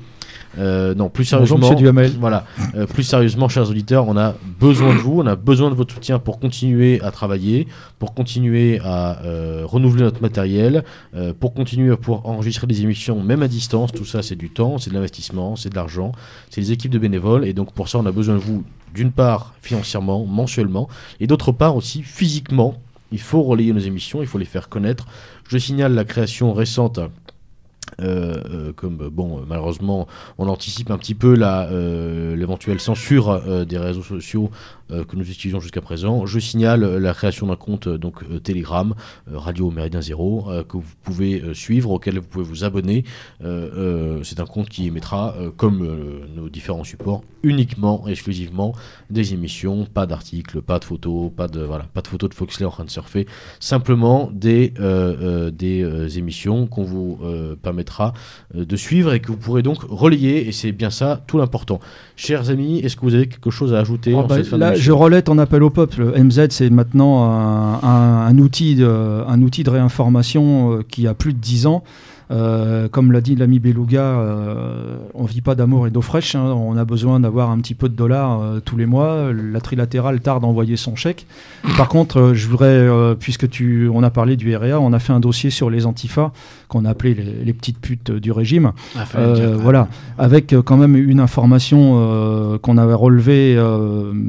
Euh, non, plus sérieusement, Duhamel. voilà. Euh, plus sérieusement, chers auditeurs, on a besoin de vous, on a besoin de votre soutien pour continuer à travailler, pour continuer à euh, renouveler notre matériel, pour continuer à pouvoir enregistrer des émissions même à distance. Tout ça, c'est du temps, c'est de l'investissement, c'est de l'argent, c'est des équipes de bénévoles. Et donc pour ça, on a besoin de vous, d'une part financièrement, mensuellement, et d'autre part aussi physiquement. Il faut relayer nos émissions, il faut les faire connaître. Je signale la création récente euh, euh, comme euh, bon malheureusement on anticipe un petit peu la, l'éventuelle censure des réseaux sociaux que nous utilisons jusqu'à présent. Je signale euh, la création d'un compte euh, donc euh, Telegram euh, Radio Méridien Zéro euh, que vous pouvez euh, suivre, auquel vous pouvez vous abonner. Euh, euh, c'est un compte qui émettra euh, comme euh, nos différents supports uniquement et exclusivement des émissions, pas d'articles, pas de photos, pas de voilà, pas de photos de Foxley en train de surfer, simplement des euh, euh, des euh, émissions qu'on vous euh, permettra euh, de suivre et que vous pourrez donc relayer et c'est bien ça tout l'important. Chers amis, est-ce que vous avez quelque chose à ajouter Oh, en bah, cette fin là, je relais ton appel au peuple. MZ, c'est maintenant un, outil de, un outil de réinformation euh, qui a plus de 10 ans. Euh, comme l'a dit l'ami Beluga, euh, on vit pas d'amour et d'eau fraîche. hein. On a besoin d'avoir un petit peu de dollars euh, tous les mois. La trilatérale tarde d'envoyer son chèque. Par contre, je voudrais, puisque tu, on a parlé du REA, on a fait un dossier sur les antifas qu'on a appelé les, les petites putes du régime. Ah, dire. voilà, avec quand même une information qu'on avait relevée,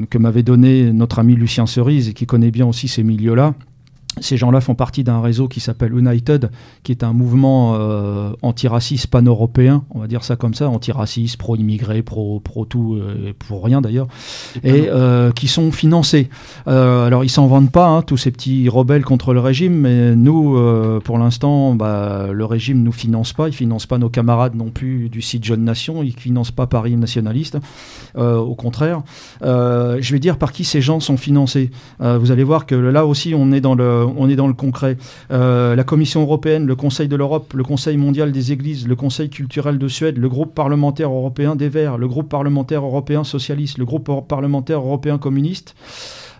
que m'avait donné notre ami Lucien Cerise, et qui connaît bien aussi ces milieux-là. Ces gens-là font partie d'un réseau qui s'appelle United, qui est un mouvement euh, antiraciste pan-européen, on va dire ça comme ça, antiraciste, pro-immigré, pro, pro tout, euh, et pour rien d'ailleurs, et euh, qui sont financés. Euh, alors ils s'en vendent pas, hein, tous ces petits rebelles contre le régime, mais nous, pour l'instant, bah, le régime nous finance pas, il finance pas nos camarades non plus du site Jeune Nation, il finance pas Paris nationaliste, au contraire. Je vais dire par qui ces gens sont financés. Vous allez voir que là aussi, on est dans le, on est dans le concret. Euh, la Commission européenne, le Conseil de l'Europe, le Conseil mondial des Églises, le Conseil culturel de Suède, le groupe parlementaire européen des Verts, le groupe parlementaire européen socialiste, le groupe parlementaire européen communiste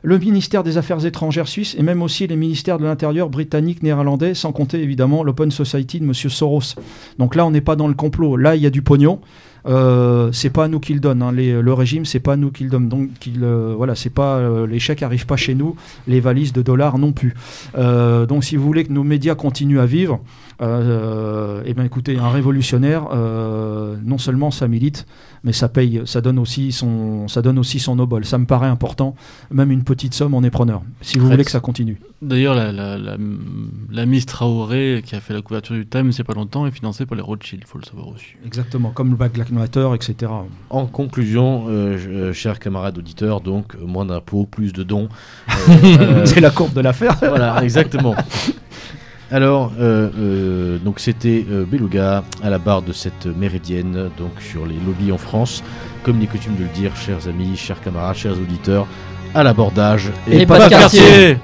le ministère des Affaires étrangères suisse et même aussi les ministères de l'Intérieur britanniques, néerlandais, sans compter évidemment l'Open Society de M. Soros. Donc là, on n'est pas dans le complot. Là, il y a du pognon. Euh, c'est pas à nous qu'il donne. hein. Le régime, c'est pas à nous qu'il donne. Donc, euh, voilà, c'est pas euh, les chèques arrivent pas chez nous, les valises de dollars non plus. Euh, donc, si vous voulez que nos médias continuent à vivre, eh ben, écoutez, un révolutionnaire, non seulement ça milite, mais ça paye, ça donne aussi son, ça donne aussi son obol. Ça me paraît important. Même une petite somme, on est preneur. Si vous voulez que ça continue. D'ailleurs, la, la, la, la Miss Traoré, qui a fait la couverture du Time, c'est pas longtemps, est financée par les Rothschild, il faut le savoir aussi. Exactement, comme le Black Matter, etc. En conclusion, euh, euh, chers camarades auditeurs, donc euh, moins d'impôts, plus de dons. (laughs) Euh, C'est la courbe de l'affaire. voilà, exactement. (laughs) Alors, euh, euh, donc c'était euh, Beluga à la barre de cette méridienne, donc sur les lobbies en France. Comme il est coutume de le dire, chers amis, chers camarades, chers auditeurs, à l'abordage Et pas de quartier.